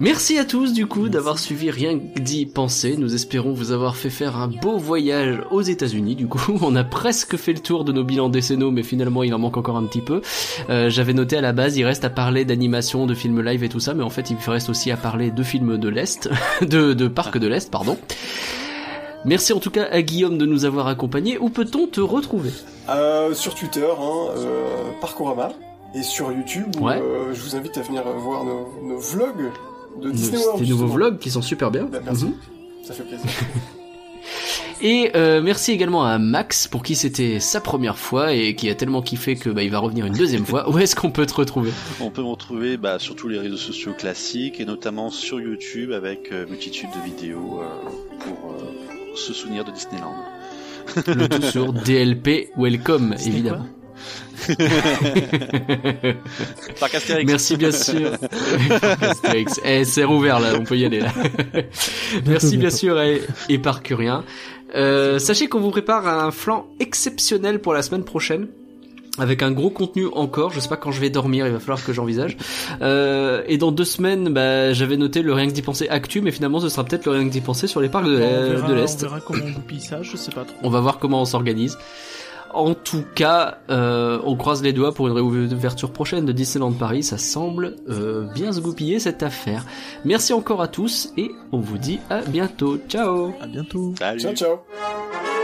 [SPEAKER 1] Merci à tous du coup d'avoir suivi Rien que d'y penser. Nous espérons vous avoir fait faire un beau voyage aux États-Unis. Du coup, on a presque fait le tour de nos bilans décennaux, mais finalement il en manque encore un petit peu. Euh, J'avais noté à la base, il reste à parler d'animation, de films live et tout ça, mais en fait il reste aussi à parler de films de l'Est, de, de parcs de l'Est, pardon. Merci en tout cas à Guillaume de nous avoir accompagnés. Où peut-on te retrouver?
[SPEAKER 4] Euh, sur Twitter, hein, euh, Parcourama, et sur YouTube, où,
[SPEAKER 1] Ouais.
[SPEAKER 4] euh, je vous invite à venir voir nos, nos vlogs de Disney
[SPEAKER 1] Nos-
[SPEAKER 4] World.
[SPEAKER 1] Tes nouveaux vlogs qui sont super bien.
[SPEAKER 4] Bah, merci.
[SPEAKER 1] Mhm.
[SPEAKER 4] Ça fait plaisir.
[SPEAKER 1] Et euh, merci également à Max pour qui c'était sa première fois et qui a tellement kiffé que bah, il va revenir une deuxième fois. Où est-ce qu'on peut te retrouver?
[SPEAKER 5] On peut me retrouver bah, sur tous les réseaux sociaux classiques et notamment sur YouTube avec euh, multitude de vidéos euh, pour euh, se souvenir de Disneyland.
[SPEAKER 1] Le tout sur DLP Welcome évidemment.
[SPEAKER 5] Parc Astérix.
[SPEAKER 1] Merci bien sûr. Eh, c'est rouvert là, on peut y aller là. Merci bien sûr et, et Parcurien. Euh, sachez qu'on vous prépare un flanc exceptionnel pour la semaine prochaine. Avec un gros contenu encore, je sais pas quand je vais dormir, il va falloir que j'envisage. Euh, et dans deux semaines, bah, j'avais noté le rien que d'y penser actu, mais finalement ce sera peut-être le rien que d'y penser sur les parcs de,
[SPEAKER 2] on, verra,
[SPEAKER 1] de
[SPEAKER 2] on
[SPEAKER 1] l'Est.
[SPEAKER 2] verra comment on goupille ça, je sais pas trop.
[SPEAKER 1] On va voir comment on s'organise. En tout cas, euh, on croise les doigts pour une réouverture prochaine de Disneyland Paris. Ça semble euh, bien se goupiller cette affaire. Merci encore à tous et on vous dit à bientôt. Ciao
[SPEAKER 2] À bientôt.
[SPEAKER 5] Salut.
[SPEAKER 4] ciao ciao.